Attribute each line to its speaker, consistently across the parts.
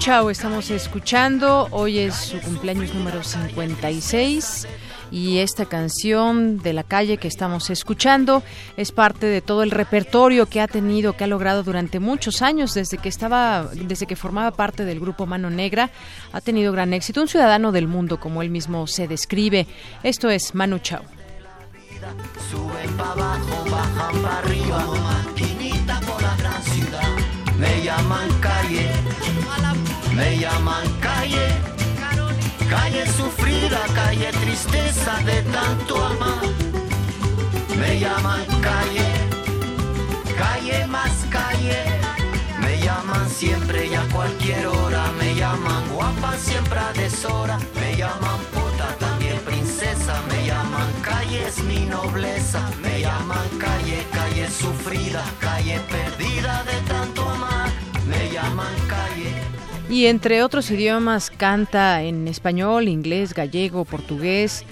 Speaker 1: Chao estamos escuchando, hoy es su cumpleaños número 56 y esta canción de la calle que estamos escuchando es parte de todo el repertorio que ha tenido, que ha logrado durante muchos años desde que estaba, desde que formaba parte del grupo Mano Negra, ha tenido gran éxito, un ciudadano del mundo como él mismo se describe. Esto es Manu Chao.
Speaker 2: Me llaman calle, me llaman calle, calle sufrida, calle tristeza de tanto amar. Me llaman calle, calle más calle, me llaman siempre y a cualquier hora, me llaman guapa siempre a deshora, me llaman puta también princesa, me llaman calle es mi nobleza, me llaman calle, calle sufrida, calle perdida de tanto amar, me llaman calle.
Speaker 1: Y entre otros idiomas canta en español, inglés, gallego, portugués,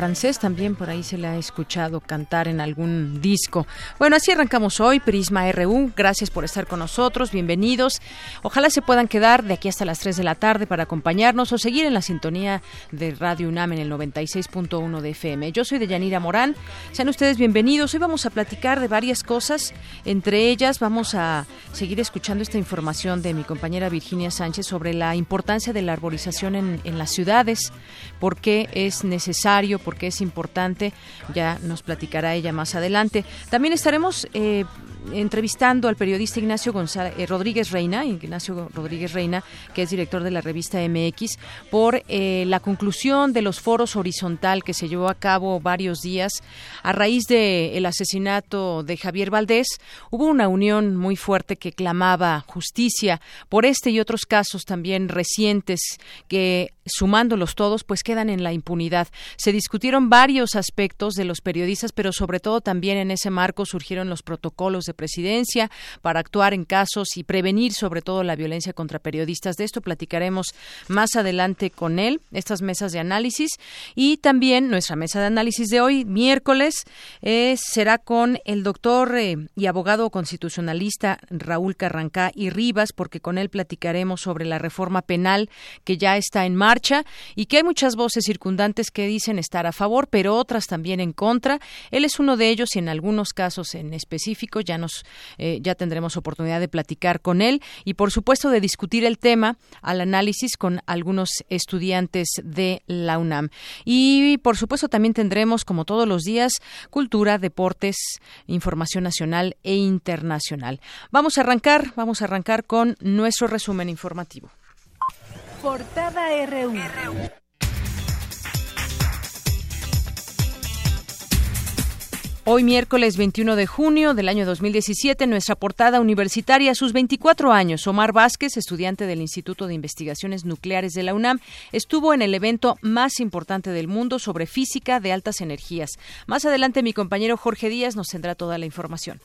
Speaker 1: francés también por ahí se le ha escuchado cantar en algún disco. Bueno, así arrancamos hoy Prisma RU. Gracias por estar con nosotros, bienvenidos. Ojalá se puedan quedar de aquí hasta las 3 de la tarde para acompañarnos o seguir en la sintonía de Radio UNAM en el 96.1 de FM. Yo soy Deyanira Morán. Sean ustedes bienvenidos. Hoy vamos a platicar de varias cosas. Entre ellas vamos a seguir escuchando esta información de mi compañera Virginia Sánchez sobre la importancia de la arborización en, en las ciudades, por qué es necesario porque es importante, ya nos platicará ella más adelante. También estaremos eh, entrevistando al periodista Ignacio González, eh, Rodríguez Reina, Ignacio Rodríguez Reina, que es director de la revista MX, por eh, la conclusión de los foros horizontal que se llevó a cabo varios días a raíz del el asesinato de Javier Valdés. Hubo una unión muy fuerte que clamaba justicia por este y otros casos también recientes que sumándolos todos pues quedan en la impunidad. Se discutieron varios aspectos de los periodistas, pero sobre todo también en ese marco surgieron los protocolos de presidencia para actuar en casos y prevenir sobre todo la violencia contra periodistas. De esto platicaremos más adelante con él, estas mesas de análisis y también nuestra mesa de análisis de hoy, miércoles, eh, será con el doctor eh, y abogado constitucionalista Raúl Carrancá y Rivas, porque con él platicaremos sobre la reforma penal que ya está en marcha y que hay muchas voces circundantes que dicen estar a favor, pero otras también en contra. Él es uno de ellos y en algunos casos en específico ya nos eh, ya tendremos oportunidad de platicar con él y por supuesto de discutir el tema al análisis con algunos estudiantes de la UNAM. Y por supuesto también tendremos como todos los días cultura, deportes, información nacional e internacional. Vamos a arrancar, vamos a arrancar con nuestro resumen informativo.
Speaker 3: Portada RU.
Speaker 1: Hoy miércoles 21 de junio del año 2017, nuestra portada universitaria, sus 24 años, Omar Vázquez, estudiante del Instituto de Investigaciones Nucleares de la UNAM, estuvo en el evento más importante del mundo sobre física de altas energías. Más adelante mi compañero Jorge Díaz nos tendrá toda la información.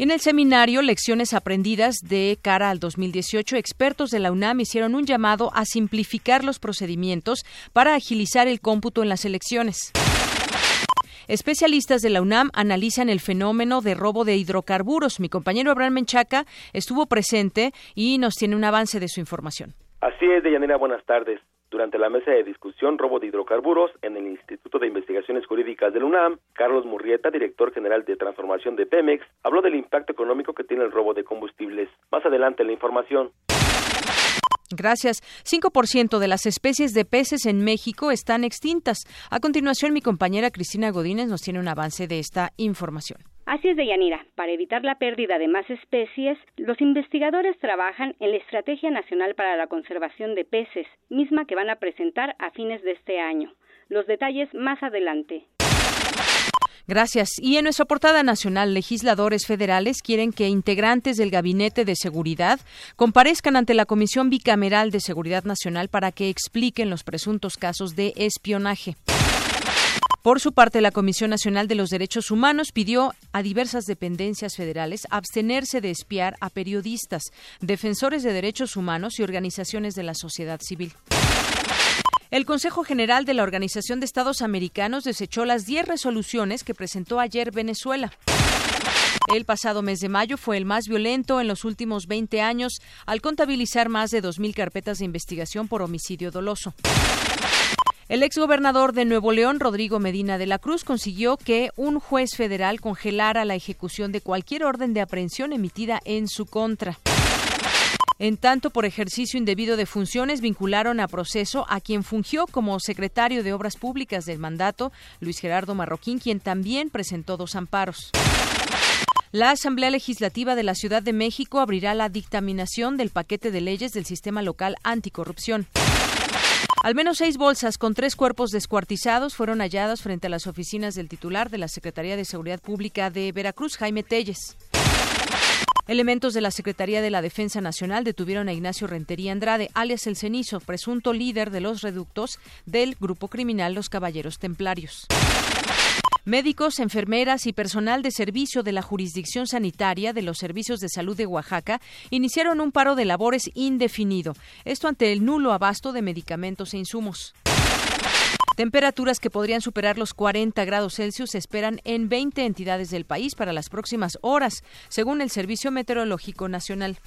Speaker 1: En el seminario Lecciones aprendidas de cara al 2018, expertos de la UNAM hicieron un llamado a simplificar los procedimientos para agilizar el cómputo en las elecciones. Especialistas de la UNAM analizan el fenómeno de robo de hidrocarburos. Mi compañero Abraham Menchaca estuvo presente y nos tiene un avance de su información.
Speaker 4: Así es, Deyanira, buenas tardes. Durante la mesa de discusión Robo de Hidrocarburos en el Instituto de Investigaciones Jurídicas del UNAM, Carlos Murrieta, director general de transformación de Pemex, habló del impacto económico que tiene el robo de combustibles. Más adelante la información.
Speaker 1: Gracias. 5% de las especies de peces en México están extintas. A continuación, mi compañera Cristina Godínez nos tiene un avance de esta información.
Speaker 5: Así es, Deyanira. Para evitar la pérdida de más especies, los investigadores trabajan en la Estrategia Nacional para la Conservación de Peces, misma que van a presentar a fines de este año. Los detalles más adelante.
Speaker 1: Gracias. Y en nuestra portada nacional, legisladores federales quieren que integrantes del Gabinete de Seguridad comparezcan ante la Comisión Bicameral de Seguridad Nacional para que expliquen los presuntos casos de espionaje. Por su parte, la Comisión Nacional de los Derechos Humanos pidió a diversas dependencias federales abstenerse de espiar a periodistas, defensores de derechos humanos y organizaciones de la sociedad civil. El Consejo General de la Organización de Estados Americanos desechó las 10 resoluciones que presentó ayer Venezuela. El pasado mes de mayo fue el más violento en los últimos 20 años al contabilizar más de 2.000 carpetas de investigación por homicidio doloso. El exgobernador de Nuevo León, Rodrigo Medina de la Cruz, consiguió que un juez federal congelara la ejecución de cualquier orden de aprehensión emitida en su contra. En tanto, por ejercicio indebido de funciones, vincularon a proceso a quien fungió como secretario de Obras Públicas del mandato, Luis Gerardo Marroquín, quien también presentó dos amparos. La Asamblea Legislativa de la Ciudad de México abrirá la dictaminación del paquete de leyes del sistema local anticorrupción. Al menos seis bolsas con tres cuerpos descuartizados fueron halladas frente a las oficinas del titular de la Secretaría de Seguridad Pública de Veracruz, Jaime Telles. Elementos de la Secretaría de la Defensa Nacional detuvieron a Ignacio Rentería Andrade, alias El Cenizo, presunto líder de los reductos del grupo criminal Los Caballeros Templarios. Médicos, enfermeras y personal de servicio de la jurisdicción sanitaria de los servicios de salud de Oaxaca iniciaron un paro de labores indefinido, esto ante el nulo abasto de medicamentos e insumos. Temperaturas que podrían superar los 40 grados Celsius se esperan en 20 entidades del país para las próximas horas, según el Servicio Meteorológico Nacional.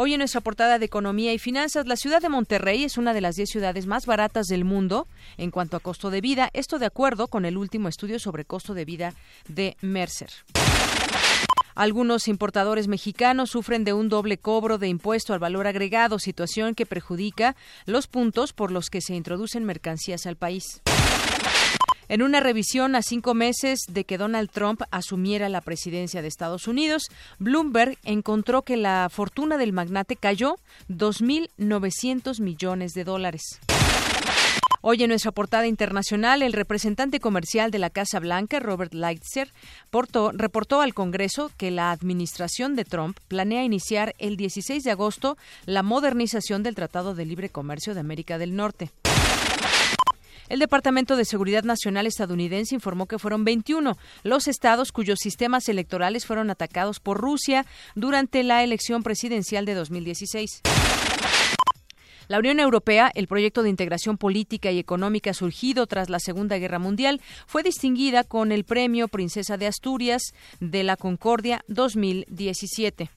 Speaker 1: Hoy en nuestra portada de Economía y Finanzas, la ciudad de Monterrey es una de las 10 ciudades más baratas del mundo en cuanto a costo de vida, esto de acuerdo con el último estudio sobre costo de vida de Mercer. Algunos importadores mexicanos sufren de un doble cobro de impuesto al valor agregado, situación que perjudica los puntos por los que se introducen mercancías al país. En una revisión a cinco meses de que Donald Trump asumiera la presidencia de Estados Unidos, Bloomberg encontró que la fortuna del magnate cayó 2.900 millones de dólares. Hoy en nuestra portada internacional, el representante comercial de la Casa Blanca, Robert Lighthizer, reportó al Congreso que la administración de Trump planea iniciar el 16 de agosto la modernización del Tratado de Libre Comercio de América del Norte. El Departamento de Seguridad Nacional estadounidense informó que fueron 21 los estados cuyos sistemas electorales fueron atacados por Rusia durante la elección presidencial de 2016. La Unión Europea, el proyecto de integración política y económica surgido tras la Segunda Guerra Mundial, fue distinguida con el Premio Princesa de Asturias de la Concordia 2017.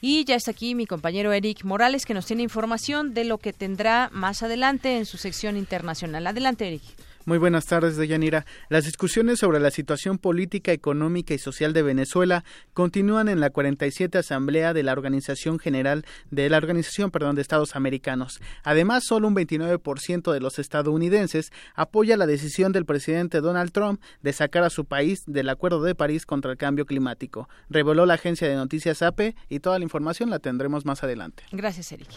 Speaker 1: Y ya está aquí mi compañero Eric Morales que nos tiene información de lo que tendrá más adelante en su sección internacional. Adelante, Eric.
Speaker 6: Muy buenas tardes, Deyanira. Las discusiones sobre la situación política, económica y social de Venezuela continúan en la 47 Asamblea de la Organización General de la Organización perdón, de Estados Americanos. Además, solo un 29% de los estadounidenses apoya la decisión del presidente Donald Trump de sacar a su país del Acuerdo de París contra el cambio climático. Reveló la agencia de noticias AP y toda la información la tendremos más adelante.
Speaker 1: Gracias, Eric.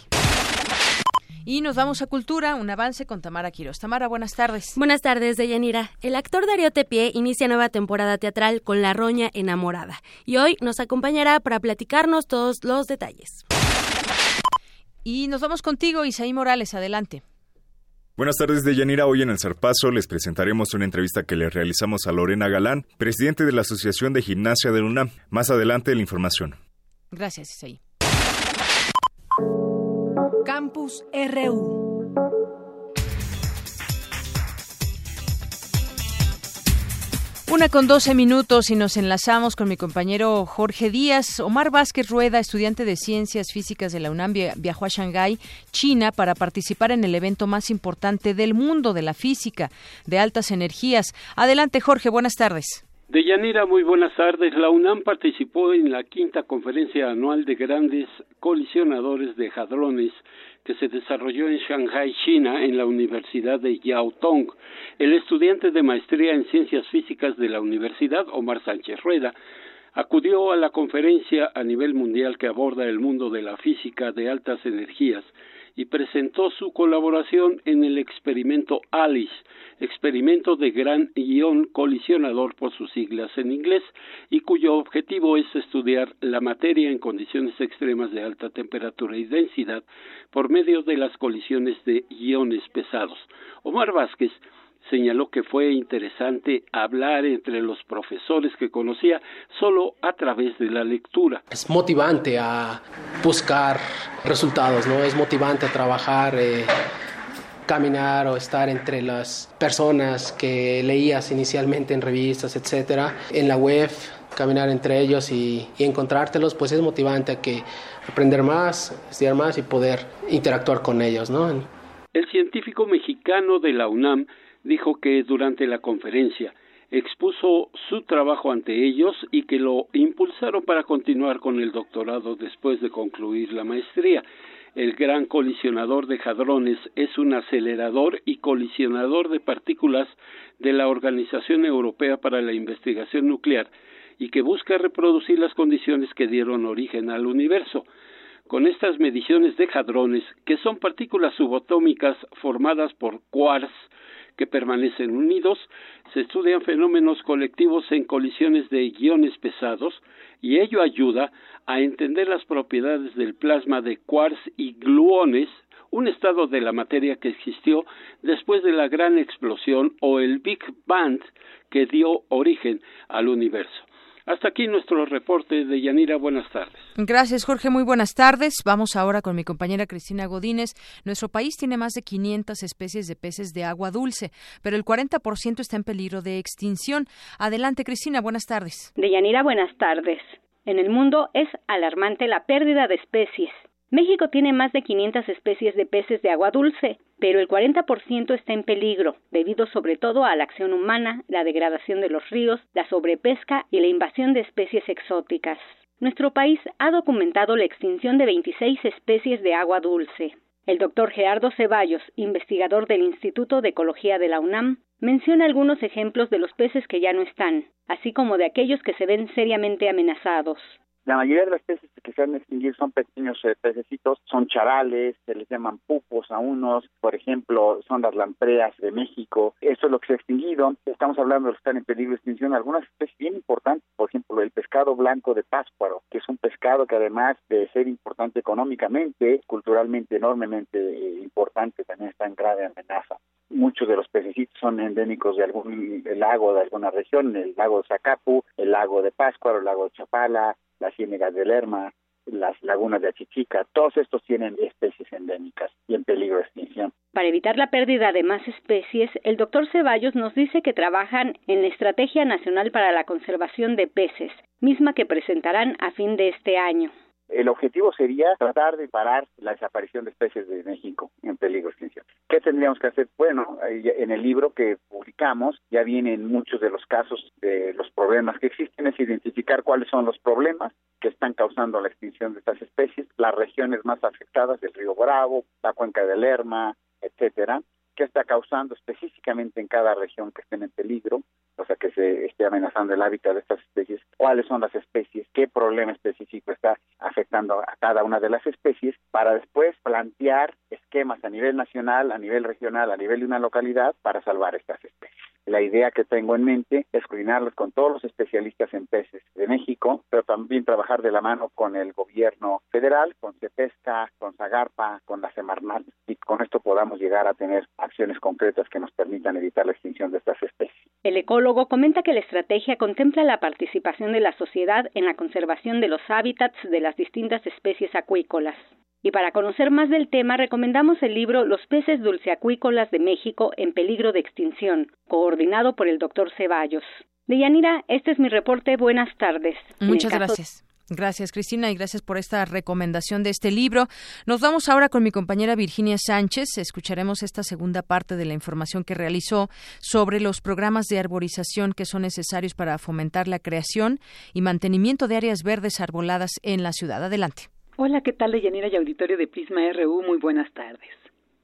Speaker 1: Y nos vamos a Cultura, un avance con Tamara Quiroz. Tamara, buenas tardes.
Speaker 7: Buenas tardes, Deyanira. El actor Darío Tepié inicia nueva temporada teatral con La Roña Enamorada y hoy nos acompañará para platicarnos todos los detalles.
Speaker 1: Y nos vamos contigo, Isaí Morales, adelante.
Speaker 8: Buenas tardes, Deyanira. Hoy en el Zarpazo les presentaremos una entrevista que le realizamos a Lorena Galán, presidente de la Asociación de Gimnasia de UNAM. Más adelante la información.
Speaker 1: Gracias, Isaí.
Speaker 3: Campus RU.
Speaker 1: Una con doce minutos y nos enlazamos con mi compañero Jorge Díaz. Omar Vázquez Rueda, estudiante de Ciencias Físicas de la UNAM, viajó a Shanghái, China, para participar en el evento más importante del mundo de la física de altas energías. Adelante, Jorge, buenas tardes.
Speaker 9: Deyanira, muy buenas tardes. La UNAM participó en la quinta conferencia anual de grandes colisionadores de hadrones que se desarrolló en Shanghai, China, en la Universidad de Yaotong. El estudiante de maestría en ciencias físicas de la universidad, Omar Sánchez Rueda, acudió a la conferencia a nivel mundial que aborda el mundo de la física de altas energías y presentó su colaboración en el experimento ALICE, experimento de gran ion colisionador por sus siglas en inglés, y cuyo objetivo es estudiar la materia en condiciones extremas de alta temperatura y densidad por medio de las colisiones de iones pesados. Omar Vázquez señaló que fue interesante hablar entre los profesores que conocía solo a través de la lectura.
Speaker 10: Es motivante a buscar resultados, ¿no? Es motivante a trabajar, eh, caminar o estar entre las personas que leías inicialmente en revistas, etcétera, en la web, caminar entre ellos y, y encontrártelos, pues es motivante a que aprender más, estudiar más y poder interactuar con ellos, ¿no?
Speaker 9: El científico mexicano de la UNAM dijo que durante la conferencia expuso su trabajo ante ellos y que lo impulsaron para continuar con el doctorado después de concluir la maestría. El gran colisionador de hadrones es un acelerador y colisionador de partículas de la Organización Europea para la Investigación Nuclear y que busca reproducir las condiciones que dieron origen al universo. Con estas mediciones de hadrones, que son partículas subatómicas formadas por quarks, que permanecen unidos, se estudian fenómenos colectivos en colisiones de iones pesados y ello ayuda a entender las propiedades del plasma de quarks y gluones, un estado de la materia que existió después de la gran explosión o el Big Bang que dio origen al universo. Hasta aquí nuestro reporte de Yanira. Buenas tardes.
Speaker 1: Gracias, Jorge. Muy buenas tardes. Vamos ahora con mi compañera Cristina Godínez. Nuestro país tiene más de 500 especies de peces de agua dulce, pero el 40% está en peligro de extinción. Adelante, Cristina. Buenas tardes.
Speaker 5: De Yanira, buenas tardes. En el mundo es alarmante la pérdida de especies. México tiene más de 500 especies de peces de agua dulce, pero el 40% está en peligro, debido sobre todo a la acción humana, la degradación de los ríos, la sobrepesca y la invasión de especies exóticas. Nuestro país ha documentado la extinción de 26 especies de agua dulce. El doctor Gerardo Ceballos, investigador del Instituto de Ecología de la UNAM, menciona algunos ejemplos de los peces que ya no están, así como de aquellos que se ven seriamente amenazados.
Speaker 11: La mayoría de las especies que se han extinguido son pequeños eh, pececitos, son charales, se les llaman pupos a unos, por ejemplo, son las lampreas de México. Eso es lo que se ha extinguido. Estamos hablando de los que están en peligro de extinción. Algunas especies bien importantes, por ejemplo, el pescado blanco de Páscuaro, que es un pescado que además de ser importante económicamente, culturalmente enormemente eh, importante, también está en grave amenaza muchos de los pececitos son endémicos de algún lago de alguna región, el lago de Zacapu, el lago de Páscuaro, el lago de Chapala, las ciénegas de Lerma, las lagunas de Achichica, todos estos tienen especies endémicas y en peligro de extinción.
Speaker 5: Para evitar la pérdida de más especies, el doctor Ceballos nos dice que trabajan en la Estrategia Nacional para la Conservación de Peces, misma que presentarán a fin de este año.
Speaker 11: El objetivo sería tratar de parar la desaparición de especies de México en peligro de extinción. ¿Qué tendríamos que hacer? Bueno, en el libro que publicamos ya vienen muchos de los casos de los problemas que existen, es identificar cuáles son los problemas que están causando la extinción de estas especies, las regiones más afectadas del río Bravo, la cuenca del Lerma, etcétera, qué está causando específicamente en cada región que estén en peligro, o sea, que se esté amenazando el hábitat de estas especies, cuáles son las especies, qué problema específico está afectando a cada una de las especies, para después plantear esquemas a nivel nacional, a nivel regional, a nivel de una localidad para salvar estas especies. La idea que tengo en mente es coordinarlos con todos los especialistas en peces de México, pero también trabajar de la mano con el gobierno federal, con CEPESCA, con Zagarpa, con la Semarnat, y con esto podamos llegar a tener acciones concretas que nos permitan evitar la extinción de estas especies.
Speaker 5: El ecólogo comenta que la estrategia contempla la participación de la sociedad en la conservación de los hábitats de las distintas especies acuícolas. Y para conocer más del tema, recomendamos el libro Los peces dulceacuícolas de México en peligro de extinción, coordinado por el doctor Ceballos. Deyanira, este es mi reporte. Buenas tardes.
Speaker 1: Muchas gracias. Gracias, Cristina, y gracias por esta recomendación de este libro. Nos vamos ahora con mi compañera Virginia Sánchez. Escucharemos esta segunda parte de la información que realizó sobre los programas de arborización que son necesarios para fomentar la creación y mantenimiento de áreas verdes arboladas en la ciudad. Adelante.
Speaker 12: Hola, ¿qué tal, Deyanira y auditorio de Prisma RU? Muy buenas tardes.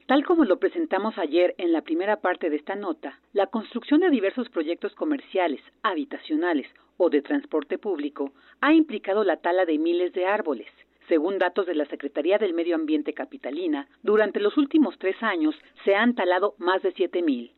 Speaker 12: Tal como lo presentamos ayer en la primera parte de esta nota, la construcción de diversos proyectos comerciales, habitacionales o de transporte público ha implicado la tala de miles de árboles. Según datos de la Secretaría del Medio Ambiente Capitalina, durante los últimos tres años se han talado más de siete mil.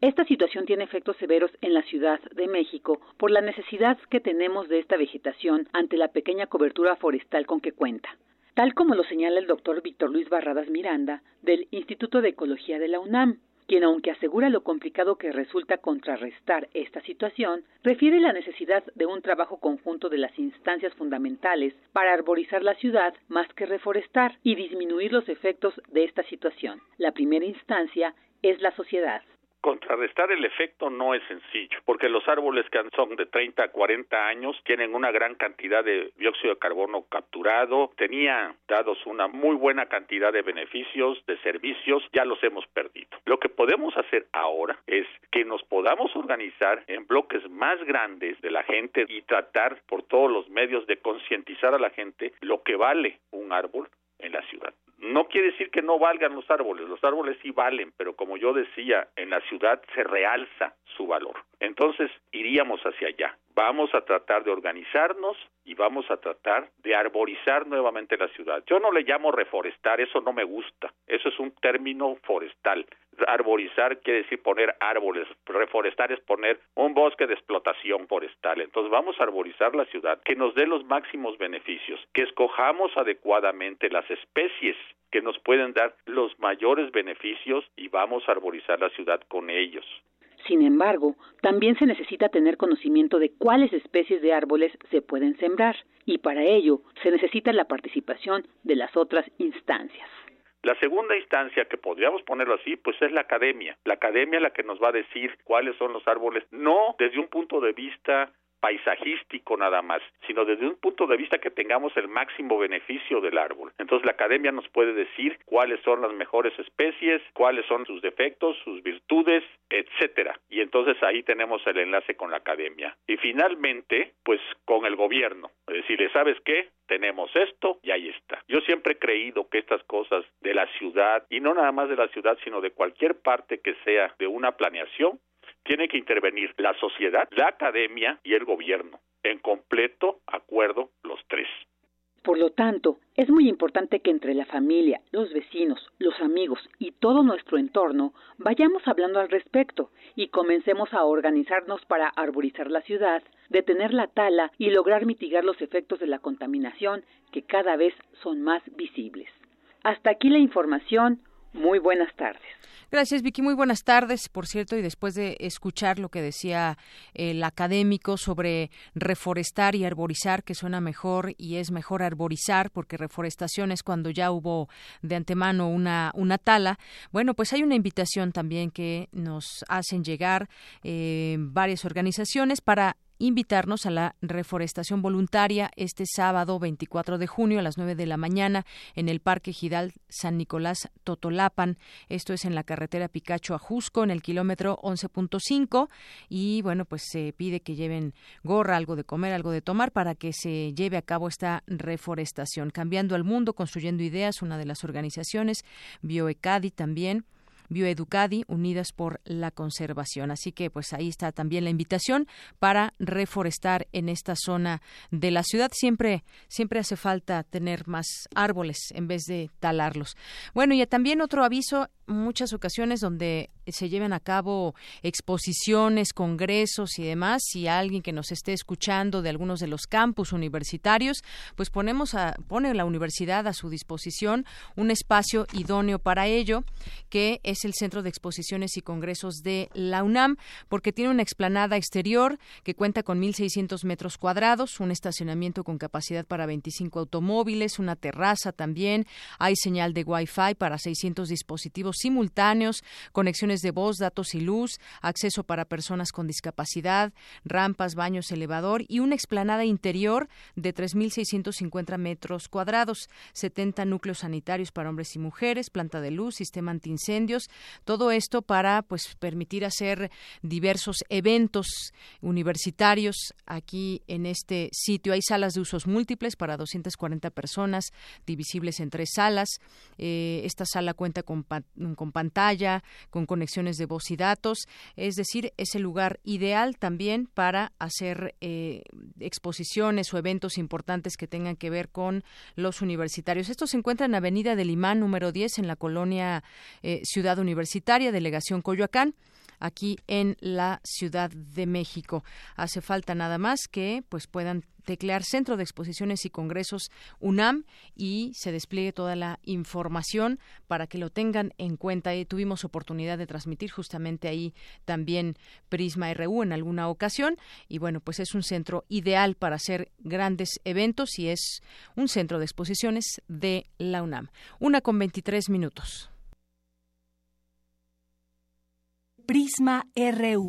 Speaker 12: Esta situación tiene efectos severos en la Ciudad de México por la necesidad que tenemos de esta vegetación ante la pequeña cobertura forestal con que cuenta tal como lo señala el doctor Víctor Luis Barradas Miranda del Instituto de Ecología de la UNAM, quien aunque asegura lo complicado que resulta contrarrestar esta situación, refiere la necesidad de un trabajo conjunto de las instancias fundamentales para arborizar la ciudad más que reforestar y disminuir los efectos de esta situación. La primera instancia es la sociedad
Speaker 13: contrarrestar el efecto no es sencillo, porque los árboles que son de 30 a 40 años tienen una gran cantidad de dióxido de carbono capturado, tenía dados una muy buena cantidad de beneficios, de servicios, ya los hemos perdido. Lo que podemos hacer ahora es que nos podamos organizar en bloques más grandes de la gente y tratar por todos los medios de concientizar a la gente lo que vale un árbol en la ciudad. No quiere decir que no valgan los árboles, los árboles sí valen, pero como yo decía, en la ciudad se realza su valor. Entonces iríamos hacia allá. Vamos a tratar de organizarnos y vamos a tratar de arborizar nuevamente la ciudad. Yo no le llamo reforestar, eso no me gusta, eso es un término forestal. Arborizar quiere decir poner árboles, reforestar es poner un bosque de explotación forestal. Entonces vamos a arborizar la ciudad, que nos dé los máximos beneficios, que escojamos adecuadamente las especies que nos pueden dar los mayores beneficios y vamos a arborizar la ciudad con ellos.
Speaker 12: Sin embargo, también se necesita tener conocimiento de cuáles especies de árboles se pueden sembrar y para ello se necesita la participación de las otras instancias.
Speaker 13: La segunda instancia, que podríamos ponerlo así, pues es la academia. La academia es la que nos va a decir cuáles son los árboles, no desde un punto de vista paisajístico nada más, sino desde un punto de vista que tengamos el máximo beneficio del árbol. Entonces la academia nos puede decir cuáles son las mejores especies, cuáles son sus defectos, sus virtudes, etcétera. Y entonces ahí tenemos el enlace con la academia. Y finalmente, pues con el gobierno. Es decir, ¿sabes qué? Tenemos esto y ahí está. Yo siempre he creído que estas cosas de la ciudad, y no nada más de la ciudad, sino de cualquier parte que sea de una planeación, tiene que intervenir la sociedad, la academia y el gobierno, en completo acuerdo los tres.
Speaker 12: Por lo tanto, es muy importante que entre la familia, los vecinos, los amigos y todo nuestro entorno vayamos hablando al respecto y comencemos a organizarnos para arborizar la ciudad, detener la tala y lograr mitigar los efectos de la contaminación que cada vez son más visibles. Hasta aquí la información. Muy buenas tardes.
Speaker 1: Gracias, Vicky. Muy buenas tardes, por cierto, y después de escuchar lo que decía el académico sobre reforestar y arborizar, que suena mejor y es mejor arborizar, porque reforestación es cuando ya hubo de antemano una, una tala. Bueno, pues hay una invitación también que nos hacen llegar eh, varias organizaciones para invitarnos a la reforestación voluntaria este sábado 24 de junio a las 9 de la mañana en el Parque Gidal San Nicolás Totolapan. Esto es en la carretera Picacho a Jusco en el kilómetro 11.5 y bueno, pues se pide que lleven gorra, algo de comer, algo de tomar para que se lleve a cabo esta reforestación. Cambiando al mundo, construyendo ideas, una de las organizaciones, Bioecadi también Bioeducadi, Unidas por la Conservación. Así que pues ahí está también la invitación para reforestar en esta zona de la ciudad. Siempre, siempre hace falta tener más árboles en vez de talarlos. Bueno, y también otro aviso, muchas ocasiones donde se lleven a cabo exposiciones, congresos y demás, si alguien que nos esté escuchando de algunos de los campus universitarios, pues ponemos a, pone la universidad a su disposición un espacio idóneo para ello, que es el Centro de Exposiciones y Congresos de la UNAM, porque tiene una explanada exterior que cuenta con 1.600 metros cuadrados, un estacionamiento con capacidad para 25 automóviles, una terraza también, hay señal de Wi-Fi para 600 dispositivos simultáneos, conexiones de voz, datos y luz, acceso para personas con discapacidad, rampas, baños, elevador y una explanada interior de 3.650 metros cuadrados, 70 núcleos sanitarios para hombres y mujeres, planta de luz, sistema antiincendios, todo esto para pues permitir hacer diversos eventos universitarios aquí en este sitio. Hay salas de usos múltiples para 240 personas, divisibles en tres salas. Eh, esta sala cuenta con, con pantalla, con conexiones de voz y datos, es decir, es el lugar ideal también para hacer eh, exposiciones o eventos importantes que tengan que ver con los universitarios. Esto se encuentra en Avenida del Imán, número 10, en la colonia eh, Ciudad Universitaria, Delegación Coyoacán aquí en la Ciudad de México. Hace falta nada más que pues puedan teclear Centro de Exposiciones y Congresos UNAM y se despliegue toda la información para que lo tengan en cuenta. Y tuvimos oportunidad de transmitir justamente ahí también Prisma RU en alguna ocasión y bueno, pues es un centro ideal para hacer grandes eventos y es un centro de exposiciones de la UNAM. Una con 23 minutos.
Speaker 3: Prisma RU.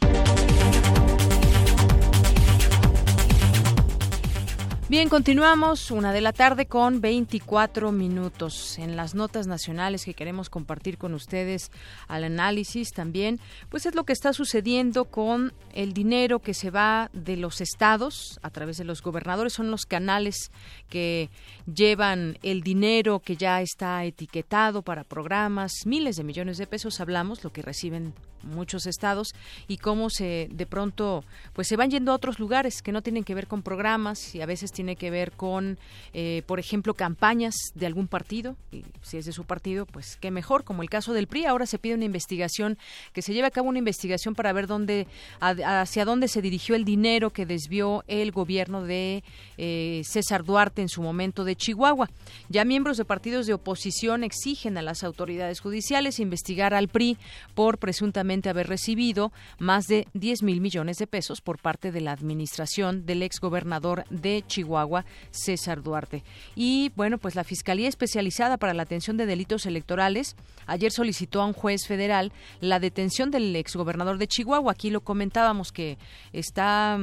Speaker 1: Bien, continuamos una de la tarde con 24 minutos. En las notas nacionales que queremos compartir con ustedes al análisis también, pues es lo que está sucediendo con el dinero que se va de los estados a través de los gobernadores. Son los canales que llevan el dinero que ya está etiquetado para programas, miles de millones de pesos hablamos, lo que reciben muchos estados y cómo se de pronto pues se van yendo a otros lugares que no tienen que ver con programas y a veces tiene que ver con eh, por ejemplo campañas de algún partido. Y si es de su partido pues qué mejor como el caso del PRI ahora se pide una investigación que se lleve a cabo una investigación para ver dónde hacia dónde se dirigió el dinero que desvió el gobierno de eh, César Duarte en su momento de Chihuahua. Ya miembros de partidos de oposición exigen a las autoridades judiciales investigar al PRI por presuntamente haber recibido más de 10 mil millones de pesos por parte de la administración del exgobernador de Chihuahua, César Duarte. Y bueno, pues la Fiscalía Especializada para la Atención de Delitos Electorales ayer solicitó a un juez federal la detención del exgobernador de Chihuahua. Aquí lo comentábamos que está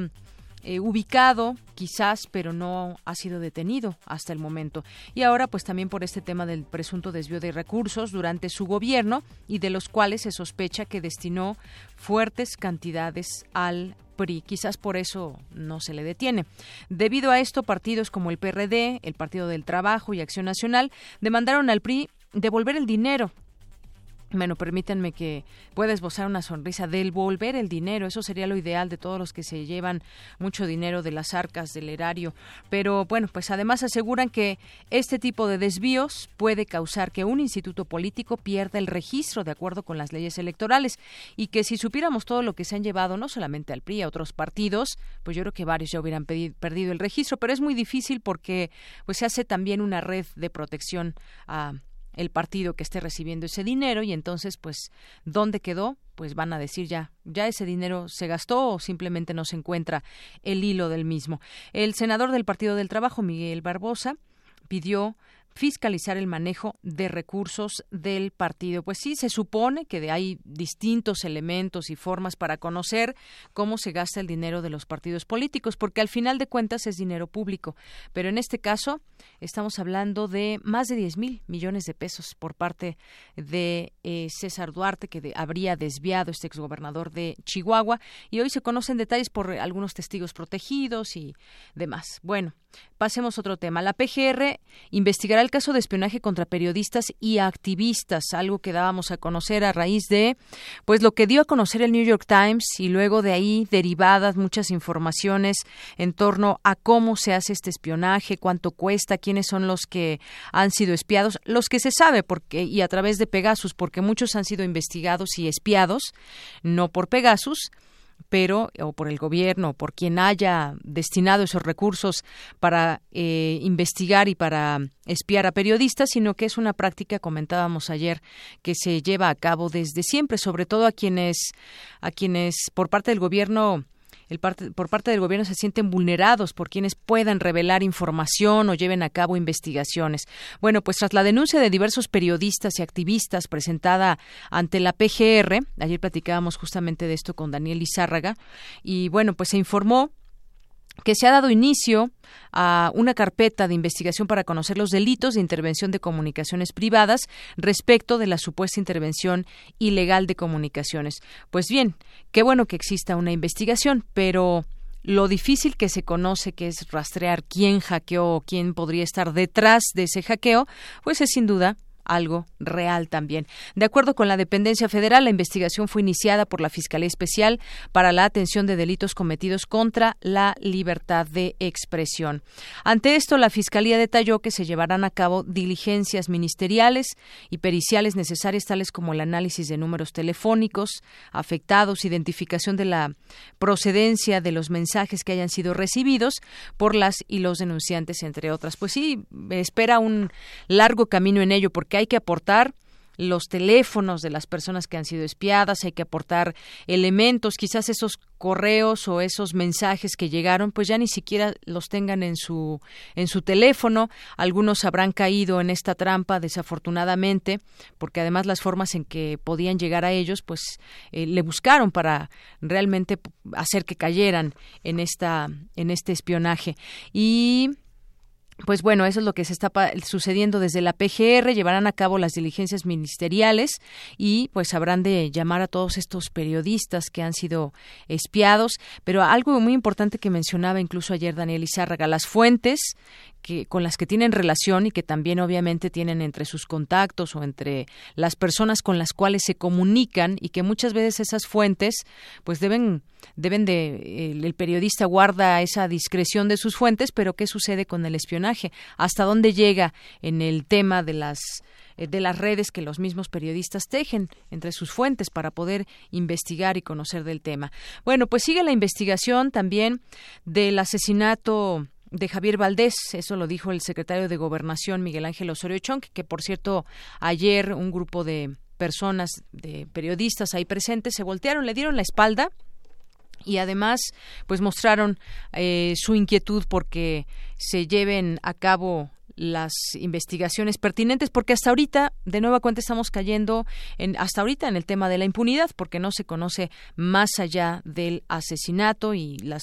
Speaker 1: eh, ubicado quizás, pero no ha sido detenido hasta el momento. Y ahora, pues también por este tema del presunto desvío de recursos durante su gobierno y de los cuales se sospecha que destinó fuertes cantidades al PRI. Quizás por eso no se le detiene. Debido a esto, partidos como el PRD, el Partido del Trabajo y Acción Nacional demandaron al PRI devolver el dinero bueno, permítanme que pueda esbozar una sonrisa del volver el dinero. Eso sería lo ideal de todos los que se llevan mucho dinero de las arcas del erario. Pero bueno, pues además aseguran que este tipo de desvíos puede causar que un instituto político pierda el registro de acuerdo con las leyes electorales y que si supiéramos todo lo que se han llevado, no solamente al PRI, a otros partidos, pues yo creo que varios ya hubieran perdido el registro. Pero es muy difícil porque pues se hace también una red de protección a el partido que esté recibiendo ese dinero y entonces pues dónde quedó pues van a decir ya ya ese dinero se gastó o simplemente no se encuentra el hilo del mismo. El senador del Partido del Trabajo Miguel Barbosa pidió fiscalizar el manejo de recursos del partido. Pues sí, se supone que hay distintos elementos y formas para conocer cómo se gasta el dinero de los partidos políticos, porque al final de cuentas es dinero público. Pero en este caso estamos hablando de más de 10 mil millones de pesos por parte de eh, César Duarte, que habría desviado este exgobernador de Chihuahua. Y hoy se conocen detalles por algunos testigos protegidos y demás. Bueno, pasemos a otro tema. La PGR investigará el caso de espionaje contra periodistas y activistas, algo que dábamos a conocer a raíz de pues lo que dio a conocer el New York Times y luego de ahí derivadas muchas informaciones en torno a cómo se hace este espionaje, cuánto cuesta, quiénes son los que han sido espiados, los que se sabe porque y a través de Pegasus, porque muchos han sido investigados y espiados no por Pegasus, pero o por el gobierno o por quien haya destinado esos recursos para eh, investigar y para espiar a periodistas, sino que es una práctica, comentábamos ayer, que se lleva a cabo desde siempre, sobre todo a quienes, a quienes por parte del gobierno por parte del gobierno se sienten vulnerados por quienes puedan revelar información o lleven a cabo investigaciones. Bueno, pues tras la denuncia de diversos periodistas y activistas presentada ante la PGR, ayer platicábamos justamente de esto con Daniel Izárraga, y bueno, pues se informó que se ha dado inicio a una carpeta de investigación para conocer los delitos de intervención de comunicaciones privadas respecto de la supuesta intervención ilegal de comunicaciones. Pues bien, qué bueno que exista una investigación, pero lo difícil que se conoce que es rastrear quién hackeó o quién podría estar detrás de ese hackeo, pues es sin duda algo real también. De acuerdo con la dependencia federal, la investigación fue iniciada por la Fiscalía Especial para la atención de delitos cometidos contra la libertad de expresión. Ante esto, la Fiscalía detalló que se llevarán a cabo diligencias ministeriales y periciales necesarias, tales como el análisis de números telefónicos afectados, identificación de la procedencia de los mensajes que hayan sido recibidos por las y los denunciantes, entre otras. Pues sí, espera un largo camino en ello, porque hay que aportar los teléfonos de las personas que han sido espiadas, hay que aportar elementos, quizás esos correos o esos mensajes que llegaron, pues ya ni siquiera los tengan en su en su teléfono, algunos habrán caído en esta trampa desafortunadamente, porque además las formas en que podían llegar a ellos, pues eh, le buscaron para realmente hacer que cayeran en esta en este espionaje. Y pues bueno, eso es lo que se está sucediendo desde la PGR, llevarán a cabo las diligencias ministeriales y pues habrán de llamar a todos estos periodistas que han sido espiados, pero algo muy importante que mencionaba incluso ayer Daniel Izárraga, las fuentes que, con las que tienen relación y que también obviamente tienen entre sus contactos o entre las personas con las cuales se comunican y que muchas veces esas fuentes pues deben deben de el, periodista guarda esa discreción de sus fuentes pero qué sucede con el espionaje hasta dónde llega en el tema de las eh, de las redes que los mismos periodistas tejen entre sus fuentes para poder investigar y conocer del tema. Bueno, pues sigue la investigación también del asesinato de Javier Valdés, eso lo dijo el secretario de Gobernación Miguel Ángel Osorio Chong, que por cierto ayer un grupo de personas, de periodistas ahí presentes, se voltearon, le dieron la espalda y además pues mostraron eh, su inquietud porque se lleven a cabo las investigaciones pertinentes porque hasta ahorita de nueva cuenta estamos cayendo en hasta ahorita en el tema de la impunidad porque no se conoce más allá del asesinato y las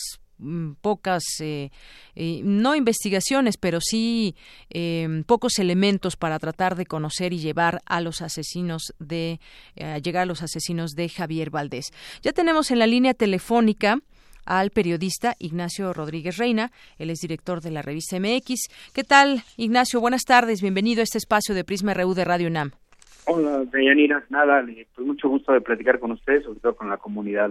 Speaker 1: pocas, eh, eh, no investigaciones, pero sí em, pocos elementos para tratar de conocer y llevar a los asesinos de, eh, llegar a los asesinos de Javier Valdés. Ya tenemos en la línea telefónica al periodista Ignacio Rodríguez Reina, él es director de la revista MX. ¿Qué tal, Ignacio? Buenas tardes, bienvenido a este espacio de Prisma RU de Radio UNAM.
Speaker 14: Hola, Deyanira, nada, pues mucho gusto de platicar con ustedes, sobre todo con la comunidad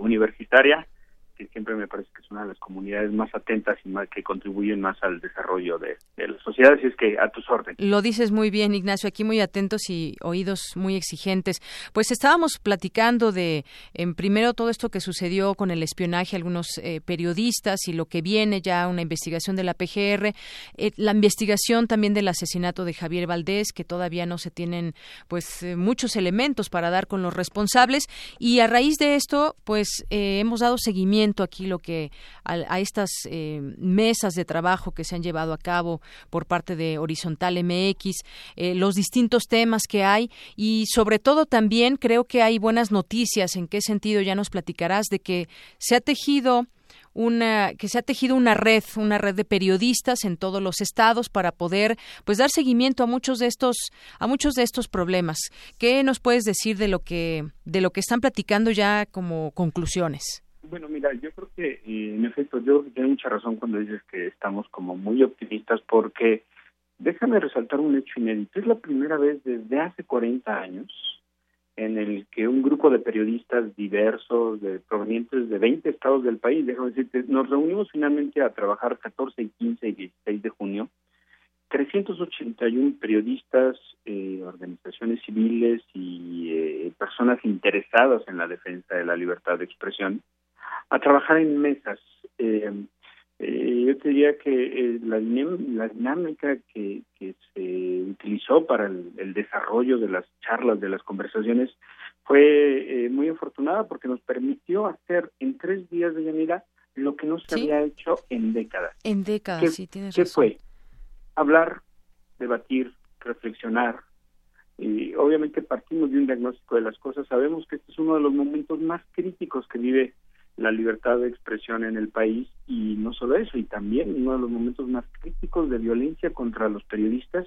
Speaker 14: universitaria que siempre me parece que es una de las comunidades más atentas y que contribuyen más al desarrollo de, de la sociedad, así es que a tus órdenes.
Speaker 1: Lo dices muy bien, Ignacio, aquí muy atentos y oídos muy exigentes. Pues estábamos platicando de, en primero, todo esto que sucedió con el espionaje a algunos eh, periodistas y lo que viene ya, una investigación de la PGR, eh, la investigación también del asesinato de Javier Valdés, que todavía no se tienen pues eh, muchos elementos para dar con los responsables y a raíz de esto, pues hemos dado seguimiento aquí lo que a, estas eh, mesas de trabajo que se han llevado a cabo por parte de Horizontal MX, eh, los distintos temas que hay y sobre todo también creo que hay buenas noticias. ¿En qué sentido? Ya nos platicarás de que se ha tejido una que se ha tejido una red, una red de periodistas en todos los estados para poder pues dar seguimiento a muchos de estos a muchos de estos problemas. ¿Qué nos puedes decir de lo que de lo que están platicando ya como conclusiones?
Speaker 14: Bueno, mira, yo creo que eh, en efecto, yo tengo mucha razón cuando dices que estamos como muy optimistas porque déjame resaltar un hecho inédito. Es la primera vez desde hace 40 años en el que un grupo de periodistas diversos, de, provenientes de 20 estados del país, déjame decirte, nos reunimos finalmente a trabajar 14, 15 y 16 de junio 381 periodistas, eh, organizaciones civiles y eh, personas interesadas en la defensa de la libertad de expresión a trabajar en mesas. Eh, yo te diría que la, la, dinámica que, que, se utilizó para el, desarrollo de las charlas, de las conversaciones, fue muy afortunada porque nos permitió hacer en tres días de Yanira lo que no se había hecho en décadas.
Speaker 1: En décadas, sí, tienes
Speaker 14: ¿Qué fue? Hablar, debatir, reflexionar. Y obviamente partimos de un diagnóstico de las cosas. Sabemos que este es uno de los momentos más críticos que vive la libertad de expresión en el país y no solo eso, y también uno de los momentos más críticos de violencia contra los periodistas,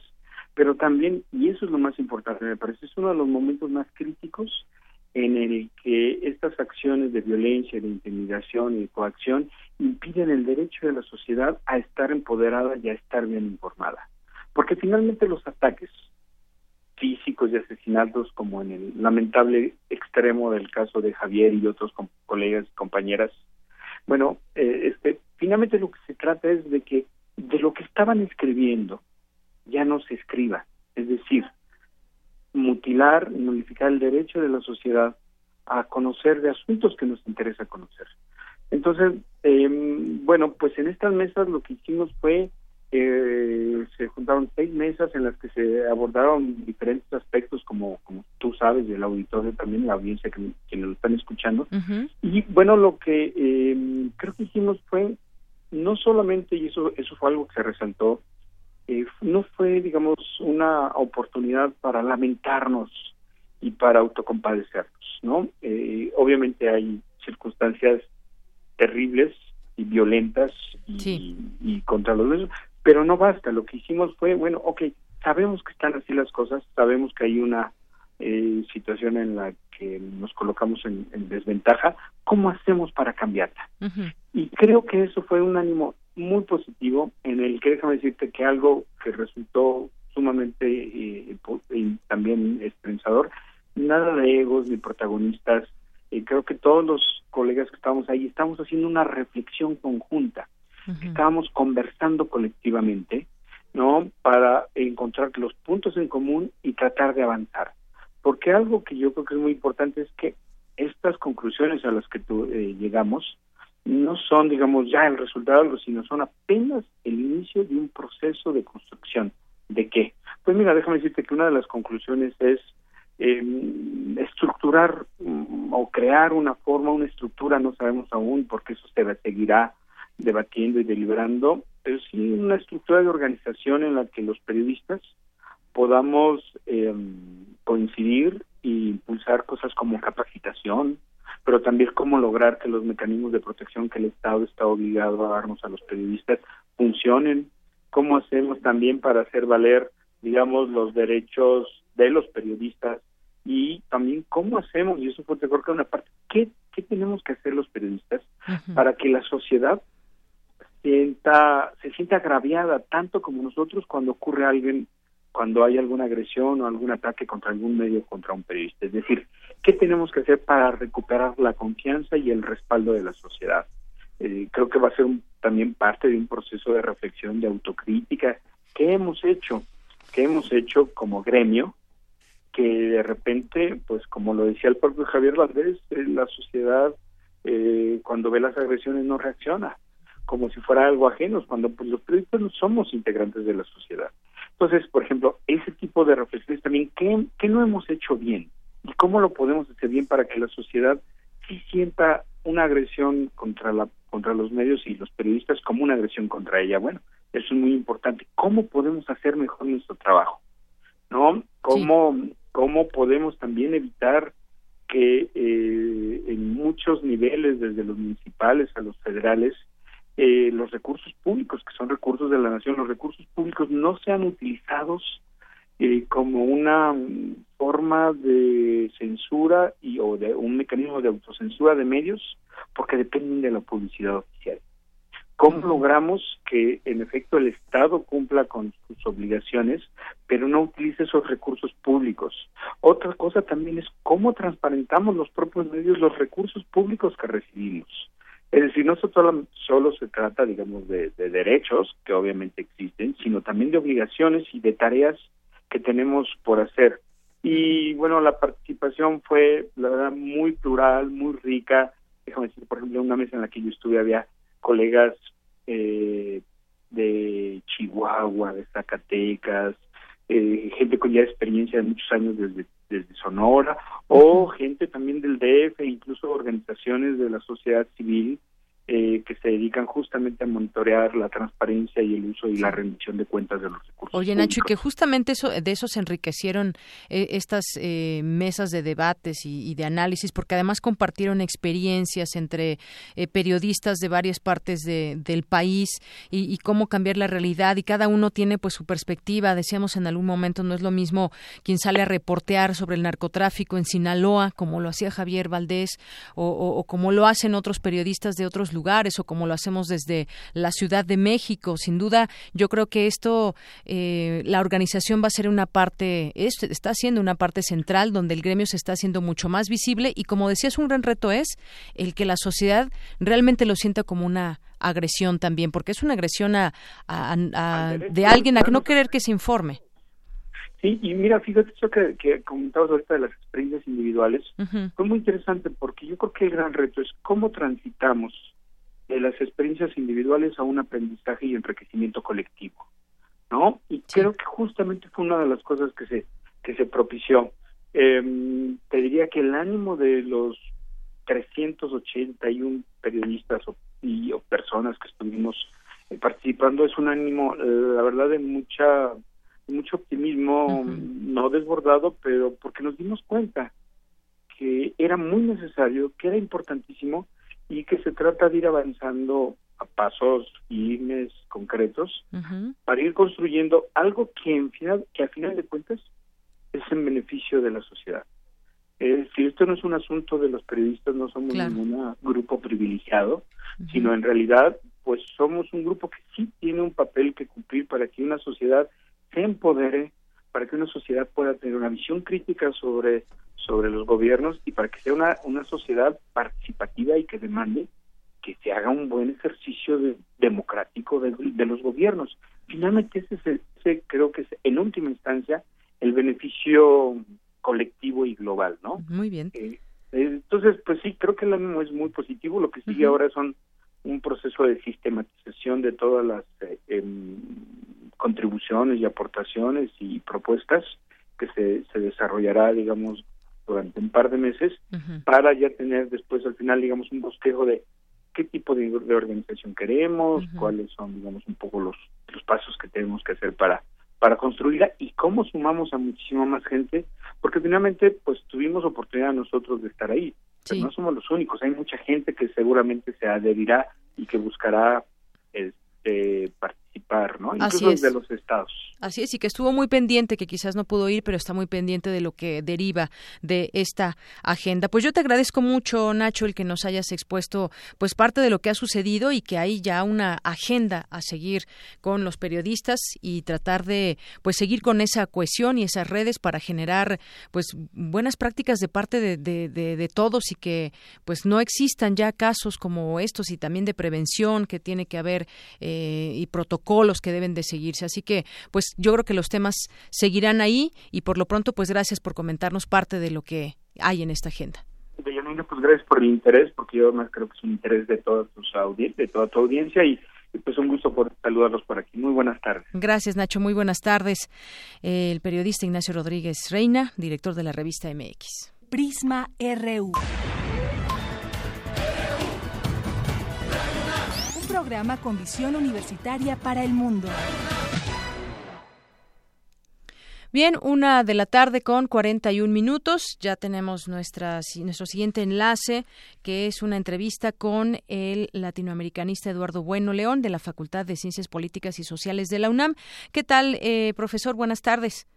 Speaker 14: pero también, y eso es lo más importante, me parece, es uno de los momentos más críticos en el que estas acciones de violencia, de intimidación y coacción impiden el derecho de la sociedad a estar empoderada y a estar bien informada. Porque finalmente los ataques físicos y asesinatos, como en el lamentable extremo del caso de Javier y otros colegas y compañeras, bueno, eh, este, finalmente lo que se trata es de que de lo que estaban escribiendo ya no se escriba, es decir, mutilar y el derecho de la sociedad a conocer de asuntos que nos interesa conocer. Entonces, eh, bueno, pues en estas mesas lo que hicimos fue, eh, se juntaron seis mesas en las que se abordaron diferentes aspectos, como, como tú sabes, del auditorio también, la audiencia que, que nos están escuchando. Y bueno, lo que eh, creo que hicimos fue, no solamente, y eso, eso fue algo que se resaltó, eh, no fue, digamos, una oportunidad para lamentarnos y para autocompadecernos, ¿no? Eh, obviamente hay circunstancias terribles y violentas y, y contra los pero no basta. Lo que hicimos fue, bueno, ok, sabemos que están así las cosas, sabemos que hay una eh, situación en la que nos colocamos en, desventaja, ¿cómo hacemos para cambiarla? Y creo que eso fue un ánimo muy positivo en el que déjame decirte que algo que resultó sumamente eh, también esperanzador, nada de egos ni protagonistas, eh, creo que todos los colegas que estábamos ahí estamos haciendo una reflexión conjunta, estábamos conversando colectivamente, ¿no? Para encontrar los puntos en común y tratar de avanzar. Porque algo que yo creo que es muy importante es que estas conclusiones a las que tú, eh, llegamos no son, digamos, ya el resultado, sino son apenas el inicio de un proceso de construcción. ¿De qué? Pues mira, déjame decirte que una de las conclusiones es eh, estructurar mm, o crear una forma, una estructura, no sabemos aún porque eso se seguirá debatiendo y deliberando, pero sí una estructura de organización en la que los periodistas podamos eh, coincidir e impulsar cosas como capacitación, pero también cómo lograr que los mecanismos de protección que el Estado está obligado a darnos a los periodistas funcionen, cómo hacemos también para hacer valer, digamos, los derechos de los periodistas y también cómo hacemos, y eso fue creo que una parte, ¿qué, qué tenemos que hacer los periodistas para que la sociedad sienta, se sienta agraviada tanto como nosotros cuando ocurre alguien cuando hay alguna agresión o algún ataque contra algún medio contra un periodista. Es decir, ¿qué tenemos que hacer para recuperar la confianza y el respaldo de la sociedad? Eh, creo que va a ser también parte de un proceso de reflexión, de autocrítica. ¿Qué hemos hecho? ¿Qué hemos hecho como gremio? Que de repente, pues como lo decía el propio Javier Valdés, eh, la sociedad eh, cuando ve las agresiones no reacciona como si fuera algo ajeno, cuando pues, los periodistas no somos integrantes de la sociedad. Entonces, por ejemplo, ese tipo de reflexiones también, ¿qué, ¿qué no hemos hecho bien? ¿Y cómo lo podemos hacer bien para que la sociedad sí sienta una agresión contra, la, contra los medios y los periodistas como una agresión contra ella? Bueno, eso es muy importante. ¿Cómo podemos hacer mejor nuestro trabajo? ¿No? ¿Cómo, cómo podemos también evitar que eh, en muchos niveles, desde los municipales a los federales, eh, los recursos públicos, que son recursos de la nación, los recursos públicos no sean utilizados eh, como una forma de censura y o de un mecanismo de autocensura de medios porque dependen de la publicidad oficial. ¿Cómo logramos que en efecto el Estado cumpla con sus obligaciones, pero no utilice esos recursos públicos? Otra cosa también es cómo transparentamos los propios medios los recursos públicos que recibimos. Es decir, no solo, se trata, digamos, de, de derechos, que obviamente existen, sino también de obligaciones y de tareas que tenemos por hacer. Y bueno, la participación fue, la verdad, muy plural, muy rica. Déjame decir, por ejemplo, una mesa en la que yo estuve había colegas eh, de Chihuahua, de Zacatecas, eh, gente con ya experiencia de muchos años desde, desde Sonora, o gente también del DF, incluso organizaciones de la sociedad civil eh, que se dedican justamente a monitorear la transparencia y el uso y la rendición de cuentas de los recursos.
Speaker 1: Oye, Nacho, y que justamente eso, de eso se enriquecieron eh, estas eh, mesas de debates y, de análisis, porque además compartieron experiencias entre periodistas de varias partes del país y, y, cómo cambiar la realidad, y cada uno tiene pues su perspectiva. Decíamos en algún momento, no es lo mismo quien sale a reportear sobre el narcotráfico en Sinaloa, como lo hacía Javier Valdés, o, o, o como lo hacen otros periodistas de otros lugares o como lo hacemos desde la Ciudad de México. Sin duda, yo creo que esto, eh, la organización va a ser una parte, está siendo una parte central donde el gremio se está haciendo mucho más visible y como decías, un gran reto es el que la sociedad realmente lo sienta como una agresión también, porque es una agresión a, de alguien a no querer que se informe.
Speaker 14: Sí, y mira, fíjate eso que, que comentabas ahorita de las experiencias individuales, fue muy interesante porque yo creo que el gran reto es cómo transitamos de las experiencias individuales a un aprendizaje y enriquecimiento colectivo, ¿no? Y creo que justamente fue una de las cosas que se que se propició. Eh, te diría que el ánimo de los 381 periodistas o, y o personas que estuvimos eh, participando es un ánimo, la verdad, de mucha mucho optimismo, no desbordado, pero porque nos dimos cuenta que era muy necesario, que era importantísimo y que se trata de ir avanzando a pasos firmes, concretos, para ir construyendo algo que, en final, que a final de cuentas es en beneficio de la sociedad. Es decir, esto no es un asunto de los periodistas, no somos ningún grupo privilegiado, sino en realidad, pues somos un grupo que sí tiene un papel que cumplir para que una sociedad se empodere, para que una sociedad pueda tener una visión crítica sobre sobre los gobiernos y para que sea una, una sociedad participativa y que demande que se haga un buen ejercicio democrático de, los gobiernos. Finalmente ese, es ese creo que es en última instancia el beneficio colectivo y global, ¿no?
Speaker 1: Muy bien.
Speaker 14: Eh, entonces, pues sí, creo que el ánimo es muy positivo. Lo que sigue ahora son un proceso de sistematización de todas las eh, em, contribuciones y aportaciones y propuestas que se, se desarrollará, digamos, durante un par de meses para ya tener después al final digamos un bosquejo de qué tipo de, organización queremos, cuáles son digamos un poco los, los pasos que tenemos que hacer para para construirla y cómo sumamos a muchísima más gente, porque finalmente pues tuvimos oportunidad nosotros de estar ahí, pero no somos los únicos, hay mucha gente que seguramente se adherirá y que buscará este, participar, ¿no? Incluso de los estados.
Speaker 1: Así es, y que estuvo muy pendiente, que quizás no pudo ir, pero está muy pendiente de lo que deriva de esta agenda. Pues yo te agradezco mucho, Nacho, el que nos hayas expuesto pues parte de lo que ha sucedido y que hay ya una agenda a seguir con los periodistas y tratar de pues seguir con esa cohesión y esas redes para generar pues buenas prácticas de parte de, de, de todos y que pues no existan ya casos como estos y también de prevención que tiene que haber eh, y protocolos que deben de seguirse. Así que pues yo creo que los temas seguirán ahí y por lo pronto pues gracias por comentarnos parte de lo que hay en esta agenda.
Speaker 14: pues gracias por el interés, porque yo más creo que es un interés de toda, tus de toda tu audiencia y pues un gusto por saludarlos por aquí. Muy buenas tardes.
Speaker 1: Gracias, Nacho. Muy buenas tardes. El periodista Ignacio Rodríguez Reina, director de la revista MX.
Speaker 3: Prisma RU. Programa con visión universitaria para el mundo.
Speaker 1: Bien, una de la tarde con 41 minutos. Ya tenemos nuestra, nuestro siguiente enlace, que es una entrevista con el latinoamericanista Eduardo Bueno León de la Facultad de Ciencias Políticas y Sociales de la UNAM. ¿Qué tal, eh, profesor? Buenas tardes.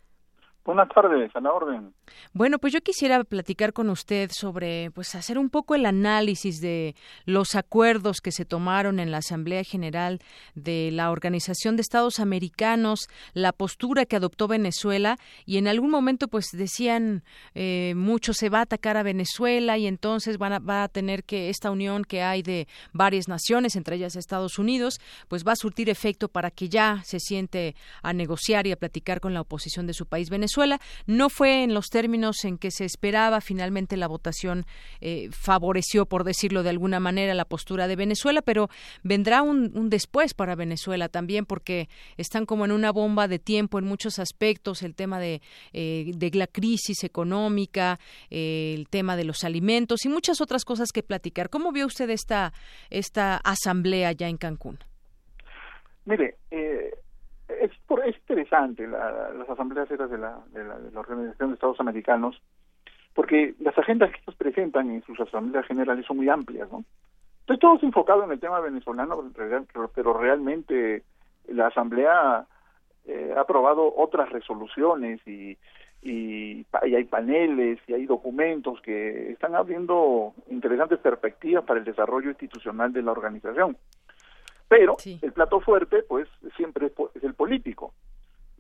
Speaker 15: Buenas tardes, a la orden.
Speaker 1: Bueno, pues yo quisiera platicar con usted sobre, pues hacer un poco el análisis de los acuerdos que se tomaron en la Asamblea General de la Organización de Estados Americanos, la postura que adoptó Venezuela y en algún momento pues decían eh, mucho se va a atacar a Venezuela y entonces van a, va a tener que esta unión que hay de varias naciones, entre ellas Estados Unidos, pues va a surtir efecto para que ya se siente a negociar y a platicar con la oposición de su país Venezuela Venezuela. No fue en los términos en que se esperaba. Finalmente la votación eh, favoreció, por decirlo de alguna manera, la postura de Venezuela, pero vendrá un, después para Venezuela también porque están como en una bomba de tiempo en muchos aspectos. El tema de, eh, de la crisis económica, eh, el tema de los alimentos y muchas otras cosas que platicar. ¿Cómo vio usted esta, esta asamblea ya en Cancún?
Speaker 15: Mire, eh, es interesante las asambleas de la, de, la, Organización de Estados Americanos, porque las agendas que ellos presentan en sus asambleas generales son muy amplias, ¿no? Entonces todo es enfocado en el tema venezolano, pero realmente la asamblea eh, ha aprobado otras resoluciones y, y, y, hay paneles y hay documentos que están abriendo interesantes perspectivas para el desarrollo institucional de la organización. Pero el plato fuerte, pues, siempre es, el político.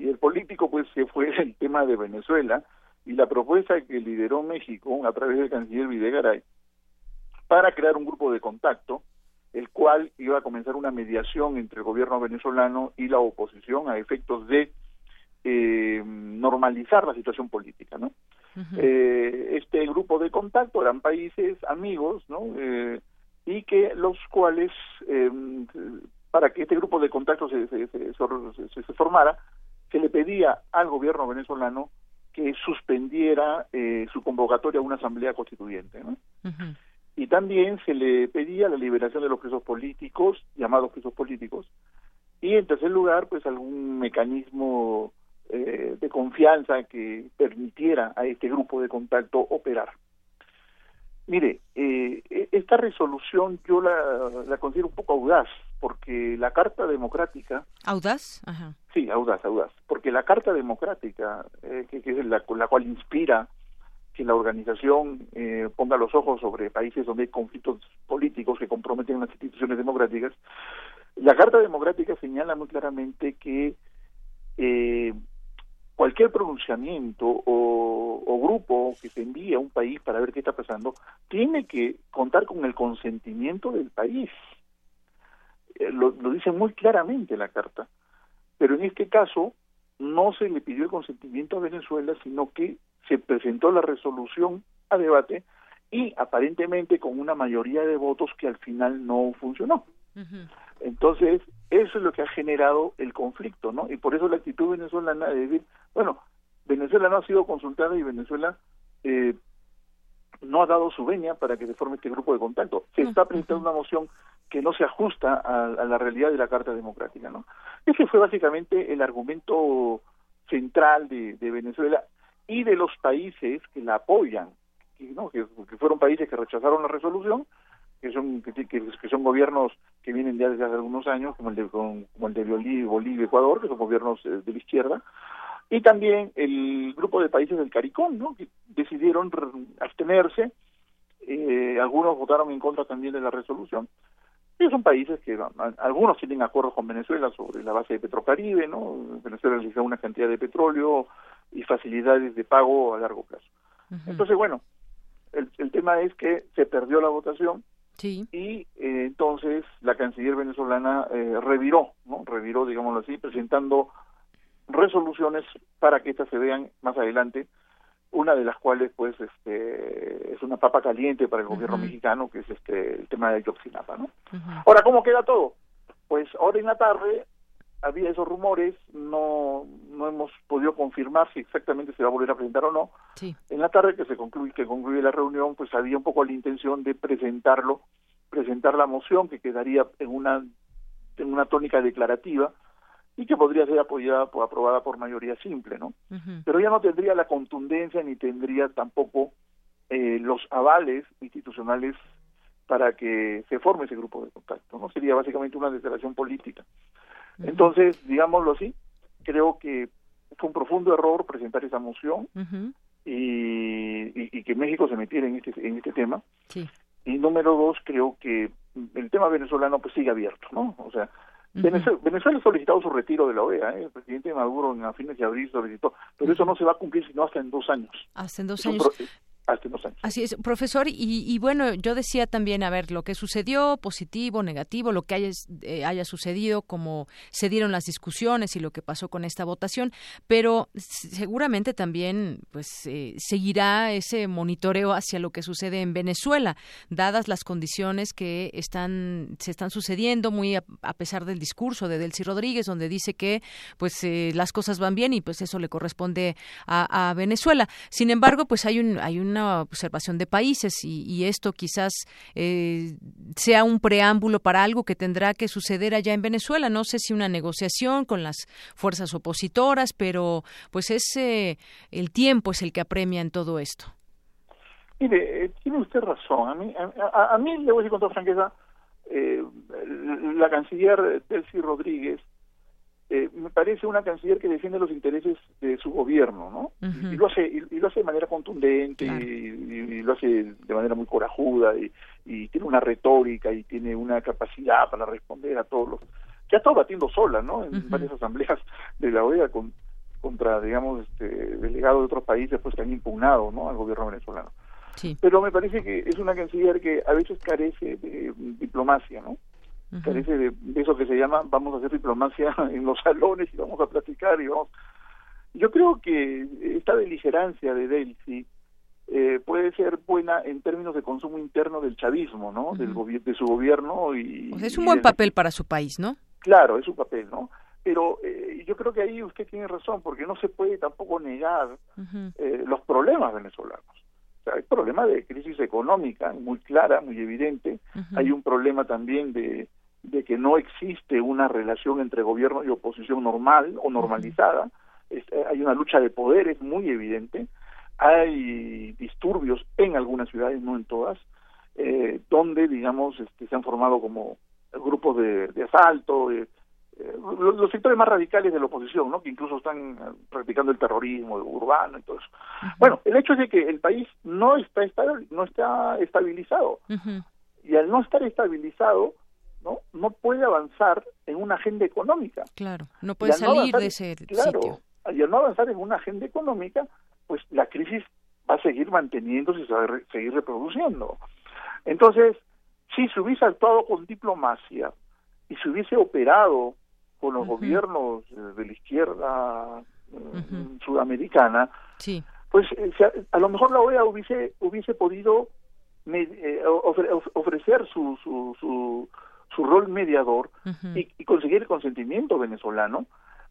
Speaker 15: Y el político, pues, se fue el tema de Venezuela y la propuesta que lideró México a través del canciller Videgaray para crear un grupo de contacto, el cual iba a comenzar una mediación entre el gobierno venezolano y la oposición a efectos de eh, normalizar la situación política, ¿no? eh, este grupo de contacto eran países amigos, ¿no? Eh, y que los cuales, em, para que este grupo de contactos se, se, se, formara, se le pedía al gobierno venezolano que suspendiera eh, su convocatoria a una asamblea constituyente. ¿no? Y también se le pedía la liberación de los presos políticos, llamados presos políticos, y en tercer lugar, pues algún mecanismo eh, de confianza que permitiera a este grupo de contacto operar. Mire, eh, e, esta resolución yo la, considero un poco audaz, porque la Carta Democrática...
Speaker 1: ¿Audaz? Ajá.
Speaker 15: Sí, audaz, audaz. Porque la Carta Democrática, eh, que, es la, la cual inspira que la organización eh, ponga los ojos sobre países donde hay conflictos políticos que comprometen las instituciones democráticas, la Carta Democrática señala muy claramente que eh, cualquier pronunciamiento o, grupo que se envíe a un país para ver qué está pasando tiene que contar con el consentimiento del país. Eh, lo, dice muy claramente la carta. Pero en este caso no se le pidió el consentimiento a Venezuela, sino que se presentó la resolución a debate y aparentemente con una mayoría de votos que al final no funcionó. Entonces, eso es lo que ha generado el conflicto, ¿no? Y por eso la actitud venezolana de decir, bueno, Venezuela no ha sido consultada y Venezuela eh, no ha dado su venia para que se forme este grupo de contacto. Se está presentando una moción que no se ajusta a, la realidad de la Carta Democrática, ¿no? Ese fue básicamente el argumento central de, Venezuela y de los países que la apoyan, ¿no? que fueron países que rechazaron la resolución que son que, son gobiernos que vienen ya desde hace algunos años, como el de, como el de Bolivia, Ecuador, que son gobiernos eh, de la izquierda, y también el grupo de países del CARICOM, ¿no? que decidieron abstenerse, eh, algunos votaron en contra también de la resolución, y son países que algunos tienen acuerdos con Venezuela sobre la base de Petrocaribe, ¿no? Venezuela les da una cantidad de petróleo y facilidades de pago a largo plazo. Entonces, bueno, el, el tema es que se perdió la votación, y eh, entonces la canciller venezolana eh, reviró, ¿no? Reviró, digámoslo así, presentando resoluciones para que estas se vean más adelante, una de las cuales pues este es una papa caliente para el gobierno mexicano, que es este el tema de Yoxinapa, ¿no? Ahora, ¿cómo queda todo? Pues ahora en la tarde había esos rumores, no, no hemos podido confirmar si exactamente se va a volver a presentar o no. En la tarde que se concluye, que concluye la reunión, pues había un poco la intención de presentarlo, presentar la moción que quedaría en una, en una tónica declarativa y que podría ser apoyada o aprobada por mayoría simple, ¿no? Pero ya no tendría la contundencia ni tendría tampoco eh, los avales institucionales para que se forme ese grupo de contacto, ¿no? Sería básicamente una declaración política. Entonces, digámoslo así, creo que fue un profundo error presentar esa moción y, y, que México se metiera en este, en este tema. Y número dos, creo que el tema venezolano pues sigue abierto, ¿no? O sea, Venezuela, Venezuela, ha solicitado su retiro de la OEA, ¿eh? el presidente Maduro en a fines de abril solicitó, pero eso no se va a cumplir sino hasta en dos años.
Speaker 1: Hasta en dos años. Así es, profesor. Y, bueno, yo decía también, a ver, lo que sucedió, positivo, negativo, lo que haya, eh, haya sucedido, como se dieron las discusiones y lo que pasó con esta votación, pero seguramente también pues eh, seguirá ese monitoreo hacia lo que sucede en Venezuela, dadas las condiciones que están se están sucediendo, muy a, pesar del discurso de Delcy Rodríguez, donde dice que pues eh, las cosas van bien y pues eso le corresponde a, a Venezuela. Sin embargo, pues hay un hay una observación de países y, esto quizás eh, sea un preámbulo para algo que tendrá que suceder allá en Venezuela. No sé si una negociación con las fuerzas opositoras, pero pues es eh, el tiempo es el que apremia en todo esto.
Speaker 15: Mire, eh, tiene usted razón. A mí, a, mí le voy a decir con toda franqueza, la canciller Delcy Rodríguez eh, me parece una canciller que defiende los intereses de su gobierno, ¿no? y, lo hace y, lo hace de manera contundente y, lo hace de manera muy corajuda y, tiene una retórica y tiene una capacidad para responder a todos los que ha estado batiendo sola, ¿no? En varias asambleas de la OEA con, contra, digamos, este, delegados de otros países pues que han impugnado, ¿no? Al gobierno venezolano. Sí. Pero me parece que es una canciller que a veces carece de diplomacia, ¿no? Carece de, eso que se llama vamos a hacer diplomacia en los salones y vamos a platicar y vamos yo creo que esta beligerancia de Delcy eh, puede ser buena en términos de consumo interno del chavismo, ¿no? del de su gobierno y
Speaker 1: pues es un buen papel para su país, ¿no?
Speaker 15: Claro, es un papel, ¿no? Pero eh, yo creo que ahí usted tiene razón, porque no se puede tampoco negar eh, los problemas venezolanos. O sea, hay problema de crisis económica muy clara, muy evidente. Hay un problema también de de que no existe una relación entre gobierno y oposición normal o normalizada. Eh, hay una lucha de poderes muy evidente. Hay disturbios en algunas ciudades, no en todas, eh, donde, digamos, este, se han formado como grupos de, asalto, eh, los, sectores más radicales de la oposición, ¿no? que incluso están practicando el terrorismo urbano y todo eso. Bueno, el hecho es de que el país no está, no está estabilizado. Y al no estar estabilizado, no no puede avanzar en una agenda económica.
Speaker 1: Claro, no puede salir de ese
Speaker 15: claro, sitio. Y al no avanzar en una agenda económica, pues la crisis va a seguir manteniéndose y se va a seguir reproduciendo. Entonces, si se hubiese actuado con diplomacia y se hubiese operado con los gobiernos de la izquierda mm, sudamericana, sí. pues eh, a lo mejor la OEA hubiese hubiese podido eh, ofrecer su, su, su, su rol mediador y, conseguir el consentimiento venezolano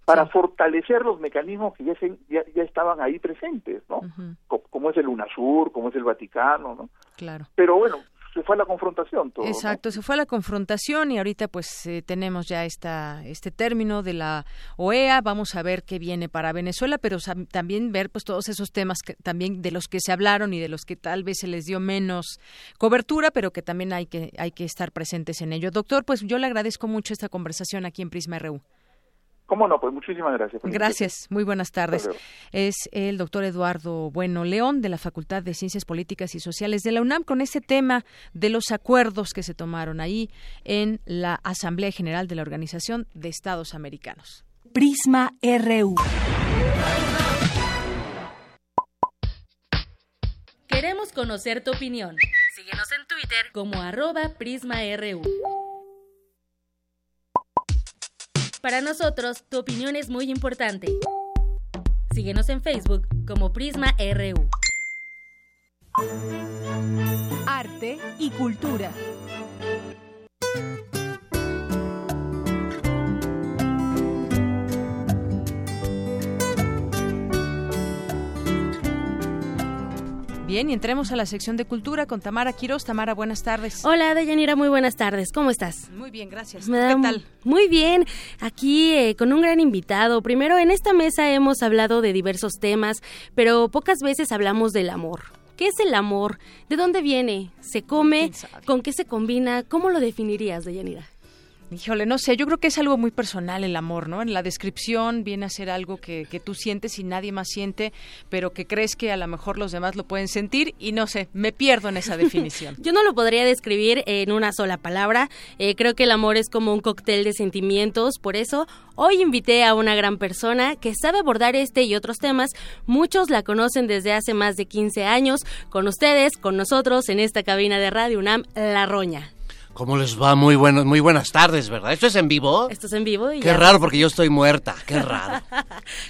Speaker 15: para fortalecer los mecanismos que ya, ya, estaban ahí presentes, ¿no? como es el UNASUR, como es el Vaticano, ¿no?
Speaker 1: Claro.
Speaker 15: Pero bueno, se fue a la confrontación todo.
Speaker 1: Exacto, se fue a la confrontación y ahorita pues eh, tenemos ya esta, este término de la OEA, vamos a ver qué viene para Venezuela, pero también ver pues todos esos temas que, también de los que se hablaron y de los que tal vez se les dio menos cobertura, pero que también hay que, hay que estar presentes en ello. Doctor, pues yo le agradezco mucho esta conversación aquí en Prisma RU.
Speaker 15: ¿Cómo no? Pues muchísimas gracias.
Speaker 1: Gracias, muy buenas tardes. Es el doctor Eduardo Bueno León de la Facultad de Ciencias Políticas y Sociales de la UNAM con este tema de los acuerdos que se tomaron ahí en la Asamblea General de la Organización de Estados Americanos.
Speaker 3: Prisma RU.
Speaker 7: Queremos conocer tu opinión. Síguenos en Twitter como arroba PrismaRU. Para nosotros, tu opinión es muy importante. Síguenos en Facebook como Prisma RU.
Speaker 3: Arte y cultura.
Speaker 1: Bien, y entremos a la sección de cultura con Tamara Quiroz. Tamara, buenas tardes.
Speaker 7: Hola, Deyanira, muy buenas tardes. ¿Cómo estás?
Speaker 1: Muy bien, gracias. ¿Qué tal?
Speaker 7: Muy bien, aquí eh, con un gran invitado. Primero, en esta mesa hemos hablado de diversos temas, pero pocas veces hablamos del amor. ¿Qué es el amor? ¿De dónde viene? ¿Se come? ¿Con qué se combina? ¿Cómo lo definirías, Deyanira?
Speaker 1: Híjole, no sé, yo creo que es algo muy personal el amor, ¿no? En la descripción viene a ser algo que, que tú sientes y nadie más siente, pero que crees que a lo mejor los demás lo pueden sentir y no sé, me pierdo en esa definición.
Speaker 7: yo no lo podría describir en una sola palabra, eh, creo que el amor es como un cóctel de sentimientos, por eso hoy invité a una gran persona que sabe abordar este y otros temas, muchos la conocen desde hace más de 15 años, con ustedes, con nosotros en esta cabina de Radio UNAM, La Roña.
Speaker 16: ¿Cómo les va? Muy buenos, muy buenas tardes, ¿verdad? ¿Esto es en vivo?
Speaker 7: Esto es en vivo. Y
Speaker 16: qué raro porque yo estoy muerta, qué raro.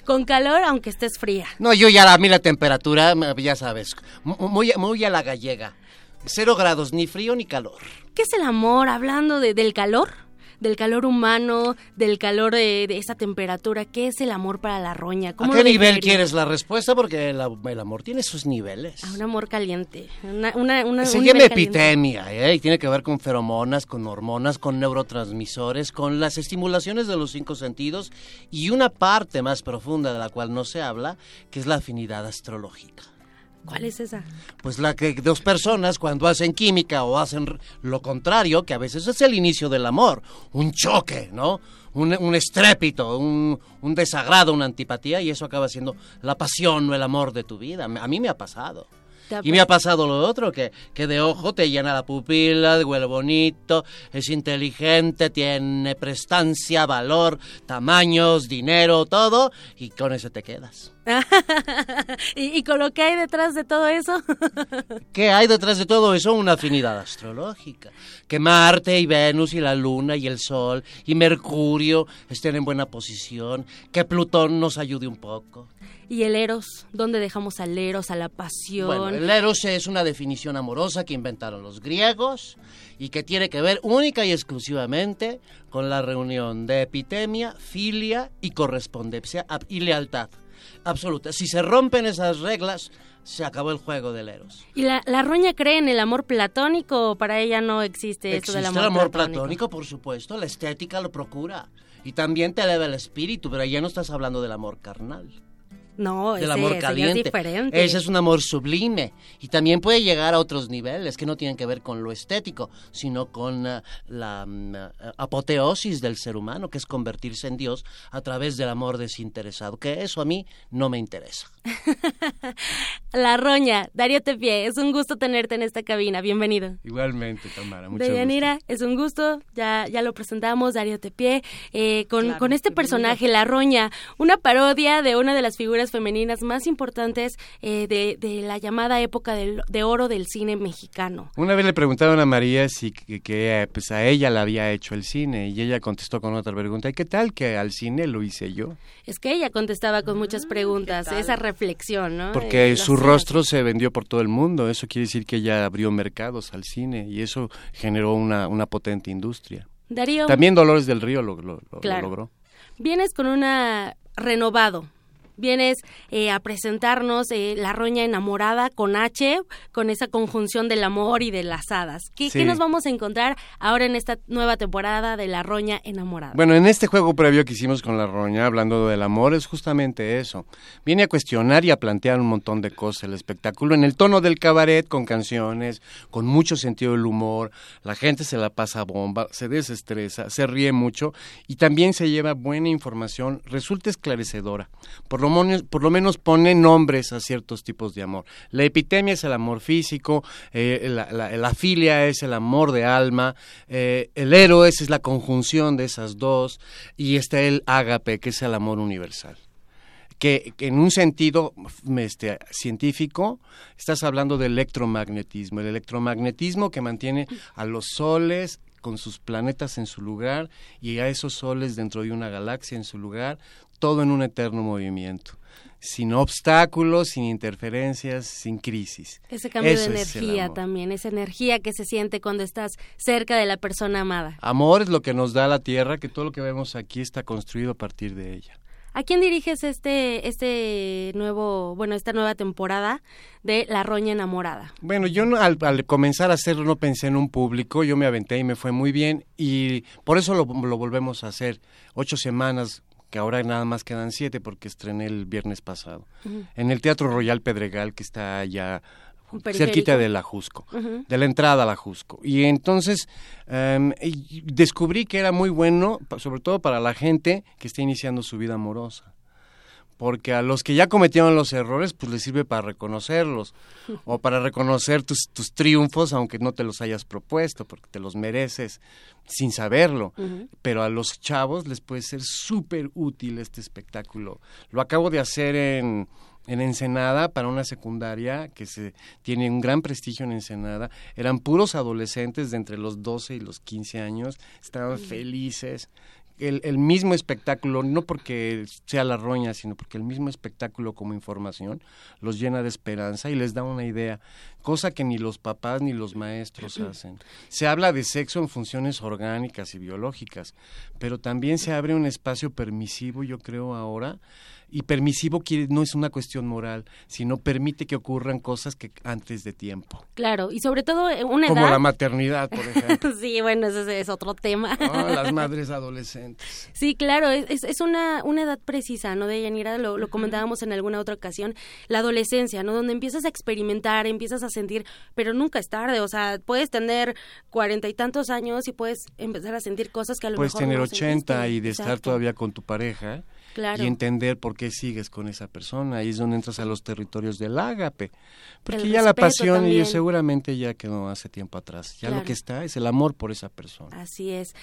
Speaker 7: Con calor aunque estés fría.
Speaker 16: No, yo ya a mí la temperatura, ya sabes, muy, muy a la gallega. Cero grados, ni frío ni calor.
Speaker 7: ¿Qué es el amor? Hablando de, del calor del calor humano, del calor de, esa temperatura. ¿Qué es el amor para la roña?
Speaker 16: ¿A qué nivel quieres la respuesta? Porque el, amor tiene sus niveles.
Speaker 7: A un amor caliente. Una, una,
Speaker 16: Se llama epidemia, ¿eh? y tiene que ver con feromonas, con hormonas, con neurotransmisores, con las estimulaciones de los cinco sentidos y una parte más profunda de la cual no se habla, que es la afinidad astrológica.
Speaker 7: ¿Cuál es esa?
Speaker 16: Pues la que dos personas cuando hacen química o hacen lo contrario, que a veces es el inicio del amor, un choque, ¿no? Un, estrépito, un, un, desagrado, una antipatía, y eso acaba siendo la pasión o el amor de tu vida. A mí me ha pasado. Y me ha pasado lo otro, que, que de ojo te llena la pupila, huele bonito, es inteligente, tiene prestancia, valor, tamaños, dinero, todo, y con eso te quedas.
Speaker 7: ¿Y, con lo que hay detrás de todo eso?
Speaker 16: ¿Qué hay detrás de todo eso? Una afinidad astrológica. Que Marte y Venus y la Luna y el Sol y Mercurio estén en buena posición. Que Plutón nos ayude un poco.
Speaker 7: ¿Y el Eros? ¿Dónde dejamos al Eros, a la pasión?
Speaker 16: Bueno, el Eros es una definición amorosa que inventaron los griegos y que tiene que ver única y exclusivamente con la reunión de epitemia, filia y correspondencia y lealtad absoluta. Si se rompen esas reglas, se acabó el juego del Eros.
Speaker 7: ¿Y la, la roña cree en el amor platónico o para ella no existe,
Speaker 16: esto
Speaker 7: del amor,
Speaker 16: el amor platónico? por supuesto. La estética lo procura. Y también te eleva el espíritu, pero ya no estás hablando del amor carnal.
Speaker 7: No, del amor caliente. Es diferente.
Speaker 16: Ese es un amor sublime y también puede llegar a otros niveles que no tienen que ver con lo estético, sino con uh, la mm, uh, apoteosis del ser humano, que es convertirse en Dios a través del amor desinteresado, que eso a mí no me interesa.
Speaker 7: la Roña, Darío Tepié, es un gusto tenerte en esta cabina, bienvenido.
Speaker 17: Igualmente, Tamara, mucho
Speaker 7: Deyanira, es un gusto, ya, ya lo presentamos, Darío Tepié, eh, con, con este personaje, La Roña, una parodia de una de las figuras femeninas más importantes eh, de, la llamada época de oro del cine mexicano.
Speaker 17: Una vez le preguntaron a María si que, pues a ella la había hecho el cine y ella contestó con otra pregunta, ¿y qué tal que al cine lo hice yo?
Speaker 7: Es que ella contestaba con muchas ah, preguntas, esa reflexión, ¿no?
Speaker 17: Porque su rostro se vendió por todo el mundo, eso quiere decir que ella abrió mercados al cine y eso generó una, una potente industria.
Speaker 7: Darío.
Speaker 17: También Dolores del Río lo, lo logró.
Speaker 7: Vienes con una renovado vienes eh, a presentarnos eh, La Roña Enamorada con H, con esa conjunción del amor y de las hadas. ¿Qué, ¿Qué, nos vamos a encontrar ahora en esta nueva temporada de La Roña Enamorada?
Speaker 17: Bueno, en este juego previo que hicimos con La Roña, hablando del amor, es justamente eso. Viene a cuestionar y a plantear un montón de cosas el espectáculo en el tono del cabaret, con canciones, con mucho sentido del humor. La gente se la pasa bomba, se desestresa, se ríe mucho y también se lleva buena información, resulta esclarecedora. Por lo por lo menos pone nombres a ciertos tipos de amor. La epidemia es el amor físico, eh, la, filia es el amor de alma, eh, el héroe es la conjunción de esas dos, y está el ágape, que es el amor universal. Que, en un sentido este, científico estás hablando del electromagnetismo, el electromagnetismo que mantiene a los soles con sus planetas en su lugar y a esos soles dentro de una galaxia en su lugar, todo en un eterno movimiento sin obstáculos, sin interferencias, sin crisis.
Speaker 7: Ese cambio de energía también, esa energía que se siente cuando estás cerca de la persona amada.
Speaker 17: Amor es lo que nos da la tierra, que todo lo que vemos aquí está construido a partir de ella.
Speaker 7: ¿A quién diriges este, este nuevo, bueno, esta nueva temporada de La Roña Enamorada?
Speaker 17: Bueno, yo al, comenzar a hacerlo no pensé en un público, yo me aventé y me fue muy bien y por eso lo, lo volvemos a hacer. Ocho semanas que ahora nada más quedan siete porque estrené el viernes pasado. En el Teatro Royal Pedregal, que está allá cerquita de la Jusco, de la entrada a la Jusco. Y entonces em, descubrí que era muy bueno, sobre todo para la gente que está iniciando su vida amorosa porque a los que ya cometieron los errores, pues les sirve para reconocerlos o para reconocer tus, tus triunfos, aunque no te los hayas propuesto, porque te los mereces sin saberlo. Pero a los chavos les puede ser súper útil este espectáculo. Lo acabo de hacer en, en Ensenada para una secundaria que se tiene un gran prestigio en Ensenada. Eran puros adolescentes de entre los 12 y los 15 años, estaban felices el, mismo espectáculo, no porque sea la roña, sino porque el mismo espectáculo como información los llena de esperanza y les da una idea, cosa que ni los papás ni los maestros hacen. Se habla de sexo en funciones orgánicas y biológicas, pero también se abre un espacio permisivo, yo creo ahora, y permisivo no es una cuestión moral, sino permite que ocurran cosas que antes de tiempo.
Speaker 7: Claro, y sobre todo eh, una edad...
Speaker 17: Como la maternidad, por ejemplo.
Speaker 7: sí, bueno, ese es otro tema.
Speaker 17: las madres adolescentes.
Speaker 7: Sí, claro, es, es una, una edad precisa, ¿no? De Yanira, lo, lo comentábamos en alguna otra ocasión, la adolescencia, ¿no? Donde empiezas a experimentar, empiezas a sentir, pero nunca es tarde, o sea, puedes tener cuarenta y tantos años y puedes empezar a sentir cosas que a lo
Speaker 17: puedes
Speaker 7: mejor...
Speaker 17: Puedes tener ochenta y de estar todavía con tu pareja y entender por qué sigues con esa persona. Ahí es donde entras a los territorios del ágape. Porque ya la pasión y seguramente ya quedó hace tiempo atrás. Ya lo que está es el amor por esa persona.
Speaker 7: Así es.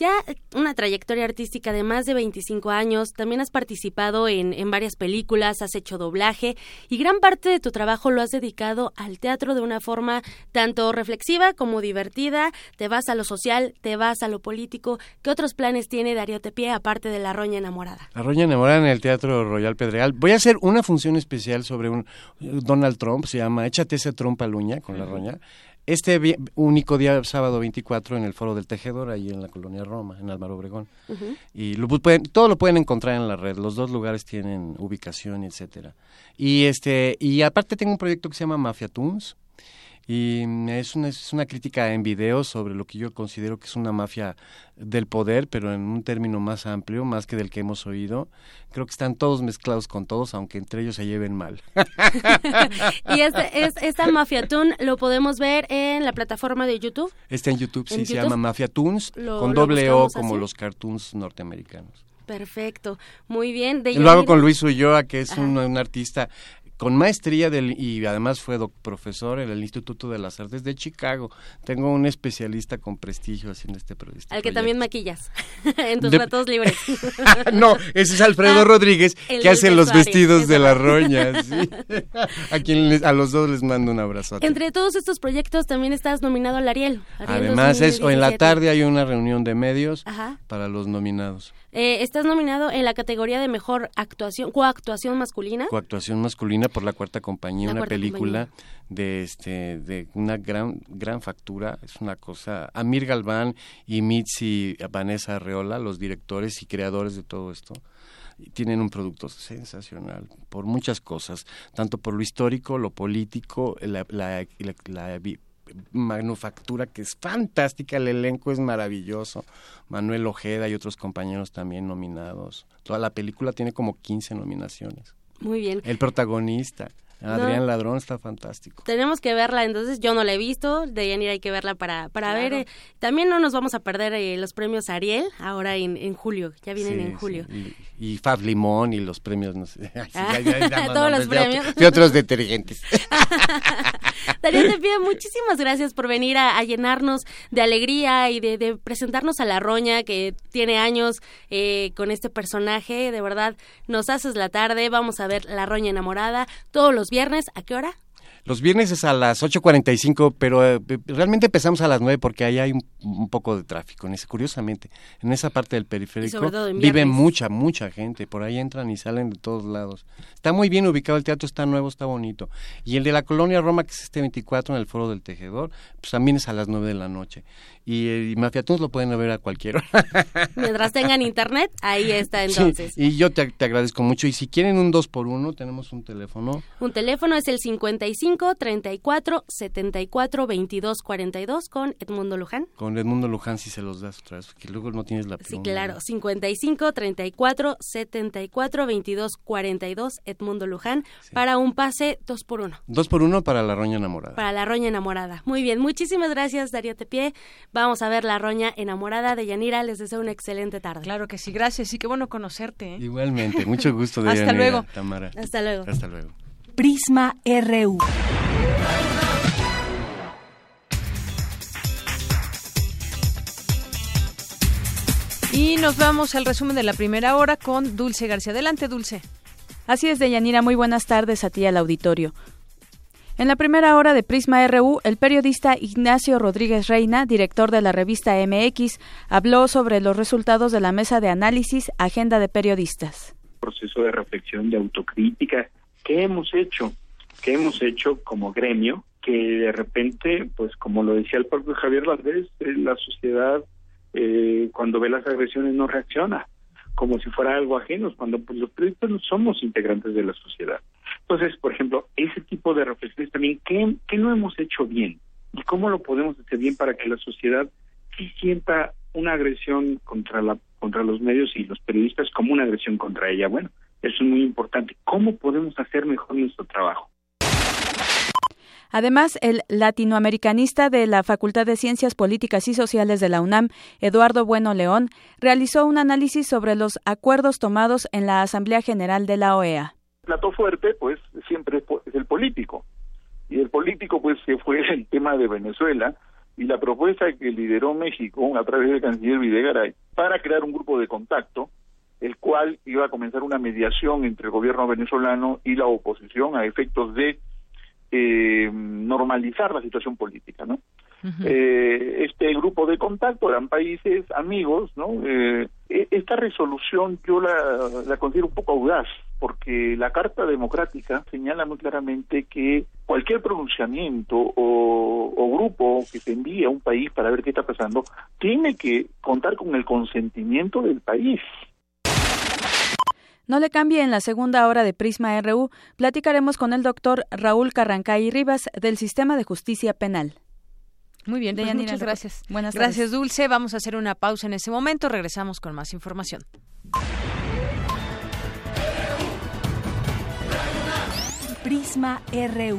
Speaker 7: Ya una trayectoria artística de más de 25 años, también has participado en, en varias películas, has hecho doblaje y gran parte de tu trabajo lo has dedicado al teatro de una forma tanto reflexiva como divertida. Te vas a lo social, te vas a lo político. ¿Qué otros planes tiene Darío Tepié aparte de La Roña Enamorada?
Speaker 17: La Roña Enamorada en el Teatro Royal Pedregal. Voy a hacer una función especial sobre un Donald Trump, se llama Échate ese trompa luña con La Roña este único día, sábado 24, en el Foro del Tejedor, ahí en la colonia Roma, en Álvaro Obregón. Y lo pueden, todo lo pueden encontrar en la red. Los dos lugares tienen ubicación, etcétera. Y este y aparte tengo un proyecto que se llama Mafia Tunes, y es una, es una crítica en video sobre lo que yo considero que es una mafia del poder, pero en un término más amplio, más que del que hemos oído. Creo que están todos mezclados con todos, aunque entre ellos se lleven mal.
Speaker 7: y este, es, esta Mafia Toon lo podemos ver en la plataforma de YouTube.
Speaker 17: Está en YouTube, sí, se llama Mafia Toons, con doble O como los cartoons norteamericanos.
Speaker 7: Perfecto, muy bien.
Speaker 17: De lo hago con Luis Ulloa, que es un, un, artista con maestría del, y además fue profesor en el Instituto de las Artes de Chicago. Tengo un especialista con prestigio haciendo este, proyecto.
Speaker 7: Al que también maquillas en tus ratos libres.
Speaker 17: no, ese es Alfredo ah, Rodríguez que hace los vestidos de la roña. a quien a los dos les mando un abrazo.
Speaker 7: Entre todos estos proyectos también estás nominado al Ariel.
Speaker 17: Además, es, o en la tarde hay una reunión de medios para los nominados.
Speaker 7: Eh, estás nominado en la categoría de mejor actuación, coactuación masculina.
Speaker 17: Coactuación masculina por la cuarta compañía, una película de este de una gran gran factura, es una cosa. Amir Galván y Mitzi Vanessa Arreola, los directores y creadores de todo esto, tienen un producto sensacional por muchas cosas, tanto por lo histórico, lo político, la, la, la manufactura que es fantástica, el elenco es maravilloso, Manuel Ojeda y otros compañeros también nominados. Toda la película tiene como 15 nominaciones.
Speaker 7: Muy bien.
Speaker 17: El protagonista. Adrián Ladrón está fantástico.
Speaker 7: Tenemos que verla, entonces yo no la he visto, de Yanira hay que verla para, para ver. Eh, también no nos vamos a perder eh, los premios Ariel ahora en, en julio, ya vienen en julio.
Speaker 17: Y, Fab Limón y los premios, no sé.
Speaker 7: Todos los premios.
Speaker 17: Y otros detergentes.
Speaker 7: Darío te pido muchísimas gracias por venir a, llenarnos de alegría y de, presentarnos a la roña que tiene años eh, con este personaje. De verdad, nos haces la tarde, vamos a ver la roña enamorada todos los viernes. ¿A qué hora?
Speaker 17: Los viernes es a las 8.45, pero eh, realmente empezamos a las 9 porque ahí hay un, poco de tráfico. En ese, curiosamente, en esa parte del periférico vive mucha, mucha gente. Por ahí entran y salen de todos lados. Está muy bien ubicado, el teatro está nuevo, está bonito. Y el de la Colonia Roma, que es este 24 en el Foro del Tejedor, pues también es a las 9 de la noche. Y, eh, y Mafiatunes lo pueden ver a cualquiera.
Speaker 7: Mientras tengan internet, ahí está entonces.
Speaker 17: y yo te, te agradezco mucho. Y si quieren un 2 por 1 tenemos un teléfono.
Speaker 7: Un teléfono es el 55 55 34 74 22 42 con Edmundo Luján.
Speaker 17: Con Edmundo Luján si se los das otra vez, que luego no tienes la
Speaker 7: Sí, claro, 55 34 74 22 42 Edmundo Luján para un pase dos por uno.
Speaker 17: Dos por uno para la roña enamorada.
Speaker 7: Para la roña enamorada. Muy bien, muchísimas gracias Darío Tepié. Vamos a ver la roña enamorada de Yanira. Les deseo una excelente tarde.
Speaker 1: Claro que sí, gracias y qué bueno conocerte. ¿eh?
Speaker 17: Igualmente, mucho gusto de
Speaker 1: Hasta luego.
Speaker 17: Tamara.
Speaker 7: Hasta luego.
Speaker 17: Hasta luego.
Speaker 3: Prisma RU.
Speaker 1: Y nos vamos al resumen de la primera hora con Dulce García. Adelante, Dulce.
Speaker 18: Así es, Deyanira. Muy buenas tardes a ti al auditorio. En la primera hora de Prisma RU, el periodista Ignacio Rodríguez Reina, director de la revista MX, habló sobre los resultados de la mesa de análisis Agenda de Periodistas.
Speaker 14: Proceso de reflexión, de autocrítica. ¿Qué hemos hecho? ¿Qué hemos hecho como gremio? Que de repente, pues como lo decía el propio Javier Valdés, eh, la sociedad eh, cuando ve las agresiones no reacciona como si fuera algo ajeno, cuando pues, los periodistas no somos integrantes de la sociedad. Entonces, por ejemplo, ese tipo de reflexiones también, ¿qué, ¿qué no hemos hecho bien? ¿Y cómo lo podemos hacer bien para que la sociedad sí sienta una agresión contra, la, contra los medios y los periodistas como una agresión contra ella? Bueno, eso es muy importante. ¿Cómo podemos hacer mejor nuestro trabajo?
Speaker 18: Además, el latinoamericanista de la Facultad de Ciencias Políticas y Sociales de la UNAM, Eduardo Bueno León, realizó un análisis sobre los acuerdos tomados en la Asamblea General de la OEA.
Speaker 15: El plato fuerte, pues, siempre es el político. Y el político, pues, se fue el tema de Venezuela y la propuesta que lideró México a través del canciller Videgaray para crear un grupo de contacto, el cual iba a comenzar una mediación entre el gobierno venezolano y la oposición a efectos de eh, normalizar la situación política, ¿no? eh, este grupo de contacto eran países amigos, ¿no? Eh, esta resolución yo la, la considero un poco audaz, porque la Carta Democrática señala muy claramente que cualquier pronunciamiento o, o, grupo que se envíe a un país para ver qué está pasando tiene que contar con el consentimiento del país.
Speaker 18: No le cambie en la segunda hora de Prisma RU, platicaremos con el doctor Raúl Carrancay Rivas del Sistema de Justicia Penal.
Speaker 1: Muy bien, pues muchas gracias.
Speaker 18: Buenas
Speaker 1: tardes. Gracias, Dulce. Vamos a hacer una pausa en ese momento. Regresamos con más información.
Speaker 3: Prisma RU.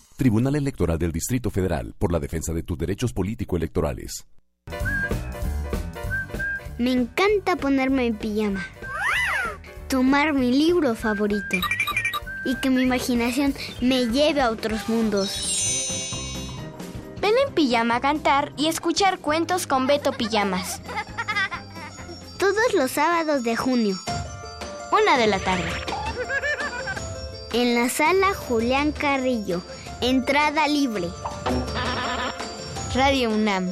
Speaker 19: Tribunal Electoral del Distrito Federal por la defensa de tus derechos político-electorales.
Speaker 20: Me encanta ponerme en pijama, tomar mi libro favorito y que mi imaginación me lleve a otros mundos.
Speaker 21: Ven en pijama a cantar y escuchar cuentos con Beto Pijamas.
Speaker 20: Todos los sábados de junio,
Speaker 21: una de la tarde.
Speaker 20: En la sala Julián Carrillo Entrada libre. Radio UNAM.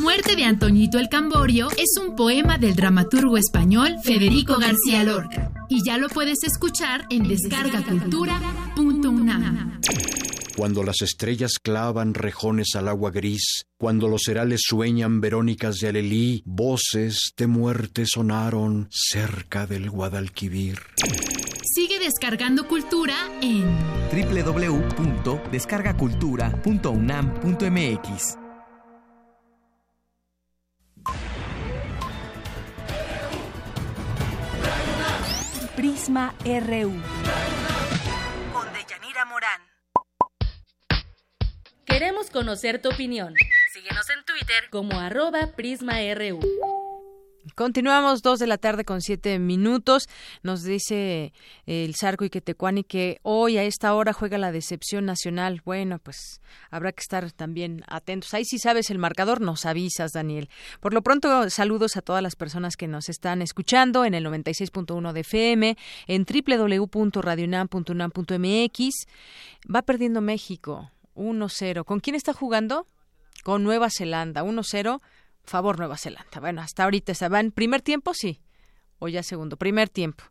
Speaker 22: Muerte de Antoñito el Camborio es un poema del dramaturgo español Federico García Lorca y ya lo puedes escuchar en descargacultura.unam.
Speaker 23: Cuando las estrellas clavan rejones al agua gris, cuando los herales sueñan verónicas de Alelí, voces de muerte sonaron cerca del Guadalquivir.
Speaker 22: Sigue descargando cultura en
Speaker 24: www.descargacultura.unam.mx.
Speaker 3: Prisma RU.
Speaker 25: Con Deyanira Morán.
Speaker 7: Queremos conocer tu opinión. Síguenos en Twitter como arroba PrismaRU.
Speaker 1: Continuamos dos de la tarde con siete minutos. Nos dice el Zarco y Quetecuani que hoy a esta hora juega la decepción nacional. Bueno, pues habrá que estar también atentos. Ahí si sabes el marcador, nos avisas, Daniel. Por lo pronto, saludos a todas las personas que nos están escuchando en el 96.1 de FM, en www.radionam.unam.mx. Va perdiendo México 1-0. ¿Con quién está jugando? Con Nueva Zelanda, 1-0 favor Nueva Zelanda. Bueno, hasta ahorita se va en primer tiempo, sí. O ya segundo, primer tiempo.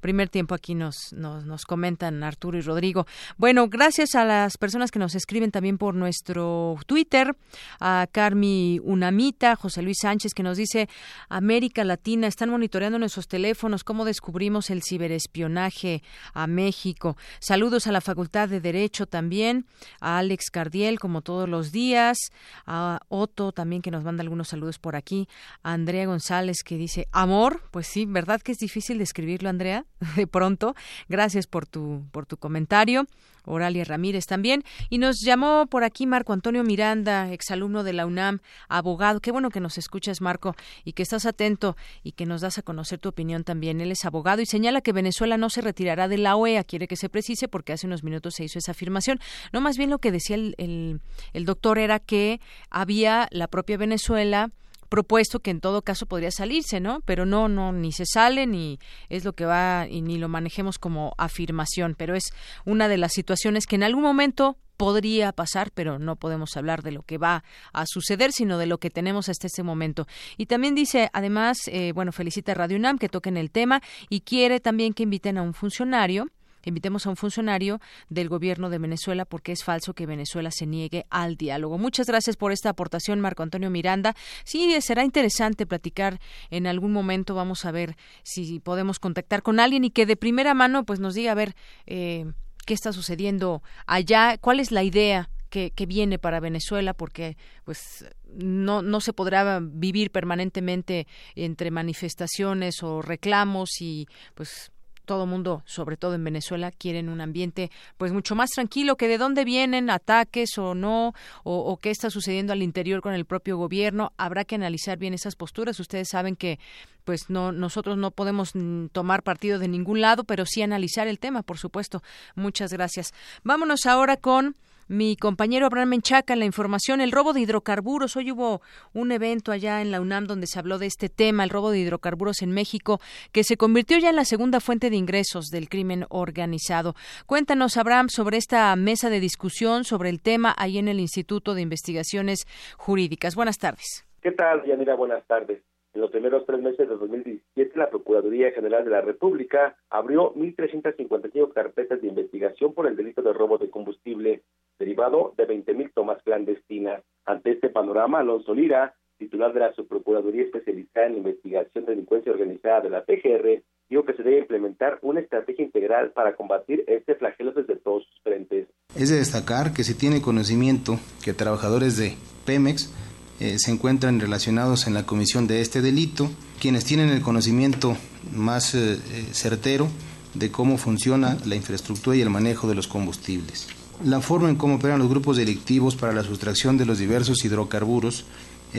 Speaker 1: Primer tiempo aquí nos, nos, nos, comentan Arturo y Rodrigo. Bueno, gracias a las personas que nos escriben también por nuestro Twitter, a Carmi Unamita, José Luis Sánchez, que nos dice América Latina, están monitoreando nuestros teléfonos, cómo descubrimos el ciberespionaje a México. Saludos a la Facultad de Derecho también, a Alex Cardiel, como todos los días, a Otto también que nos manda algunos saludos por aquí, a Andrea González que dice amor, pues sí, ¿verdad que es difícil describirlo, Andrea? De pronto. Gracias por tu, por tu comentario. Oralia Ramírez también. Y nos llamó por aquí Marco Antonio Miranda, exalumno de la UNAM, abogado. Qué bueno que nos escuchas, Marco, y que estás atento y que nos das a conocer tu opinión también. Él es abogado y señala que Venezuela no se retirará de la OEA. Quiere que se precise porque hace unos minutos se hizo esa afirmación. No, más bien lo que decía el, el, el doctor era que había la propia Venezuela propuesto que en todo caso podría salirse, ¿no? Pero no, no, ni se sale ni es lo que va y ni lo manejemos como afirmación, pero es una de las situaciones que en algún momento podría pasar, pero no podemos hablar de lo que va a suceder, sino de lo que tenemos hasta este momento. Y también dice, además, eh, bueno, felicita a Radio UNAM que toquen el tema y quiere también que inviten a un funcionario invitemos a un funcionario del gobierno de Venezuela porque es falso que Venezuela se niegue al diálogo. Muchas gracias por esta aportación, Marco Antonio Miranda. Sí, será interesante platicar en algún momento. Vamos a ver si podemos contactar con alguien y que de primera mano pues nos diga a ver eh, qué está sucediendo allá, cuál es la idea que, que, viene para Venezuela porque pues no, no se podrá vivir permanentemente entre manifestaciones o reclamos y pues todo mundo, sobre todo en Venezuela, quieren un ambiente pues mucho más tranquilo, que de dónde vienen ataques o no, o, qué está sucediendo al interior con el propio gobierno. Habrá que analizar bien esas posturas. Ustedes saben que pues no nosotros no podemos tomar partido de ningún lado, pero sí analizar el tema, por supuesto. Muchas gracias. Vámonos ahora con mi compañero Abraham Menchaca en la información, el robo de hidrocarburos. Hoy hubo un evento allá en la UNAM donde se habló de este tema, el robo de hidrocarburos en México, que se convirtió ya en la segunda fuente de ingresos del crimen organizado. Cuéntanos, Abraham, sobre esta mesa de discusión sobre el tema ahí en el Instituto de Investigaciones Jurídicas. Buenas tardes.
Speaker 26: ¿Qué tal, Yanira? Buenas tardes. En los primeros tres meses de 2017, la Procuraduría General de la República abrió 1.355 carpetas de investigación por el delito de robo de combustible, derivado de 20.000 tomas clandestinas. Ante este panorama, Alonso Lira, titular de la Subprocuraduría Especializada en Investigación de Delincuencia Organizada de la PGR, dijo que se debe implementar una estrategia integral para combatir este flagelo desde todos sus frentes.
Speaker 27: Es de destacar que se tiene conocimiento que trabajadores de Pemex eh, se encuentran relacionados en la comisión de este delito, quienes tienen el conocimiento más eh, eh, certero de cómo funciona la infraestructura y el manejo de los combustibles. La forma en cómo operan los grupos delictivos para la sustracción de los diversos hidrocarburos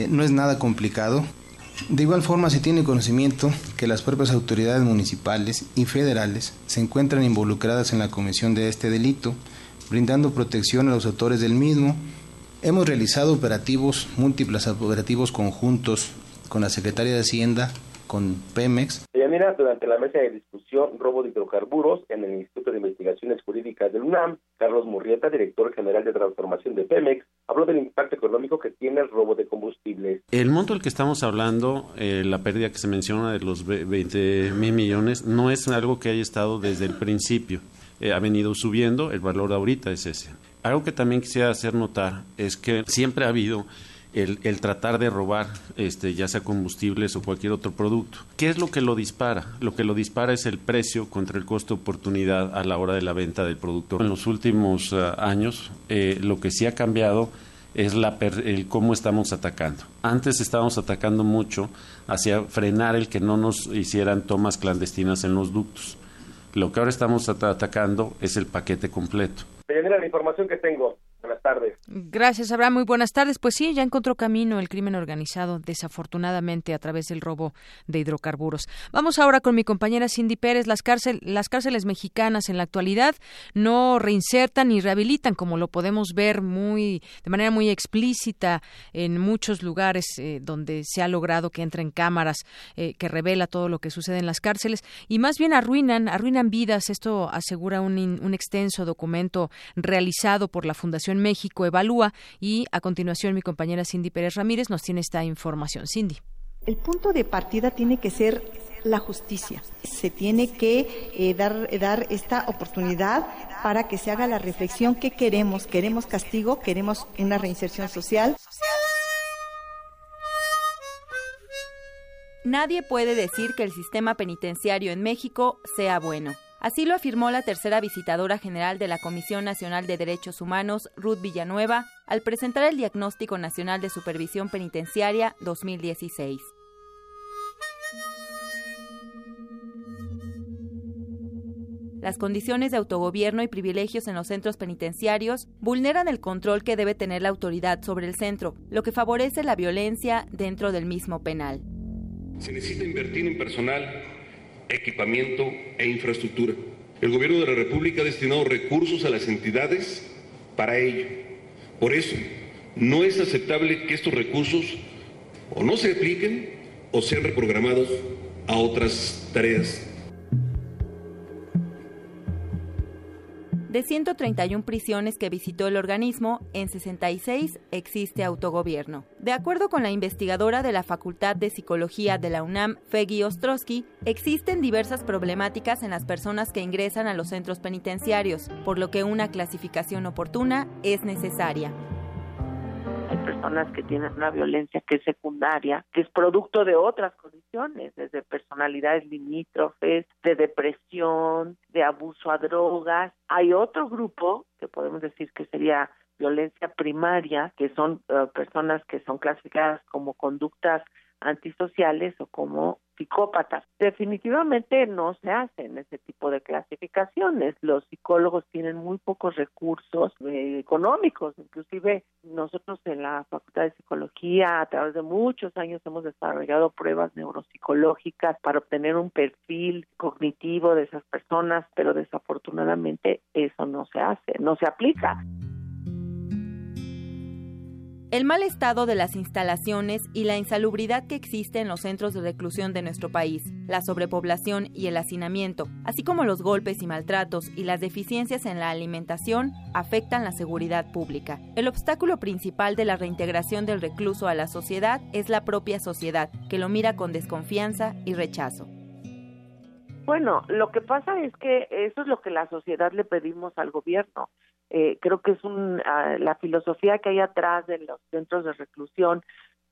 Speaker 27: no es nada complicado. De igual forma se tiene conocimiento que las propias autoridades municipales y federales se encuentran involucradas en la comisión de este delito, brindando protección a los autores del mismo Hemos realizado operativos, múltiples operativos conjuntos con la Secretaría de Hacienda con Pemex.
Speaker 26: Mira, durante la mesa de discusión robo de hidrocarburos en el Instituto de Investigaciones Jurídicas del UNAM, Carlos Murrieta, director general de transformación de Pemex, habló del impacto económico que tiene el robo de combustible.
Speaker 28: El monto del que estamos hablando, eh, la pérdida que se menciona de los 20 mil millones, no es algo que haya estado desde el principio. Eh, ha venido subiendo, el valor ahorita es ese. Algo que también quisiera hacer notar es que siempre ha habido el, tratar de robar, este, ya sea combustibles o cualquier otro producto. ¿Qué es lo que lo dispara? Lo que lo dispara es el precio contra el costo oportunidad a la hora de la venta del producto. En los últimos uh, años, eh, lo que sí ha cambiado es la el cómo estamos atacando. Antes estábamos atacando mucho hacia frenar el que no nos hicieran tomas clandestinas en los ductos. Lo que ahora estamos at atacando es el paquete completo.
Speaker 26: la información que tengo. Buenas tardes.
Speaker 1: Gracias, Abraham. Muy buenas tardes. Pues sí, ya encontró camino el crimen organizado, desafortunadamente, a través del robo de hidrocarburos. Vamos ahora con mi compañera Cindy Pérez. Las, cárcel, las cárceles mexicanas en la actualidad no reinsertan ni rehabilitan, como lo podemos ver muy de manera muy explícita en muchos lugares eh, donde se ha logrado que entren cámaras eh, que revela todo lo que sucede en las cárceles y más bien arruinan, arruinan vidas. Esto asegura un, un extenso documento realizado por la Fundación México Evalúa y a continuación mi compañera Cindy Pérez Ramírez nos tiene esta información. Cindy.
Speaker 24: El punto de partida tiene que ser la justicia. Se tiene que eh, dar, dar esta oportunidad para que se haga la reflexión que queremos. ¿Queremos castigo? ¿Queremos una reinserción social?
Speaker 29: Nadie puede decir que el sistema penitenciario en México sea bueno. Así lo afirmó la tercera visitadora general de la Comisión Nacional de Derechos Humanos, Ruth Villanueva, al presentar el Diagnóstico Nacional de Supervisión Penitenciaria 2016. Las condiciones de autogobierno y privilegios en los centros penitenciarios vulneran el control que debe tener la autoridad sobre el centro, lo que favorece la violencia dentro del mismo penal.
Speaker 30: Se necesita invertir en personal equipamiento e infraestructura. El Gobierno de la República ha destinado recursos a las entidades para ello. Por eso, no es aceptable que estos recursos o no se apliquen o sean reprogramados a otras tareas
Speaker 29: De 131 prisiones que visitó el organismo, en 66 existe autogobierno. De acuerdo con la investigadora de la Facultad de Psicología de la UNAM, Feggy Ostrowski, existen diversas problemáticas en las personas que ingresan a los centros penitenciarios, por lo que una clasificación oportuna es necesaria
Speaker 31: personas que tienen una violencia que es secundaria, que es producto de otras condiciones, desde personalidades limítrofes, de depresión, de abuso a drogas. Hay otro grupo que podemos decir que sería violencia primaria, que son uh, personas que son clasificadas como conductas antisociales o como psicópatas. Definitivamente no se hacen ese tipo de clasificaciones. Los psicólogos tienen muy pocos recursos eh, económicos. Inclusive nosotros en la Facultad de Psicología a través de muchos años hemos desarrollado pruebas neuropsicológicas para obtener un perfil cognitivo de esas personas, pero desafortunadamente eso no se hace, no se aplica.
Speaker 29: El mal estado de las instalaciones y la insalubridad que existe en los centros de reclusión de nuestro país, la sobrepoblación y el hacinamiento, así como los golpes y maltratos y las deficiencias en la alimentación, afectan la seguridad pública. El obstáculo principal de la reintegración del recluso a la sociedad es la propia sociedad, que lo mira con desconfianza y rechazo.
Speaker 31: Bueno, lo que pasa es que eso es lo que la sociedad le pedimos al gobierno eh, creo que es un, ah, la filosofía que hay atrás de los centros de reclusión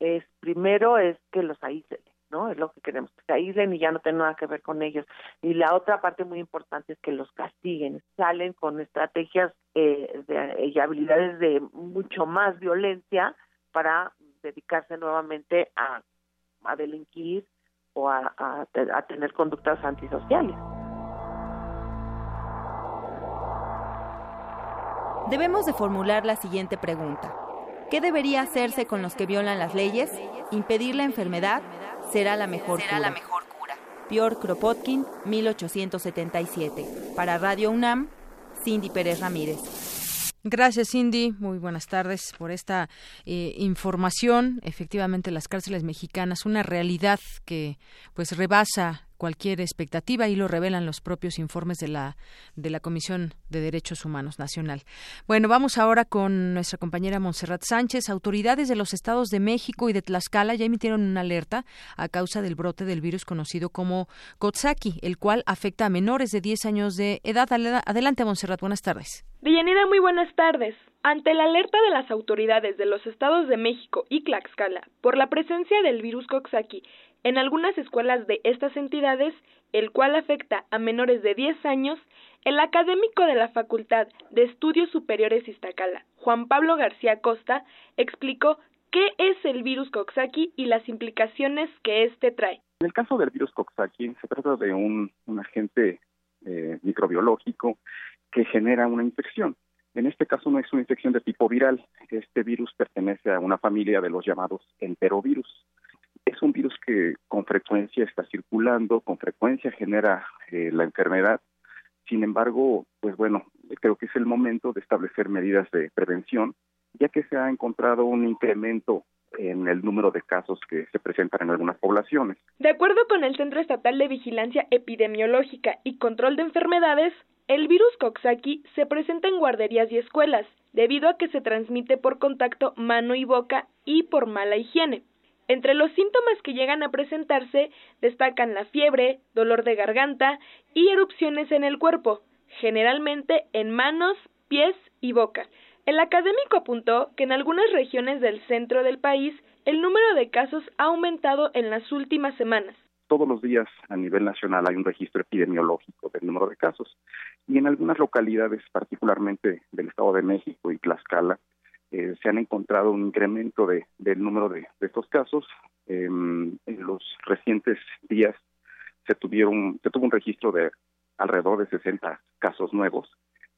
Speaker 31: es primero es que los aíslen, ¿no? Es lo que queremos, que se aíslen y ya no tengan nada que ver con ellos. Y la otra parte muy importante es que los castiguen, salen con estrategias eh, de, y habilidades de mucho más violencia para dedicarse nuevamente a, a delinquir o a, a tener conductas antisociales.
Speaker 29: Debemos de formular la siguiente pregunta. ¿Qué debería hacerse con los que violan las leyes? ¿Impedir la enfermedad? Será la mejor cura. La mejor Pior Kropotkin, 1877. Para Radio UNAM, Cindy Pérez Ramírez.
Speaker 1: Gracias, Cindy. Muy buenas tardes por esta eh, información. Efectivamente, las cárceles mexicanas, una realidad que pues rebasa cualquier expectativa y lo revelan los propios informes de la de la Comisión de Derechos Humanos Nacional. Bueno, vamos ahora con nuestra compañera Montserrat Sánchez. Autoridades de los estados de México y de Tlaxcala ya emitieron una alerta a causa del brote del virus conocido como Kotsaki, el cual afecta a menores de 10 años de edad. Adelante, Montserrat. Buenas tardes.
Speaker 32: Deyanira, muy buenas tardes. Ante la alerta de las autoridades de los estados de México y Tlaxcala por la presencia del virus Coxsackie en algunas escuelas de estas entidades, el cual afecta a menores de 10 años, el académico de la Facultad de Estudios Superiores Iztacala, Juan Pablo García Costa, explicó qué es el virus Coxsackie y las implicaciones que éste trae.
Speaker 33: En el caso del virus Coxsackie, se trata de un, agente eh, microbiológico que genera una infección. En este caso no es una infección de tipo viral. Este virus pertenece a una familia de los llamados enterovirus es un virus que con frecuencia está circulando, con frecuencia genera eh, la enfermedad. Sin embargo, pues bueno, creo que es el momento de establecer medidas de prevención, ya que se ha encontrado un incremento en el número de casos que se presentan en algunas poblaciones.
Speaker 32: De acuerdo con el Centro Estatal de Vigilancia Epidemiológica y Control de Enfermedades, el virus Coxsackie se presenta en guarderías y escuelas, debido a que se transmite por contacto mano y boca y por mala higiene. Entre los síntomas que llegan a presentarse destacan la fiebre, dolor de garganta y erupciones en el cuerpo, generalmente en manos, pies y boca. El académico apuntó que en algunas regiones del centro del país el número de casos ha aumentado en las últimas semanas.
Speaker 33: Todos los días a nivel nacional hay un registro epidemiológico del número de casos y en algunas localidades, particularmente del Estado de México y Tlaxcala, eh, se han encontrado un incremento de, del número de, estos casos. Em, en los recientes días se tuvieron se tuvo un registro de alrededor de 60 casos nuevos,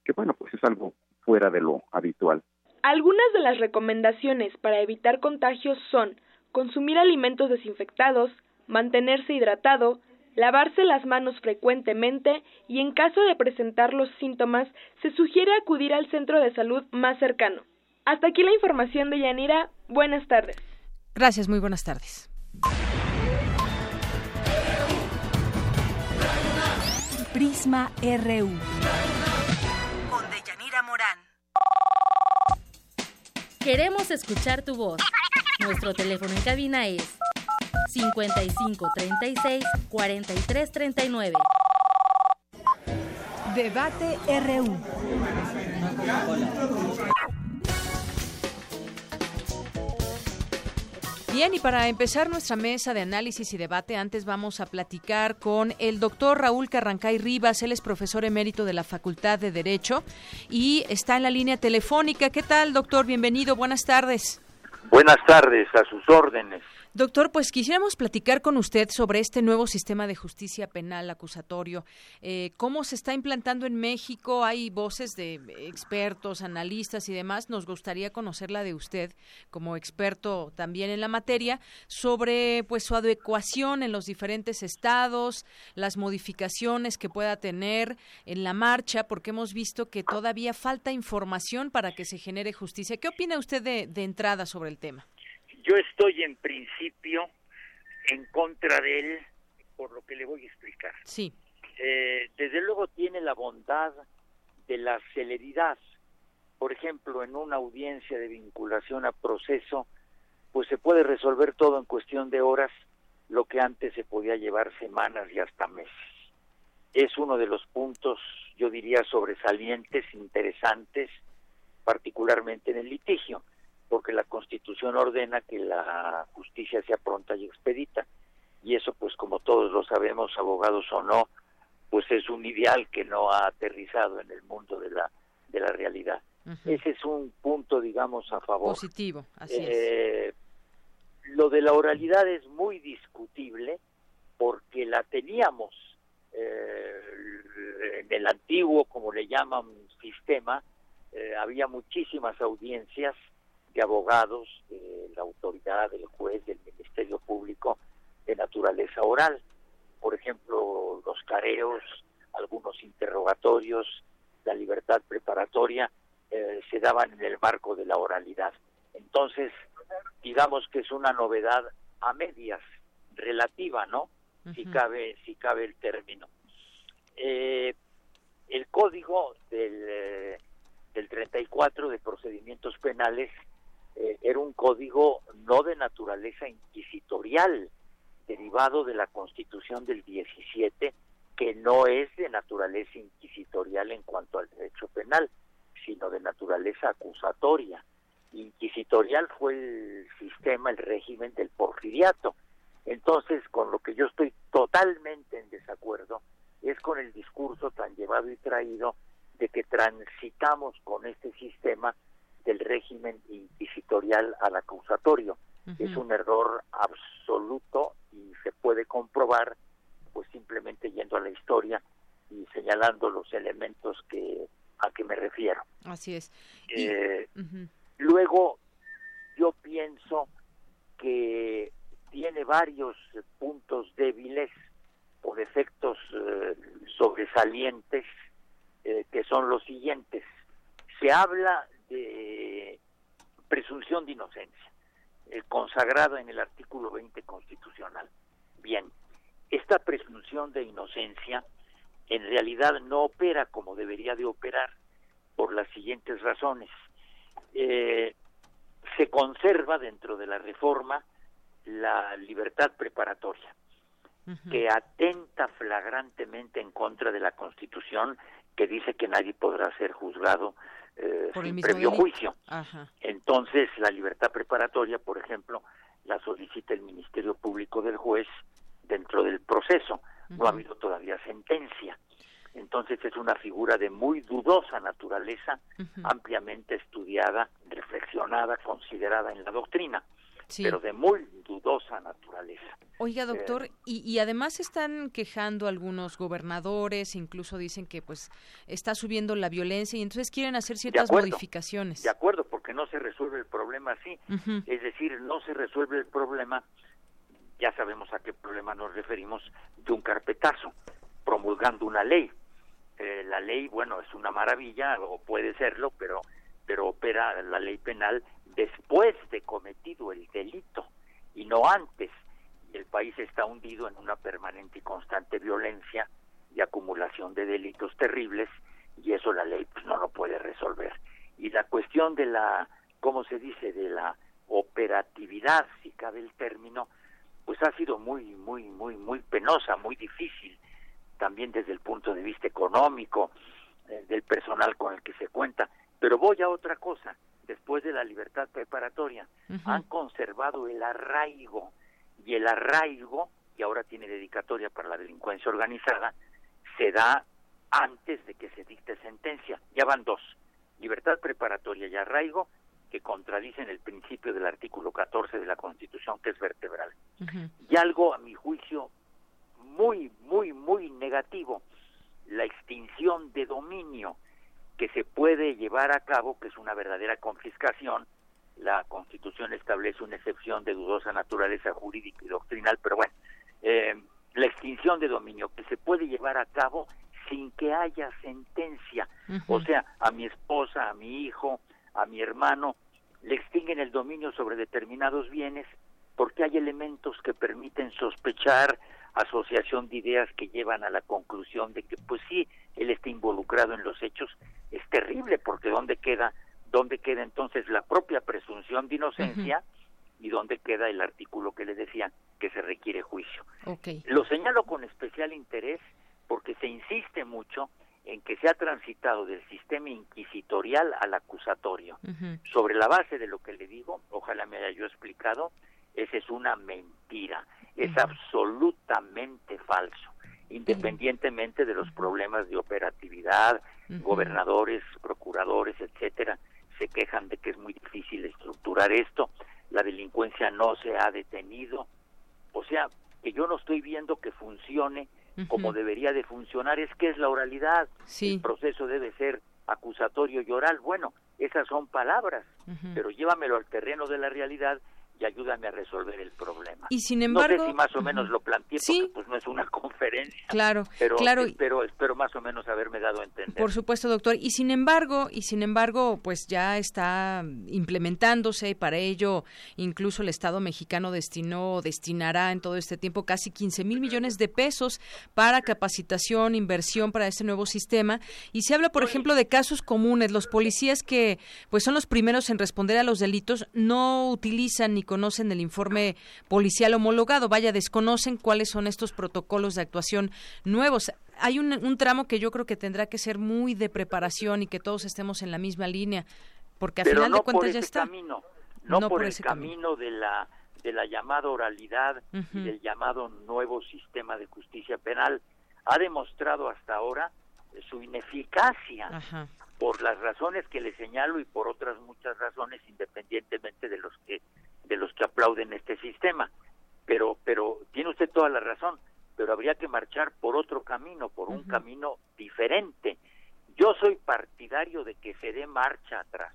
Speaker 33: que bueno, pues es algo fuera de lo habitual.
Speaker 32: Algunas de las recomendaciones para evitar contagios son consumir alimentos desinfectados, mantenerse hidratado, lavarse las manos frecuentemente y en caso de presentar los síntomas se sugiere acudir al centro de salud más cercano. Hasta aquí la información de Yanira. Buenas tardes.
Speaker 1: Gracias, muy buenas tardes.
Speaker 3: Prisma RU.
Speaker 25: Con Deyanira Morán.
Speaker 7: Queremos escuchar tu voz. Nuestro teléfono en cabina es 55 36 43 39.
Speaker 3: Debate RU.
Speaker 1: Bien, y para empezar nuestra mesa de análisis y debate, antes vamos a platicar con el doctor Raúl Carrancay Rivas. Él es profesor emérito de la Facultad de Derecho y está en la línea telefónica. ¿Qué tal, doctor? Bienvenido. Buenas tardes.
Speaker 34: Buenas tardes, a sus órdenes.
Speaker 1: Doctor, pues quisiéramos platicar con usted sobre este nuevo sistema de justicia penal acusatorio. Eh, ¿Cómo se está implantando en México? Hay voces de expertos, analistas y demás. Nos gustaría conocerla de usted como experto también en la materia sobre pues su adecuación en los diferentes estados, las modificaciones que pueda tener en la marcha, porque hemos visto que todavía falta información para que se genere justicia. ¿Qué opina usted de entrada sobre el tema?
Speaker 34: Yo estoy en principio en contra de él por lo que le voy a explicar.
Speaker 1: Sí.
Speaker 34: Eh, desde luego tiene la bondad de la celeridad. Por ejemplo, en una audiencia de vinculación a proceso, pues se puede resolver todo en cuestión de horas, lo que antes se podía llevar semanas y hasta meses. Es uno de los puntos, yo diría, sobresalientes, interesantes, particularmente en el litigio porque la Constitución ordena que la justicia sea pronta y expedita. Y eso, pues como todos lo sabemos, abogados o no, pues es un ideal que no ha aterrizado en el mundo de la, de la realidad. Ese es un punto, digamos, a favor.
Speaker 1: Positivo, así
Speaker 34: eh, Lo de la oralidad es muy discutible porque la teníamos eh, en el antiguo, como le llaman, sistema, eh, había muchísimas audiencias de abogados, de la autoridad, del juez, del Ministerio Público de naturaleza oral. Por ejemplo, los careos, algunos interrogatorios, la libertad preparatoria, eh, se daban en el marco de la oralidad. Entonces, digamos que es una novedad a medias, relativa, ¿no? Si cabe, si cabe el término. Eh, el código del, eh, del 34 de procedimientos penales era un código no de naturaleza inquisitorial, derivado de la constitución del 17, que no es de naturaleza inquisitorial en cuanto al derecho penal, sino de naturaleza acusatoria. Inquisitorial fue el sistema, el régimen del porfiriato. Entonces, con lo que yo estoy totalmente en desacuerdo es con el discurso tan llevado y traído de que transitamos con este sistema del régimen inquisitorial al acusatorio. Es un error absoluto y se puede comprobar pues simplemente yendo a la historia y señalando los elementos que a que me refiero.
Speaker 1: Así es.
Speaker 34: Eh, luego, yo pienso que tiene varios puntos débiles o defectos eh, sobresalientes eh, que son los siguientes. Se habla de presunción de inocencia, consagrado en el artículo 20 constitucional. Bien, esta presunción de inocencia en realidad no opera como debería de operar por las siguientes razones. Eh, se conserva dentro de la reforma la libertad preparatoria, que atenta flagrantemente en contra de la Constitución, que dice que nadie podrá ser juzgado eh, sin previo juicio. Entonces, la libertad preparatoria, por ejemplo, la solicita el Ministerio Público del juez dentro del proceso. No ha habido todavía sentencia. Entonces es una figura de muy dudosa naturaleza, ampliamente estudiada, reflexionada, considerada en la doctrina, pero de muy dudosa naturaleza.
Speaker 1: Oiga, doctor, eh, y, además están quejando algunos gobernadores, incluso dicen que pues está subiendo la violencia y entonces quieren hacer ciertas modificaciones.
Speaker 34: De acuerdo, porque no se resuelve el problema así. Es decir, no se resuelve el problema ya sabemos a qué problema nos referimos, de un carpetazo, promulgando una ley. Eh, la ley, bueno, es una maravilla, o puede serlo, pero, pero opera la ley penal después de cometido el delito y no antes. Y el país está hundido en una permanente y constante violencia y acumulación de delitos terribles y eso la ley pues no lo puede resolver. Y la cuestión de la, ¿cómo se dice?, de la operatividad, si cabe el término, pues ha sido muy, muy, muy, muy penosa, muy difícil, también desde el punto de vista económico, eh, del personal con el que se cuenta. Pero voy a otra cosa, después de la libertad preparatoria, han conservado el arraigo, y el arraigo, que ahora tiene dedicatoria para la delincuencia organizada, se da antes de que se dicte sentencia. Ya van dos, libertad preparatoria y arraigo, que contradicen el principio del artículo 14 de la Constitución, que es vertebral. Y algo, a mi juicio, muy, muy, muy negativo, la extinción de dominio que se puede llevar a cabo, que es una verdadera confiscación. La Constitución establece una excepción de dudosa naturaleza jurídica y doctrinal, pero bueno, eh, la extinción de dominio que se puede llevar a cabo sin que haya sentencia. O sea, a mi esposa, a mi hijo, a mi hermano, le extinguen el dominio sobre determinados bienes porque hay elementos que permiten sospechar asociación de ideas que llevan a la conclusión de que pues sí, él está involucrado en los hechos, es terrible porque dónde queda dónde queda entonces la propia presunción de inocencia y dónde queda el artículo que le decía que se requiere juicio. Lo señalo con especial interés porque se insiste mucho en que se ha transitado del sistema inquisitorial al acusatorio. Sobre la base de lo que le digo, ojalá me haya yo explicado, esa es una mentira, es absolutamente falso, independientemente de los problemas de operatividad, gobernadores, procuradores, etcétera, se quejan de que es muy difícil estructurar esto, la delincuencia no se ha detenido, o sea, que yo no estoy viendo que funcione como debería de funcionar, es que es la oralidad, el proceso debe ser acusatorio y oral, bueno, esas son palabras, pero llévamelo al terreno de la realidad y ayúdame a resolver el problema.
Speaker 1: Y sin embargo,
Speaker 34: no sé si más o menos lo planteé porque pues no es una conferencia.
Speaker 1: Claro,
Speaker 34: pero
Speaker 1: claro.
Speaker 34: Espero, espero más o menos haberme dado a entender.
Speaker 1: Por supuesto, doctor. Y sin embargo, y sin embargo, pues ya está implementándose y para ello incluso el Estado mexicano destinó destinará en todo este tiempo casi 15 mil millones de pesos para capacitación, inversión para este nuevo sistema. Y se habla, por ejemplo, de casos comunes. Los policías que pues son los primeros en responder a los delitos no utilizan ni conocen el informe policial homologado, vaya, desconocen cuáles son estos protocolos de actuación nuevos. Hay un, tramo que yo creo que tendrá que ser muy de preparación y que todos estemos en la misma línea, porque a final de cuentas ya está.
Speaker 34: Camino, no, por, el camino, de la de la llamada oralidad y del llamado nuevo sistema de justicia penal. Ha demostrado hasta ahora su ineficacia por las razones que le señalo y por otras muchas razones independientemente de los que de los que aplauden este sistema. Pero, pero tiene usted toda la razón, pero habría que marchar por otro camino, por un camino diferente. Yo soy partidario de que se dé marcha atrás.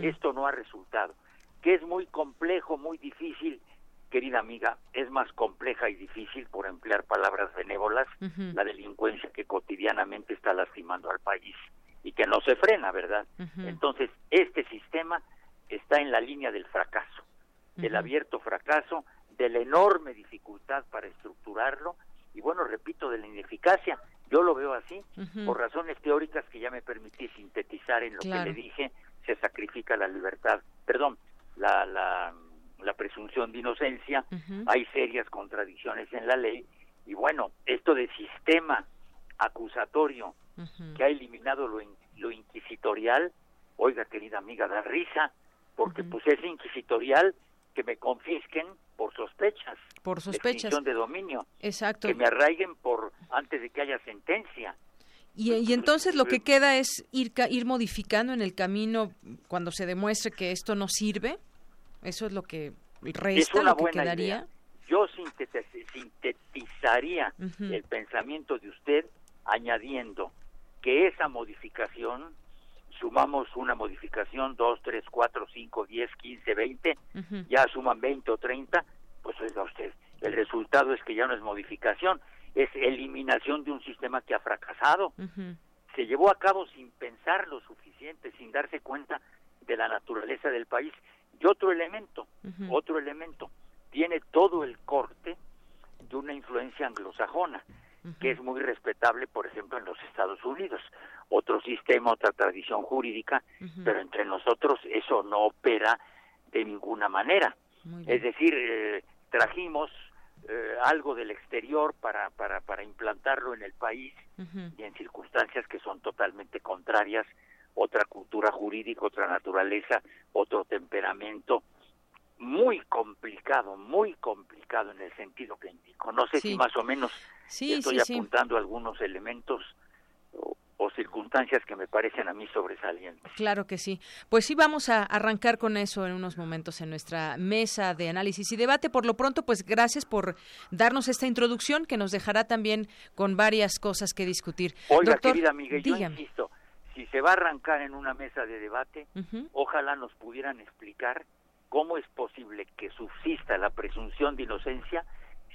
Speaker 34: Esto no ha resultado. Que es muy complejo, muy difícil, querida amiga, es más compleja y difícil, por emplear palabras benévolas, la delincuencia que cotidianamente está lastimando al país y que no se frena, ¿verdad? Entonces, este sistema está en la línea del fracaso del abierto fracaso, de la enorme dificultad para estructurarlo y bueno, repito, de la ineficacia. Yo lo veo así, por razones teóricas que ya me permití sintetizar en lo que le dije, se sacrifica la libertad, perdón, la, la, la presunción de inocencia, hay serias contradicciones en la ley y bueno, esto de sistema acusatorio que ha eliminado lo, lo inquisitorial, oiga querida amiga, da risa, porque pues es inquisitorial que me confisquen por sospechas.
Speaker 1: Por sospechas.
Speaker 34: de dominio.
Speaker 1: Exacto.
Speaker 34: Que me arraiguen por antes de que haya sentencia.
Speaker 1: Y, y, entonces lo que queda es ir, ir modificando en el camino cuando se demuestre que esto no sirve. Eso es lo que resta,
Speaker 34: es
Speaker 1: lo que quedaría.
Speaker 34: Idea. Yo sintetizaría el pensamiento de usted añadiendo que esa modificación sumamos una modificación, 2, 3, 4, 5, 10, 15, 20, ya suman 20 o 30, pues oiga usted, el resultado es que ya no es modificación, es eliminación de un sistema que ha fracasado. Se llevó a cabo sin pensar lo suficiente, sin darse cuenta de la naturaleza del país. Y otro elemento, otro elemento, tiene todo el corte de una influencia anglosajona que es muy respetable, por ejemplo, en los Estados Unidos. Otro sistema, otra tradición jurídica, pero entre nosotros eso no opera de ninguna manera. Es decir, eh, trajimos eh, algo del exterior para, para, para implantarlo en el país y en circunstancias que son totalmente contrarias, otra cultura jurídica, otra naturaleza, otro temperamento, muy complicado, muy complicado en el sentido que indico. No sé si más o menos estoy apuntando algunos elementos o, circunstancias que me parecen a mí sobresalientes.
Speaker 1: Claro que sí. Pues sí, vamos a arrancar con eso en unos momentos en nuestra mesa de análisis y debate. Por lo pronto, pues gracias por darnos esta introducción que nos dejará también con varias cosas que discutir.
Speaker 34: Oiga, querida amiga, yo insisto, si se va a arrancar en una mesa de debate, ojalá nos pudieran explicar ¿cómo es posible que subsista la presunción de inocencia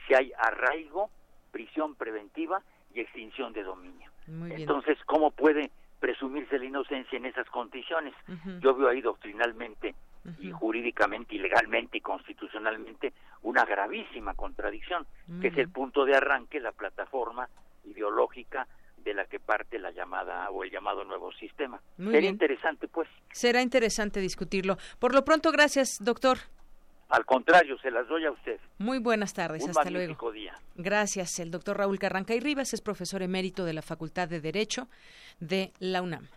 Speaker 34: si hay arraigo, prisión preventiva y extinción de dominio? Entonces, ¿cómo puede presumirse la inocencia en esas condiciones? Yo veo ahí doctrinalmente y jurídicamente y legalmente y constitucionalmente una gravísima contradicción, que es el punto de arranque, la plataforma ideológica de la que parte la llamada o el llamado nuevo sistema. Sería interesante, pues.
Speaker 1: Será interesante discutirlo. Por lo pronto, gracias, doctor.
Speaker 34: Al contrario, se las doy a usted.
Speaker 1: Muy buenas tardes,
Speaker 34: Un
Speaker 1: hasta luego.
Speaker 34: Día.
Speaker 1: Gracias. El doctor Raúl Carranca y Rivas es profesor emérito de la Facultad de Derecho de la UNAM.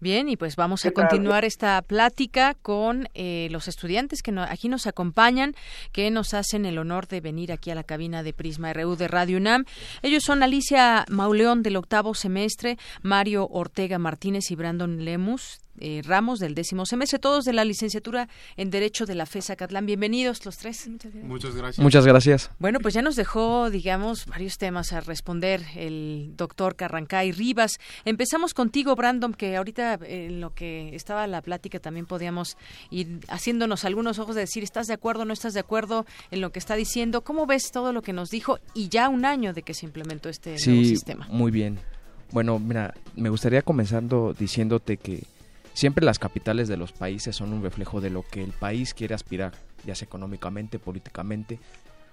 Speaker 1: Bien, y pues vamos a continuar esta plática con eh, los estudiantes que aquí nos acompañan, que nos hacen el honor de venir aquí a la cabina de Prisma RU de Radio UNAM. Ellos son Alicia Mauleón del octavo semestre, Mario Ortega Martínez y Brandon Lemus eh, Ramos del décimo semestre, todos de la licenciatura en Derecho de la FESA Catlán. Bienvenidos los tres.
Speaker 35: Muchas gracias.
Speaker 36: Muchas gracias.
Speaker 1: Bueno, pues ya nos dejó, digamos, varios temas a responder el doctor Carrancay Rivas. Empezamos contigo, Brandon, que ahorita ahora en lo que estaba la plática también podíamos ir haciéndonos algunos ojos de decir, ¿estás de acuerdo, no estás de acuerdo en lo que está diciendo? ¿Cómo ves todo lo que nos dijo y ya un año de que se implementó este nuevo sistema?
Speaker 35: Muy bien. Bueno, mira, me gustaría comenzando diciéndote que siempre las capitales de los países son un reflejo de lo que el país quiere aspirar, ya sea económicamente, políticamente,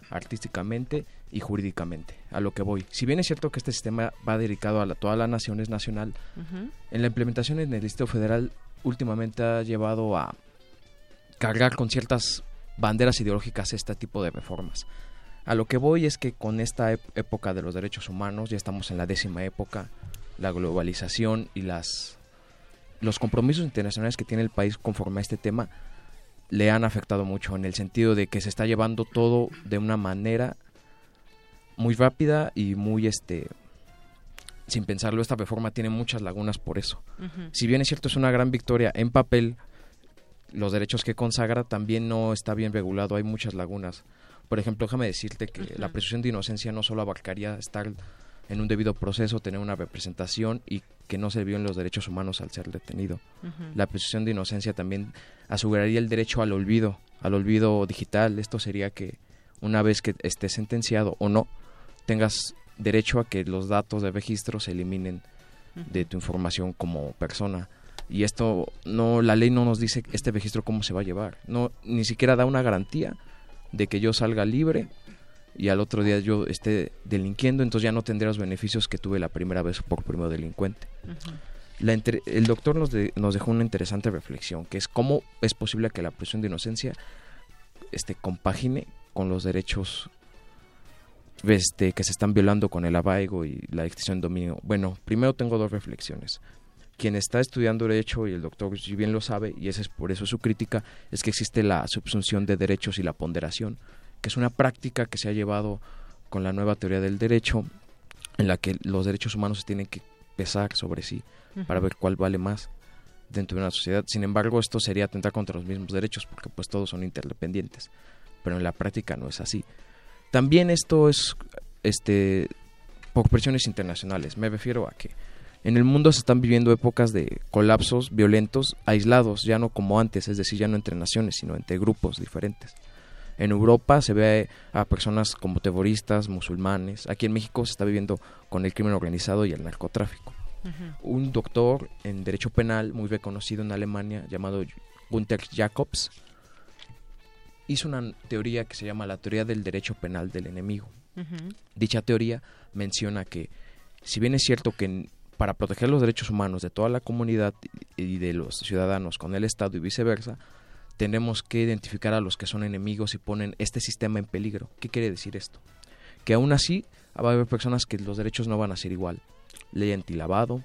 Speaker 35: artísticamente y jurídicamente. A lo que voy. Si bien es cierto que este sistema va dedicado a la, toda la nación, es nacional, en la implementación en el Distrito Federal últimamente ha llevado a cargar con ciertas banderas ideológicas este tipo de reformas. A lo que voy es que con esta época de los derechos humanos, ya estamos en la décima época, la globalización y las los compromisos internacionales que tiene el país conforme a este tema le han afectado mucho en el sentido de que se está llevando todo de una manera muy rápida y muy este sin pensarlo esta reforma tiene muchas lagunas por eso. Si bien es cierto es una gran victoria en papel, los derechos que consagra también no está bien regulado, hay muchas lagunas. Por ejemplo, déjame decirte que la presunción de inocencia no solo abarcaría estar en un debido proceso, tener una representación y que no se violen los derechos humanos al ser detenido. La presunción de inocencia también aseguraría el derecho al olvido, al olvido digital. Esto sería que una vez que esté sentenciado o no, tengas derecho a que los datos de registro se eliminen de tu información como persona. Y esto no la ley no nos dice este registro cómo se va a llevar. No ni siquiera da una garantía de que yo salga libre y al otro día yo esté delinquiendo, entonces ya no tendré los beneficios que tuve la primera vez por primero delincuente. el doctor nos, nos dejó una interesante reflexión, que es cómo es posible que la presión de inocencia este, compagine con los derechos este, que se están violando con el abaigo y la extinción de dominio. Bueno, primero tengo dos reflexiones. Quien está estudiando derecho, y el doctor si bien lo sabe, y esa es por eso su crítica, es que existe la subsunción de derechos y la ponderación que es una práctica que se ha llevado con la nueva teoría del derecho, en la que los derechos humanos se tienen que pesar sobre sí para ver cuál vale más dentro de una sociedad. Sin embargo, esto sería atentar contra los mismos derechos, porque pues todos son interdependientes. Pero en la práctica no es así. También esto es este por presiones internacionales. Me refiero a que en el mundo se están viviendo épocas de colapsos violentos aislados, ya no como antes, es decir, ya no entre naciones, sino entre grupos diferentes. En Europa se ve a personas como terroristas, musulmanes. Aquí en México se está viviendo con el crimen organizado y el narcotráfico. Un doctor en derecho penal muy reconocido en Alemania llamado Gunther Jacobs hizo una teoría que se llama la teoría del derecho penal del enemigo. Dicha teoría menciona que si bien es cierto que para proteger los derechos humanos de toda la comunidad y de los ciudadanos con el Estado y viceversa, tenemos que identificar a los que son enemigos y ponen este sistema en peligro. ¿Qué quiere decir esto? Que aún así va a haber personas que los derechos no van a ser igual. Ley antilavado,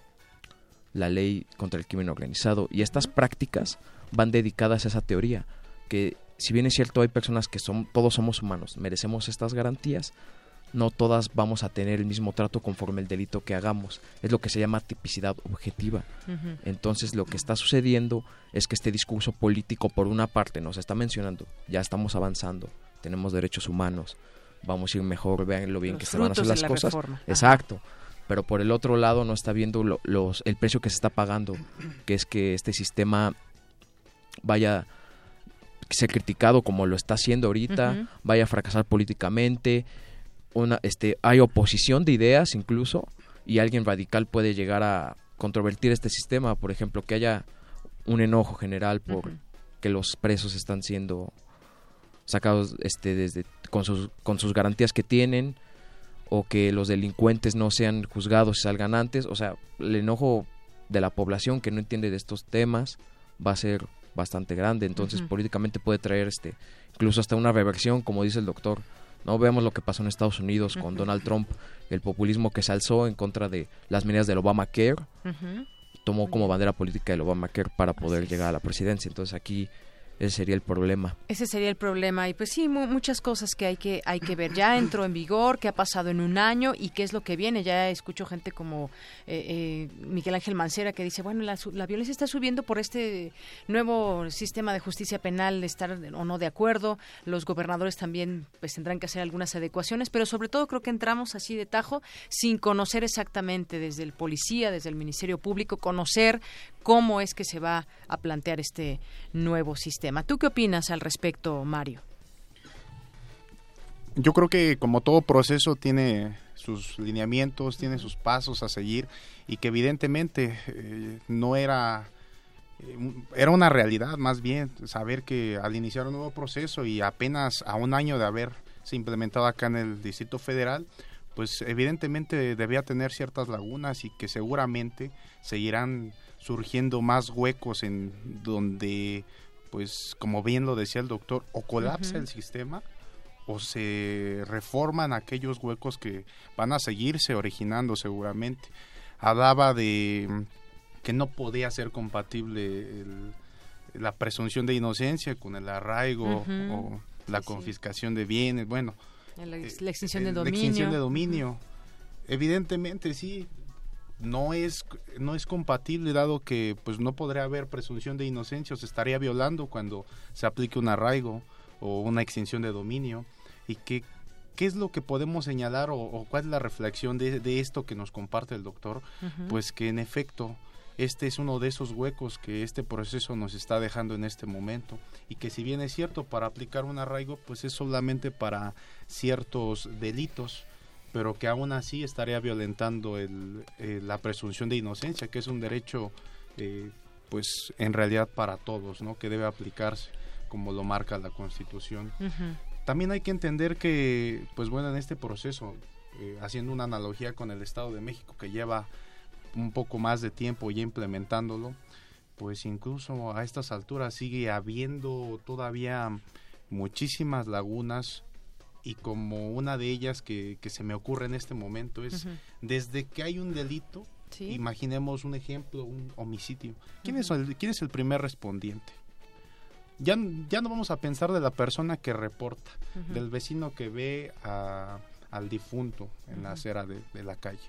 Speaker 35: la ley contra el crimen organizado y estas prácticas van dedicadas a esa teoría que si bien es cierto hay personas que son todos somos humanos, merecemos estas garantías, no todas vamos a tener el mismo trato conforme el delito que hagamos. Es lo que se llama tipicidad objetiva. Entonces lo que está sucediendo es que este discurso político por una parte nos está mencionando, ya estamos avanzando, tenemos derechos humanos, vamos a ir mejor, vean lo bien que se van a hacer las cosas. Exacto. Pero por el otro lado no está viendo los, el precio que se está pagando, que es que este sistema vaya ser criticado como lo está haciendo ahorita, vaya a fracasar políticamente, una, este, hay oposición de ideas incluso y alguien radical puede llegar a controvertir este sistema, por ejemplo, que haya un enojo general por que los presos están siendo sacados este desde con sus con sus garantías que tienen o que los delincuentes no sean juzgados y salgan antes, o sea, el enojo de la población que no entiende de estos temas va a ser bastante grande, entonces políticamente puede traer este incluso hasta una reversión, como dice el doctor, no vemos lo que pasó en Estados Unidos con Donald Trump, el populismo que se alzó en contra de las medidas del Obamacare, tomó como bandera política el Obamacare para poder llegar a la presidencia. Entonces aquí ese sería el problema.
Speaker 1: Ese sería el problema. Y pues sí, muchas cosas que hay que, hay que ver. Ya entró en vigor, qué ha pasado en un año y qué es lo que viene. Ya escucho gente como eh, eh, Miguel Ángel Mancera que dice, bueno, la, la, violencia está subiendo por este nuevo sistema de justicia penal, estar o no de acuerdo. Los gobernadores también pues tendrán que hacer algunas adecuaciones, pero sobre todo creo que entramos así de tajo sin conocer exactamente desde el policía, desde el Ministerio Público, conocer cómo es que se va a plantear este nuevo sistema. ¿Tú qué opinas al respecto, Mario?
Speaker 36: Yo creo que como todo proceso tiene sus lineamientos, tiene sus pasos a seguir y que evidentemente eh, no era eh, era una realidad más bien saber que al iniciar un nuevo proceso y apenas a un año de haberse implementado acá en el Distrito Federal, pues evidentemente debía tener ciertas lagunas y que seguramente seguirán surgiendo más huecos en donde pues como bien lo decía el doctor o colapsa el sistema o se reforman aquellos huecos que van a seguirse originando seguramente. Hablaba de que no podía ser compatible la presunción de inocencia con el arraigo o la confiscación de bienes, bueno.
Speaker 1: La, eh, extinción de dominio.
Speaker 36: La extinción de dominio. Evidentemente sí, no es no es compatible dado que pues no podría haber presunción de inocencia o se estaría violando cuando se aplique un arraigo o una extinción de dominio. Y que ¿Qué es lo que podemos señalar o, cuál es la reflexión de, esto que nos comparte el doctor? Pues que en efecto este es uno de esos huecos que este proceso nos está dejando en este momento. Y que si bien es cierto para aplicar un arraigo pues es solamente para ciertos delitos pero que aún así estaría violentando el, eh, la presunción de inocencia que es un derecho eh, pues en realidad para todos no que debe aplicarse como lo marca la constitución. También hay que entender que, pues bueno, en este proceso, eh, haciendo una analogía con el Estado de México que lleva un poco más de tiempo ya implementándolo, pues incluso a estas alturas sigue habiendo todavía muchísimas lagunas y como una de ellas que, que se me ocurre en este momento es desde que hay un delito, imaginemos un ejemplo, un homicidio, ¿quién, es el, ¿quién es el primer respondiente? ya, ya no vamos a pensar de la persona que reporta, del vecino que ve al difunto en la acera de, la calle.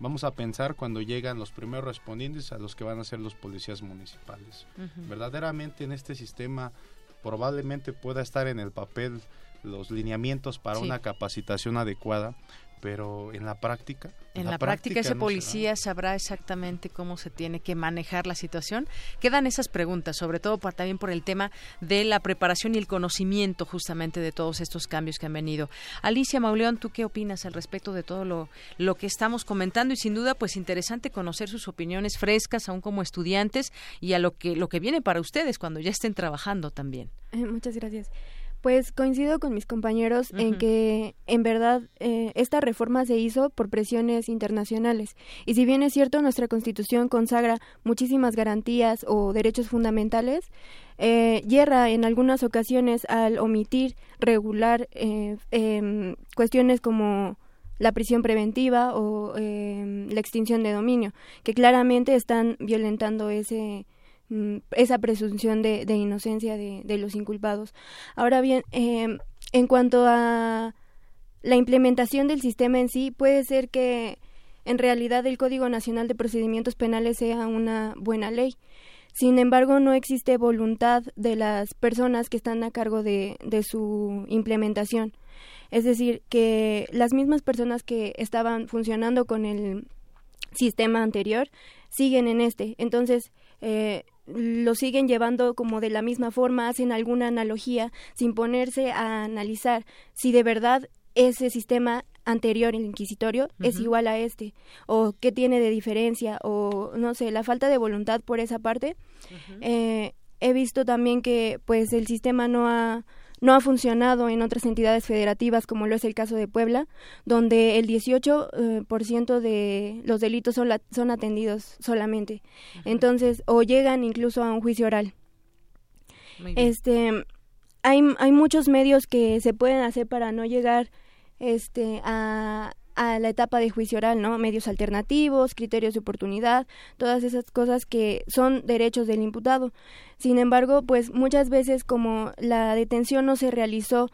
Speaker 36: Vamos a pensar cuando llegan los primeros respondientes a los que van a ser los policías municipales. Verdaderamente en este sistema probablemente pueda estar en el papel los lineamientos para una capacitación adecuada, pero en la práctica
Speaker 1: en, la, práctica, ese policía sabrá exactamente cómo se tiene que manejar la situación. Quedan esas preguntas sobre todo también por el tema de la preparación y el conocimiento justamente de todos estos cambios que han venido. Alicia Mauleón tú qué opinas al respecto de todo lo, lo que estamos comentando y sin duda pues interesante conocer sus opiniones frescas aún como estudiantes y a lo que lo que viene para ustedes cuando ya estén trabajando también.
Speaker 37: Eh, muchas gracias pues coincido con mis compañeros en que en verdad eh, esta reforma se hizo por presiones internacionales. Y si bien es cierto nuestra constitución consagra muchísimas garantías o derechos fundamentales, eh, yerra en algunas ocasiones al omitir regular eh, em, cuestiones como la prisión preventiva o em, la extinción de dominio, que claramente están violentando ese esa presunción de, inocencia de, los inculpados. Ahora bien, em, en cuanto a la implementación del sistema en sí, puede ser que en realidad el Código Nacional de Procedimientos Penales sea una buena ley. Sin embargo, no existe voluntad de las personas que están a cargo de, de su implementación. Es decir, que las mismas personas que estaban funcionando con el sistema anterior siguen en este. Entonces, eh, lo siguen llevando como de la misma forma, hacen alguna analogía sin ponerse a analizar si de verdad ese sistema anterior, el inquisitorio, es igual a este, o qué tiene de diferencia, o no sé, la falta de voluntad por esa parte. eh, he visto también que pues el sistema no ha no ha funcionado en otras entidades federativas como lo es el caso de Puebla, donde el 18% eh, de los delitos son, son atendidos solamente. Entonces, o llegan incluso a un juicio oral. Este hay, hay muchos medios que se pueden hacer para no llegar este a, a la etapa de juicio oral, ¿no? Medios alternativos, criterios de oportunidad, todas esas cosas que son derechos del imputado. Sin embargo, pues muchas veces como la detención no se realizó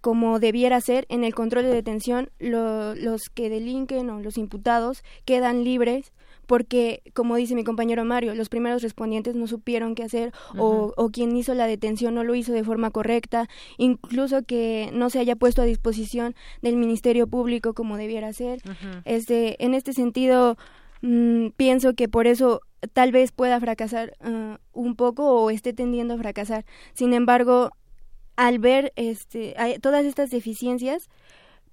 Speaker 37: como debiera ser, en el control de detención los que delinquen o los imputados quedan libres porque, como dice mi compañero Mario, los primeros respondientes no supieron qué hacer o, o, quien hizo la detención no lo hizo de forma correcta, incluso que no se haya puesto a disposición del Ministerio Público como debiera ser. este, en este sentido, mm, pienso que por eso tal vez pueda fracasar uh, un poco o esté tendiendo a fracasar. Sin embargo, al ver este, todas estas deficiencias,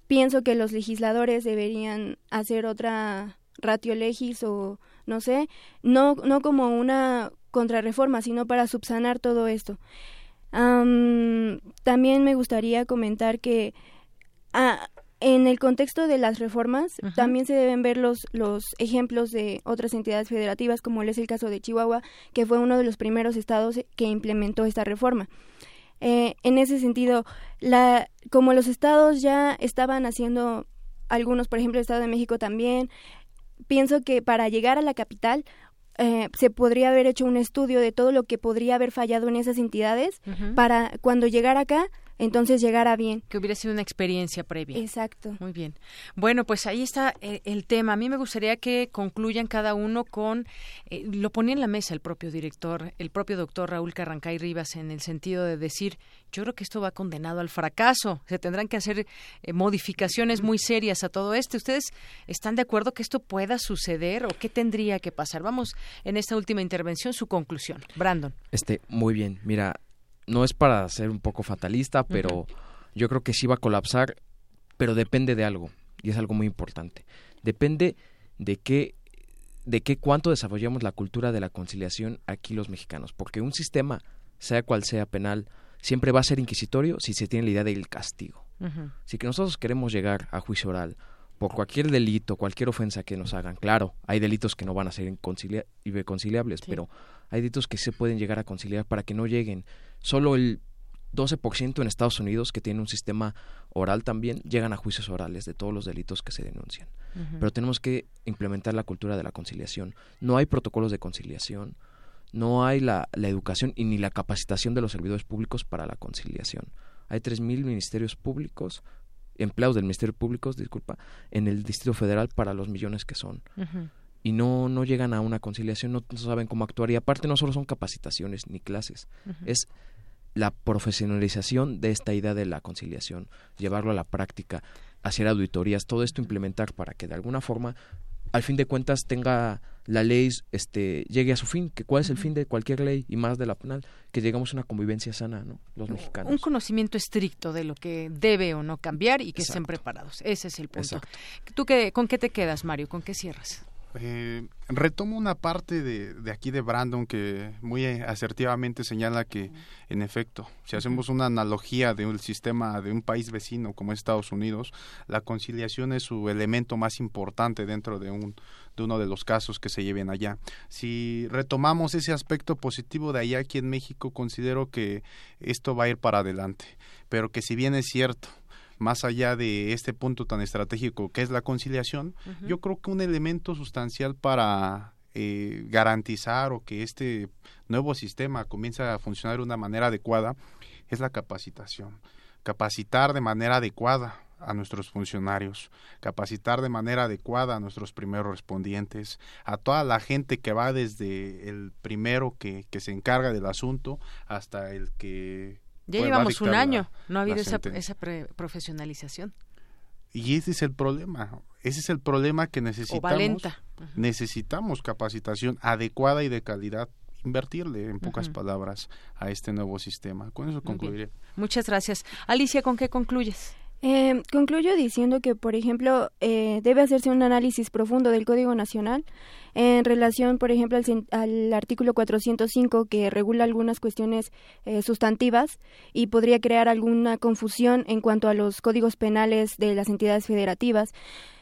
Speaker 37: pienso que los legisladores deberían hacer otra ratio legis o no sé, no, no como una contrarreforma, sino para subsanar todo esto. también me gustaría comentar que ah, en el contexto de las reformas también se deben ver los, los ejemplos de otras entidades federativas, como es el caso de Chihuahua, que fue uno de los primeros estados que implementó esta reforma. Eh, en ese sentido, la, como los estados ya estaban haciendo algunos, por ejemplo, el Estado de México también, pienso que para llegar a la capital eh, se podría haber hecho un estudio de todo lo que podría haber fallado en esas entidades para cuando llegara acá entonces llegara bien.
Speaker 1: Que hubiera sido una experiencia previa.
Speaker 37: Exacto.
Speaker 1: Muy bien. Bueno, pues ahí está eh, el, tema. A mí me gustaría que concluyan cada uno con, eh, lo ponía en la mesa el propio director, el propio doctor Raúl Carrancay Rivas, en el sentido de decir, yo creo que esto va condenado al fracaso. Se tendrán que hacer eh, modificaciones muy serias a todo esto. ¿Ustedes están de acuerdo que esto pueda suceder o qué tendría que pasar? Vamos en esta última intervención, su conclusión. Brandon.
Speaker 35: Este, muy bien. Mira, no es para ser un poco fatalista, pero yo creo que sí va a colapsar, pero depende de algo, y es algo muy importante. Depende de qué de qué cuánto desarrollamos la cultura de la conciliación aquí los mexicanos, porque un sistema, sea cual sea penal, siempre va a ser inquisitorio si se tiene la idea del castigo. Si que nosotros queremos llegar a juicio oral por cualquier delito, cualquier ofensa que nos hagan, claro, hay delitos que no van a ser irreconciliables, pero hay delitos que se pueden llegar a conciliar para que no lleguen Solo el 12% en Estados Unidos, que tiene un sistema oral también, llegan a juicios orales de todos los delitos que se denuncian. Pero tenemos que implementar la cultura de la conciliación. No hay protocolos de conciliación, no hay la, la educación y ni la capacitación de los servidores públicos para la conciliación. Hay 3.000 ministerios públicos, empleados del Ministerio Público, disculpa, en el Distrito Federal para los millones que son. y no, no llegan a una conciliación, no, saben cómo actuar. Y aparte no solo son capacitaciones ni clases, es la profesionalización de esta idea de la conciliación, llevarlo a la práctica, hacer auditorías, todo esto implementar para que de alguna forma al fin de cuentas tenga la ley este llegue a su fin, que cuál es el fin de cualquier ley y más de la penal, que llegamos a una convivencia sana, ¿no? Los mexicanos.
Speaker 1: Un conocimiento estricto de lo que debe o no cambiar y que estén preparados. Ese es el punto. ¿Tú qué, con qué te quedas, Mario? ¿Con qué cierras?
Speaker 36: Eh, retomo una parte de, de, aquí de Brandon que muy asertivamente señala que, en efecto, si hacemos una analogía de un sistema de un país vecino como Estados Unidos, la conciliación es su elemento más importante dentro de, un, de uno de los casos que se lleven allá. Si retomamos ese aspecto positivo de allá aquí en México, considero que esto va a ir para adelante, pero que si bien es cierto, más allá de este punto tan estratégico que es la conciliación, yo creo que un elemento sustancial para eh, garantizar o que este nuevo sistema comience a funcionar de una manera adecuada es la capacitación. Capacitar de manera adecuada a nuestros funcionarios, capacitar de manera adecuada a nuestros primeros respondientes, a toda la gente que va desde el primero que, que se encarga del asunto hasta el que
Speaker 1: ya llevamos un año, no ha habido esa, esa profesionalización.
Speaker 36: Y ese es el problema, ese es el problema que necesitamos. Necesitamos capacitación adecuada y de calidad invertirle, en pocas palabras, a este nuevo sistema. Con eso concluiré.
Speaker 1: Muchas gracias. Alicia, ¿con qué concluyes?
Speaker 37: Eh, concluyo diciendo que, por ejemplo, eh, debe hacerse un análisis profundo del Código Nacional en relación, por ejemplo, al, artículo 405 que regula algunas cuestiones eh, sustantivas y podría crear alguna confusión en cuanto a los códigos penales de las entidades federativas.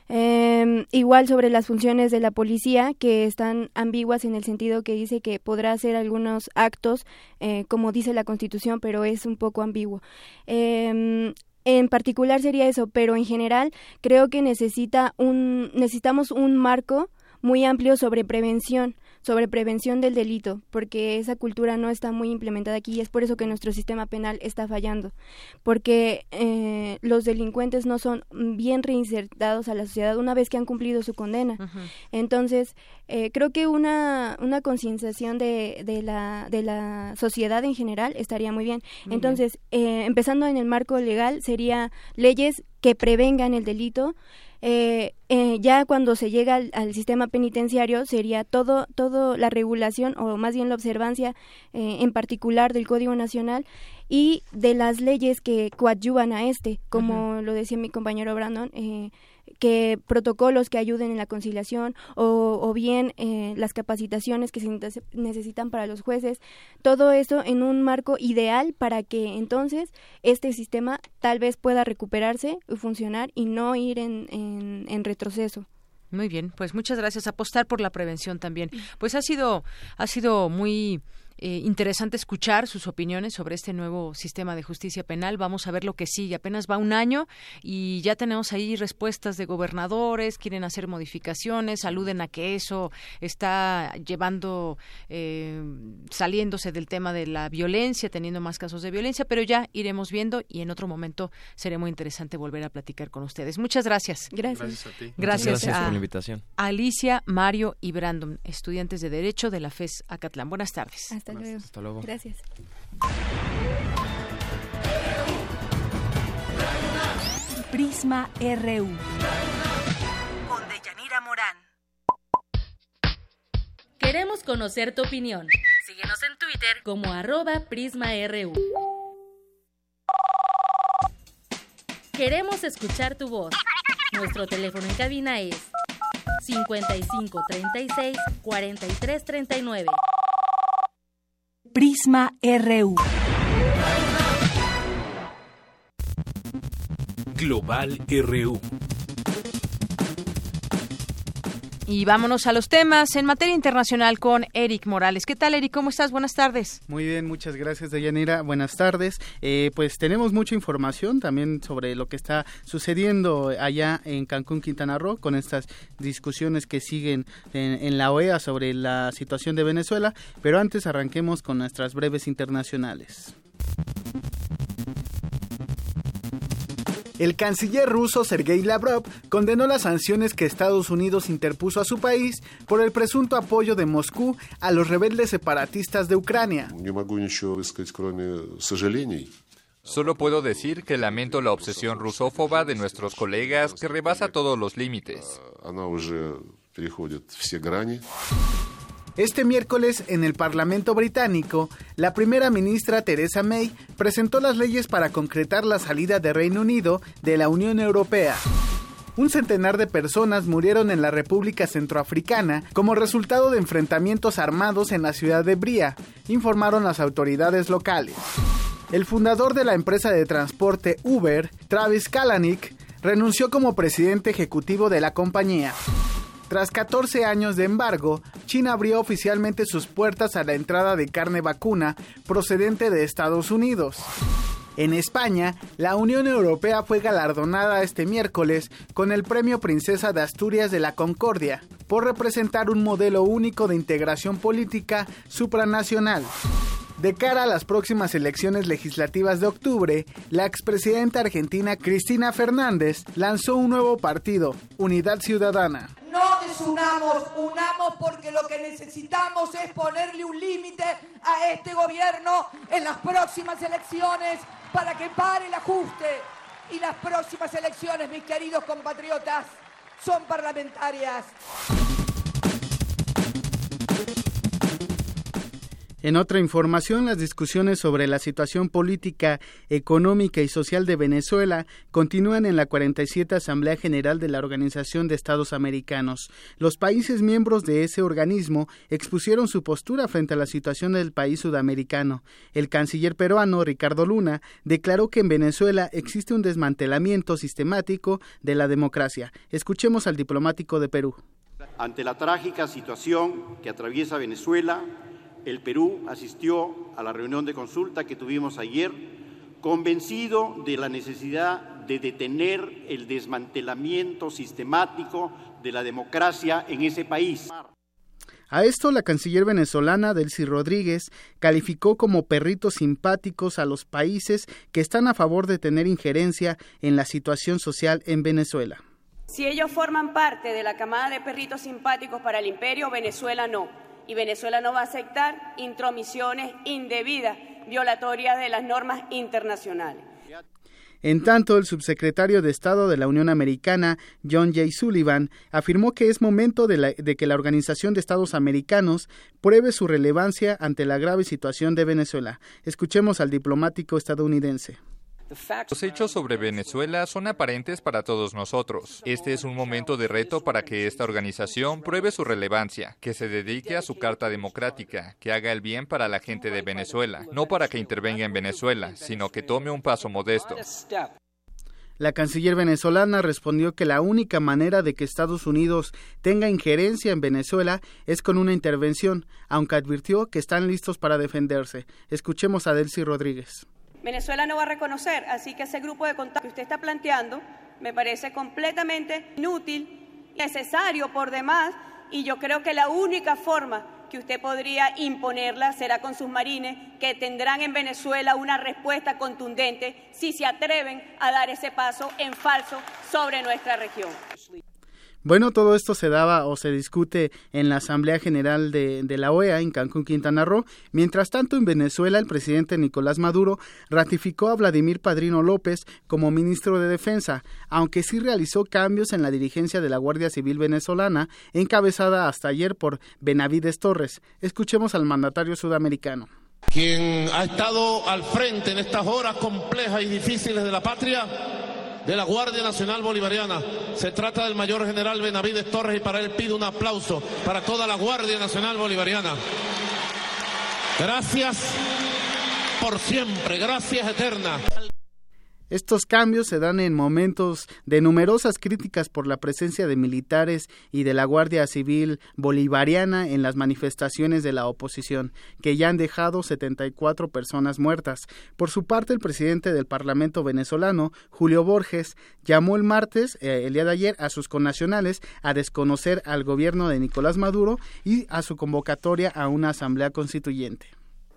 Speaker 37: Eh, igual sobre las funciones de la policía, que están ambiguas en el sentido que dice que podrá hacer algunos actos, eh, como dice la Constitución, pero es un poco ambiguo. Eh, en particular sería eso, pero en general creo que necesita un, necesitamos un marco muy amplio sobre prevención, sobre prevención del delito, porque esa cultura no está muy implementada aquí y es por eso que nuestro sistema penal está fallando, porque eh, los delincuentes no son bien reinsertados a la sociedad una vez que han cumplido su condena. Entonces, eh, creo que una, una concienciación de, de, la, de la sociedad en general estaría muy bien. Entonces, Eh, empezando en el marco legal, sería leyes que prevengan el delito, eh, eh, ya cuando se llega al, sistema penitenciario sería todo, todo la regulación o más bien la observancia eh, en particular del Código Nacional y de las leyes que coadyuvan a este, como lo decía mi compañero Brandon, eh, que protocolos que ayuden en la conciliación o, bien eh, las capacitaciones que se necesitan para los jueces, todo eso en un marco ideal para que entonces este sistema tal vez pueda recuperarse y funcionar y no ir en, en retroceso.
Speaker 1: Muy bien, pues muchas gracias. Apostar por la prevención también. Pues ha sido, ha sido muy eh, interesante escuchar sus opiniones sobre este nuevo sistema de justicia penal. Vamos a ver lo que sigue. Apenas va un año y ya tenemos ahí respuestas de gobernadores, quieren hacer modificaciones, aluden a que eso está llevando, eh, saliéndose del tema de la violencia, teniendo más casos de violencia, pero ya iremos viendo y en otro momento será muy interesante volver a platicar con ustedes. Muchas gracias.
Speaker 37: Gracias.
Speaker 36: Gracias a ti.
Speaker 1: Gracias,
Speaker 35: por
Speaker 1: a
Speaker 35: la invitación.
Speaker 1: Alicia, Mario y Brandon, estudiantes de Derecho de la FES Acatlán. Buenas tardes.
Speaker 37: Hasta luego. Gracias.
Speaker 25: Prisma RU. Con Deyanira Morán.
Speaker 22: Queremos conocer tu opinión. Síguenos en Twitter como arroba PrismaRU. Queremos escuchar tu voz. Nuestro teléfono en cabina es 55 36 43 39.
Speaker 25: Prisma RU.
Speaker 38: Global RU.
Speaker 1: Y vámonos a los temas en materia internacional con Eric Morales. ¿Qué tal, Eric? ¿Cómo estás? Buenas tardes.
Speaker 39: Muy bien, muchas gracias, Deyanira. Buenas tardes. Eh, pues tenemos mucha información también sobre lo que está sucediendo allá en Cancún, Quintana Roo, con estas discusiones que siguen en, en la OEA sobre la situación de Venezuela. Pero antes arranquemos con nuestras breves internacionales. El canciller ruso Sergei Lavrov condenó las sanciones que Estados Unidos interpuso a su país por el presunto apoyo de Moscú a los rebeldes separatistas de Ucrania.
Speaker 40: Solo puedo decir que lamento la obsesión rusófoba de nuestros colegas que rebasa todos los límites.
Speaker 39: Este miércoles, en el Parlamento británico, la primera ministra Theresa May presentó las leyes para concretar la salida de Reino Unido de la Unión Europea. Un centenar de personas murieron en la República Centroafricana como resultado de enfrentamientos armados en la ciudad de Bria, informaron las autoridades locales. El fundador de la empresa de transporte Uber, Travis Kalanick, renunció como presidente ejecutivo de la compañía. Tras 14 años de embargo, China abrió oficialmente sus puertas a la entrada de carne vacuna procedente de Estados Unidos. En España, la Unión Europea fue galardonada este miércoles con el Premio Princesa de Asturias de la Concordia por representar un modelo único de integración política supranacional. De cara a las próximas elecciones legislativas de octubre, la expresidenta argentina Cristina Fernández lanzó un nuevo partido, Unidad Ciudadana.
Speaker 41: No desunamos, unamos porque lo que necesitamos es ponerle un límite a este gobierno en las próximas elecciones para que pare el ajuste. Y las próximas elecciones, mis queridos compatriotas, son parlamentarias.
Speaker 39: En otra información, las discusiones sobre la situación política, económica y social de Venezuela continúan en la 47 Asamblea General de la Organización de Estados Americanos. Los países miembros de ese organismo expusieron su postura frente a la situación del país sudamericano. El canciller peruano, Ricardo Luna, declaró que en Venezuela existe un desmantelamiento sistemático de la democracia. Escuchemos al diplomático de Perú.
Speaker 42: Ante la trágica situación que atraviesa Venezuela, el Perú asistió a la reunión de consulta que tuvimos ayer, convencido de la necesidad de detener el desmantelamiento sistemático de la democracia en ese país.
Speaker 39: A esto la canciller venezolana Delcy Rodríguez calificó como perritos simpáticos a los países que están a favor de tener injerencia en la situación social en Venezuela.
Speaker 43: Si ellos forman parte de la camada de perritos simpáticos para el imperio, Venezuela no y Venezuela no va a aceptar intromisiones indebidas, violatorias de las normas internacionales.
Speaker 39: En tanto, el subsecretario de Estado de la Unión Americana, John J. Sullivan, afirmó que es momento de, de, que la Organización de Estados Americanos pruebe su relevancia ante la grave situación de Venezuela. Escuchemos al diplomático estadounidense.
Speaker 40: Los hechos sobre Venezuela son aparentes para todos nosotros. Este es un momento de reto para que esta organización pruebe su relevancia, que se dedique a su carta democrática, que haga el bien para la gente de Venezuela, no para que intervenga en Venezuela, sino que tome un paso modesto.
Speaker 39: La canciller venezolana respondió que la única manera de que Estados Unidos tenga injerencia en Venezuela es con una intervención, aunque advirtió que están listos para defenderse. Escuchemos a Delcy Rodríguez.
Speaker 43: Venezuela no va a reconocer, así que ese grupo de contacto que usted está planteando me parece completamente inútil, necesario por demás, y yo creo que la única forma que usted podría imponerla será con sus marines, que tendrán en Venezuela una respuesta contundente si se atreven a dar ese paso en falso sobre nuestra región.
Speaker 39: Bueno, todo esto se daba o se discute en la Asamblea General de, la OEA en Cancún, Quintana Roo. Mientras tanto, en Venezuela, el presidente Nicolás Maduro ratificó a Vladimir Padrino López como ministro de Defensa, aunque sí realizó cambios en la dirigencia de la Guardia Civil venezolana, encabezada hasta ayer por Benavides Torres. Escuchemos al mandatario sudamericano.
Speaker 44: Quien ha estado al frente en estas horas complejas y difíciles de la patria de la Guardia Nacional Bolivariana. Se trata del mayor general Benavides Torres y para él pido un aplauso para toda la Guardia Nacional Bolivariana. Gracias por siempre, gracias eterna.
Speaker 39: Estos cambios se dan en momentos de numerosas críticas por la presencia de militares y de la Guardia Civil bolivariana en las manifestaciones de la oposición, que ya han dejado 74 personas muertas. Por su parte, el presidente del Parlamento venezolano, Julio Borges, llamó el martes, eh, el día de ayer, a sus connacionales a desconocer al gobierno de Nicolás Maduro y a su convocatoria a una asamblea constituyente.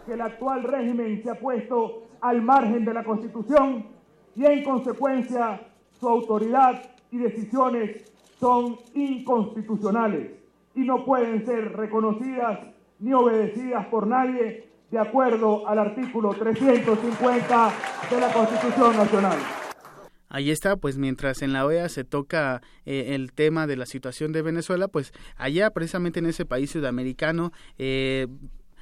Speaker 45: El actual régimen se ha puesto al margen de la Constitución y en consecuencia su autoridad y decisiones son inconstitucionales y no pueden ser reconocidas ni obedecidas por nadie de acuerdo al artículo 350 de la Constitución Nacional.
Speaker 39: Ahí está, pues mientras en la OEA se toca eh, el tema de la situación de Venezuela, pues allá precisamente en ese país sudamericano eh,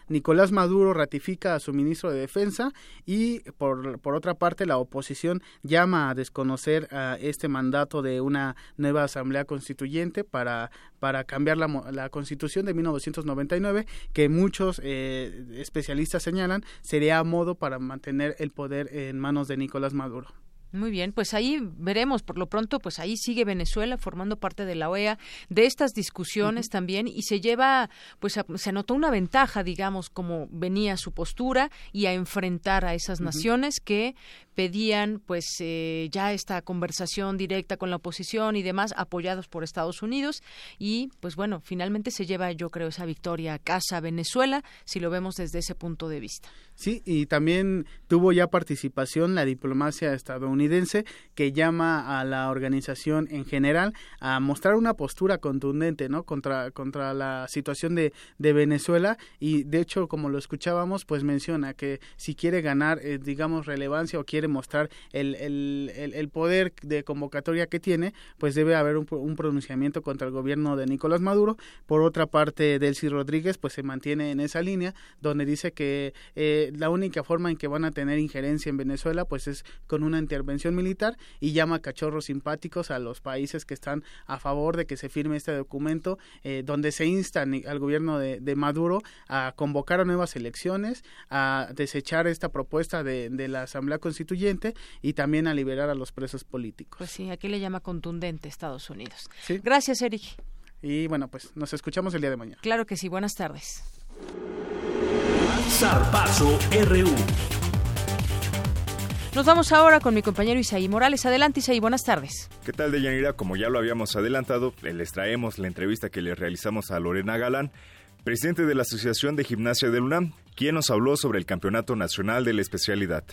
Speaker 39: Nicolás Maduro ratifica a su ministro de Defensa y por, por otra parte la oposición llama a desconocer a este mandato de una nueva asamblea constituyente para, para cambiar la, la constitución de 1999 que muchos eh, especialistas señalan sería a modo para mantener el poder en manos de Nicolás Maduro.
Speaker 1: Muy bien, pues ahí veremos. Por lo pronto, pues ahí sigue Venezuela formando parte de la OEA, de estas discusiones también, y se lleva, pues se anotó una ventaja, digamos, como venía su postura y a enfrentar a esas naciones que pedían, pues eh, ya esta conversación directa con la oposición y demás, apoyados por Estados Unidos. Y, pues bueno, finalmente se lleva, yo creo, esa victoria a casa Venezuela, si lo vemos desde ese punto de vista.
Speaker 39: Sí, y también tuvo ya participación la diplomacia estadounidense que llama a la organización en general a mostrar una postura contundente, ¿no? Contra, contra la situación de, de Venezuela y de hecho, como lo escuchábamos, pues menciona que si quiere ganar, eh, digamos, relevancia o quiere mostrar el, el, el, poder de convocatoria que tiene, pues debe haber un, un, pronunciamiento contra el gobierno de Nicolás Maduro. Por otra parte, Delcy Rodríguez, pues se mantiene en esa línea donde dice que eh, la única forma en que van a tener injerencia en Venezuela pues es con una intervención militar y llama cachorros simpáticos a los países que están a favor de que se firme este documento eh, donde se insta al gobierno de, de, Maduro a convocar a nuevas elecciones, a desechar esta propuesta de, de la Asamblea Constituyente y también a liberar a los presos políticos.
Speaker 1: Pues sí, aquí le llama contundente Estados Unidos.
Speaker 39: ¿Sí?
Speaker 1: Gracias, Eric.
Speaker 39: Y bueno, pues nos escuchamos el día de mañana.
Speaker 1: Claro que sí, buenas tardes.
Speaker 38: Zarpazo RU.
Speaker 1: Nos vamos ahora con mi compañero Isaí Morales. Adelante, Isaí, buenas tardes.
Speaker 46: ¿Qué tal, Deyanira? Como ya lo habíamos adelantado, les traemos la entrevista que le realizamos a Lorena Galán, presidente de la Asociación de Gimnasia del UNAM, quien nos habló sobre el Campeonato Nacional de la Especialidad.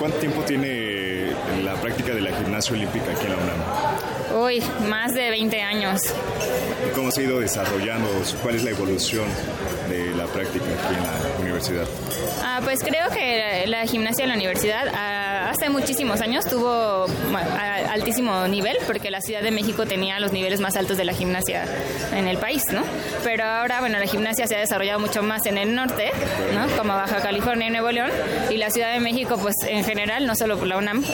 Speaker 46: ¿Cuánto tiempo tiene la práctica de la gimnasia olímpica aquí en la UNAM?
Speaker 47: Uy, más de 20 años.
Speaker 46: ¿Y cómo se ha ido desarrollando? ¿Cuál es la evolución de la práctica aquí en la universidad?
Speaker 47: Ah, pues creo que la gimnasia en la universidad ah, hace muchísimos años tuvo altísimo nivel porque la Ciudad de México tenía los niveles más altos de la gimnasia en el país, ¿no? Pero ahora, bueno, la gimnasia se ha desarrollado mucho más en el norte, ¿no? Como Baja California y Nuevo León y la Ciudad de México, pues en general, no solo por la UNAM,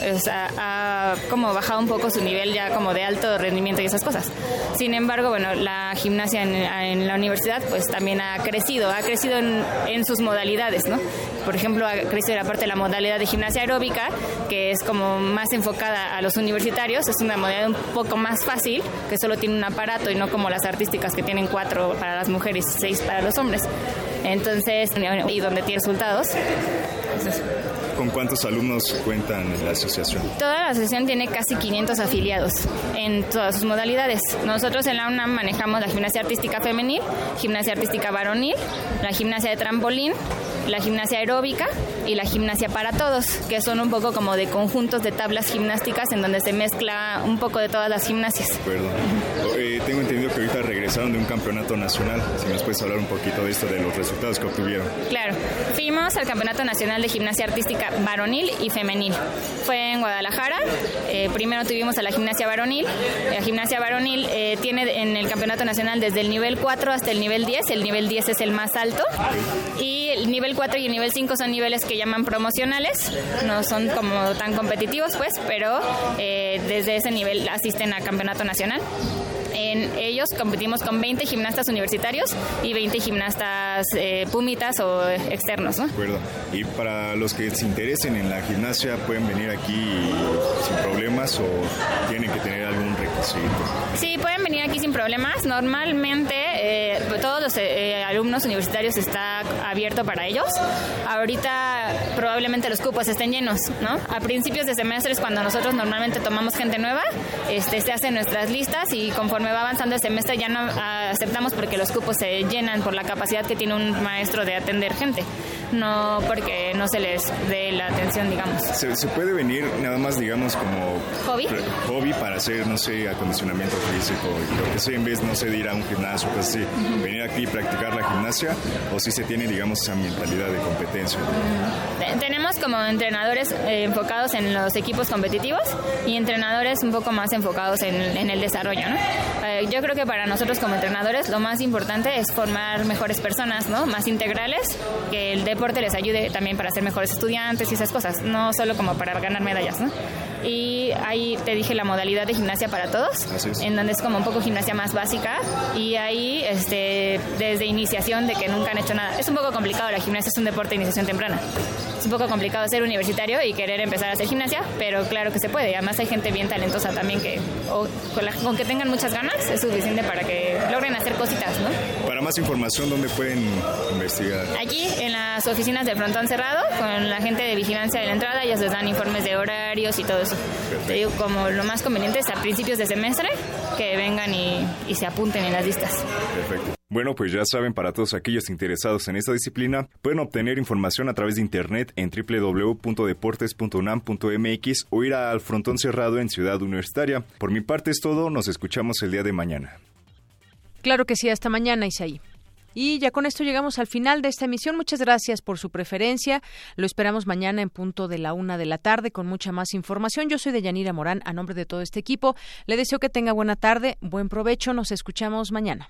Speaker 47: ha como bajado un poco su nivel ya como de alto rendimiento y esas cosas. Sin embargo, bueno, la gimnasia en, la universidad pues también ha crecido, ha crecido en, en sus modalidades, ¿no? Por ejemplo, ha crecido la parte de la modalidad de gimnasia aeróbica, que es como más enfocada a los universitarios, es una modalidad un poco más fácil, que solo tiene un aparato y no como las artísticas que tienen cuatro para las mujeres y seis para los hombres. Entonces, y donde tiene resultados.
Speaker 46: ¿Con cuántos alumnos cuentan la asociación?
Speaker 47: Toda la asociación tiene casi 500 afiliados en todas sus modalidades. Nosotros en la UNAM manejamos la gimnasia artística femenil, gimnasia artística varonil, la gimnasia de trampolín, la gimnasia aeróbica y la gimnasia para todos, que son un poco como de conjuntos de tablas gimnásticas en donde se mezcla un poco de todas las gimnasias.
Speaker 46: Eh, tengo entendido que ahorita regresaron de un campeonato nacional. Si nos puedes hablar un poquito de esto, de los resultados que obtuvieron.
Speaker 47: Claro, fuimos al Campeonato Nacional de Gimnasia Artística Varonil y Femenil. Fue en Guadalajara. Eh, primero tuvimos a la gimnasia varonil. La gimnasia varonil eh, tiene en el Campeonato Nacional desde el nivel 4 hasta el nivel 10. El nivel 10 es el más alto. Y el nivel 4 y el nivel 5 son niveles que llaman promocionales, no son como tan competitivos pues, pero eh, desde ese nivel asisten a campeonato nacional. En ellos competimos con 20 gimnastas universitarios y 20 gimnastas eh, pumitas o externos. ¿no?
Speaker 46: De acuerdo. Y para los que se interesen en la gimnasia, ¿pueden venir aquí sin problemas o tienen que tener algún requisito?
Speaker 47: Sí, pueden venir aquí sin problemas. Normalmente eh, todos los eh, alumnos universitarios está abierto para ellos. Ahorita probablemente los cupos estén llenos, ¿no? A principios de semestres, cuando nosotros normalmente tomamos gente nueva, este, se hacen nuestras listas y conforme va avanzando el semestre ya no aceptamos porque los cupos se llenan por la capacidad que tiene un maestro de atender gente, no porque no se les dé la atención, digamos.
Speaker 46: ¿Se, puede venir nada más, digamos, como
Speaker 47: hobby,
Speaker 46: hobby para hacer, no sé, acondicionamiento físico, lo que sea, en vez, no sé, de ir a un gimnasio, pues sí, venir aquí y practicar la gimnasia, o si se tiene, digamos, esa mentalidad de competencia?
Speaker 47: Tenemos como entrenadores eh, enfocados en los equipos competitivos y entrenadores un poco más enfocados en, en el desarrollo, ¿no? Eh, yo creo que para nosotros como entrenadores lo más importante es formar mejores personas, ¿no? Más integrales, que el deporte les ayude también para ser mejores estudiantes y esas cosas, no solo como para ganar medallas, ¿no? Y ahí te dije la modalidad de gimnasia para todos, en donde es como un poco gimnasia más básica y ahí este, desde iniciación de que nunca han hecho nada. Es un poco complicado, la gimnasia es un deporte de iniciación temprana. Un poco complicado ser universitario y querer empezar a hacer gimnasia, pero claro que se puede. Además hay gente bien talentosa también que con, que tengan muchas ganas es suficiente para que logren hacer cositas, ¿no?
Speaker 46: Para más información, ¿dónde pueden investigar?
Speaker 47: Aquí, en las oficinas del frontón cerrado, con la gente de vigilancia de la entrada, ellos les dan informes de horarios y todo eso. Te digo, como lo más conveniente es a principios de semestre que vengan y, y se apunten en las listas.
Speaker 46: Perfecto. Bueno, pues ya saben, para todos aquellos interesados en esta disciplina, pueden obtener información a través de internet en www.deportes.unam.mx o ir al frontón cerrado en Ciudad Universitaria. Por mi parte es todo, nos escuchamos el día de mañana.
Speaker 1: Claro que sí, hasta mañana, Isaí. Y ya con esto llegamos al final de esta emisión. Muchas gracias por su preferencia. Lo esperamos mañana en punto de la una de la tarde con mucha más información. Yo soy de Yanira Morán, a nombre de todo este equipo. Le deseo que tenga buena tarde, buen provecho. Nos escuchamos mañana.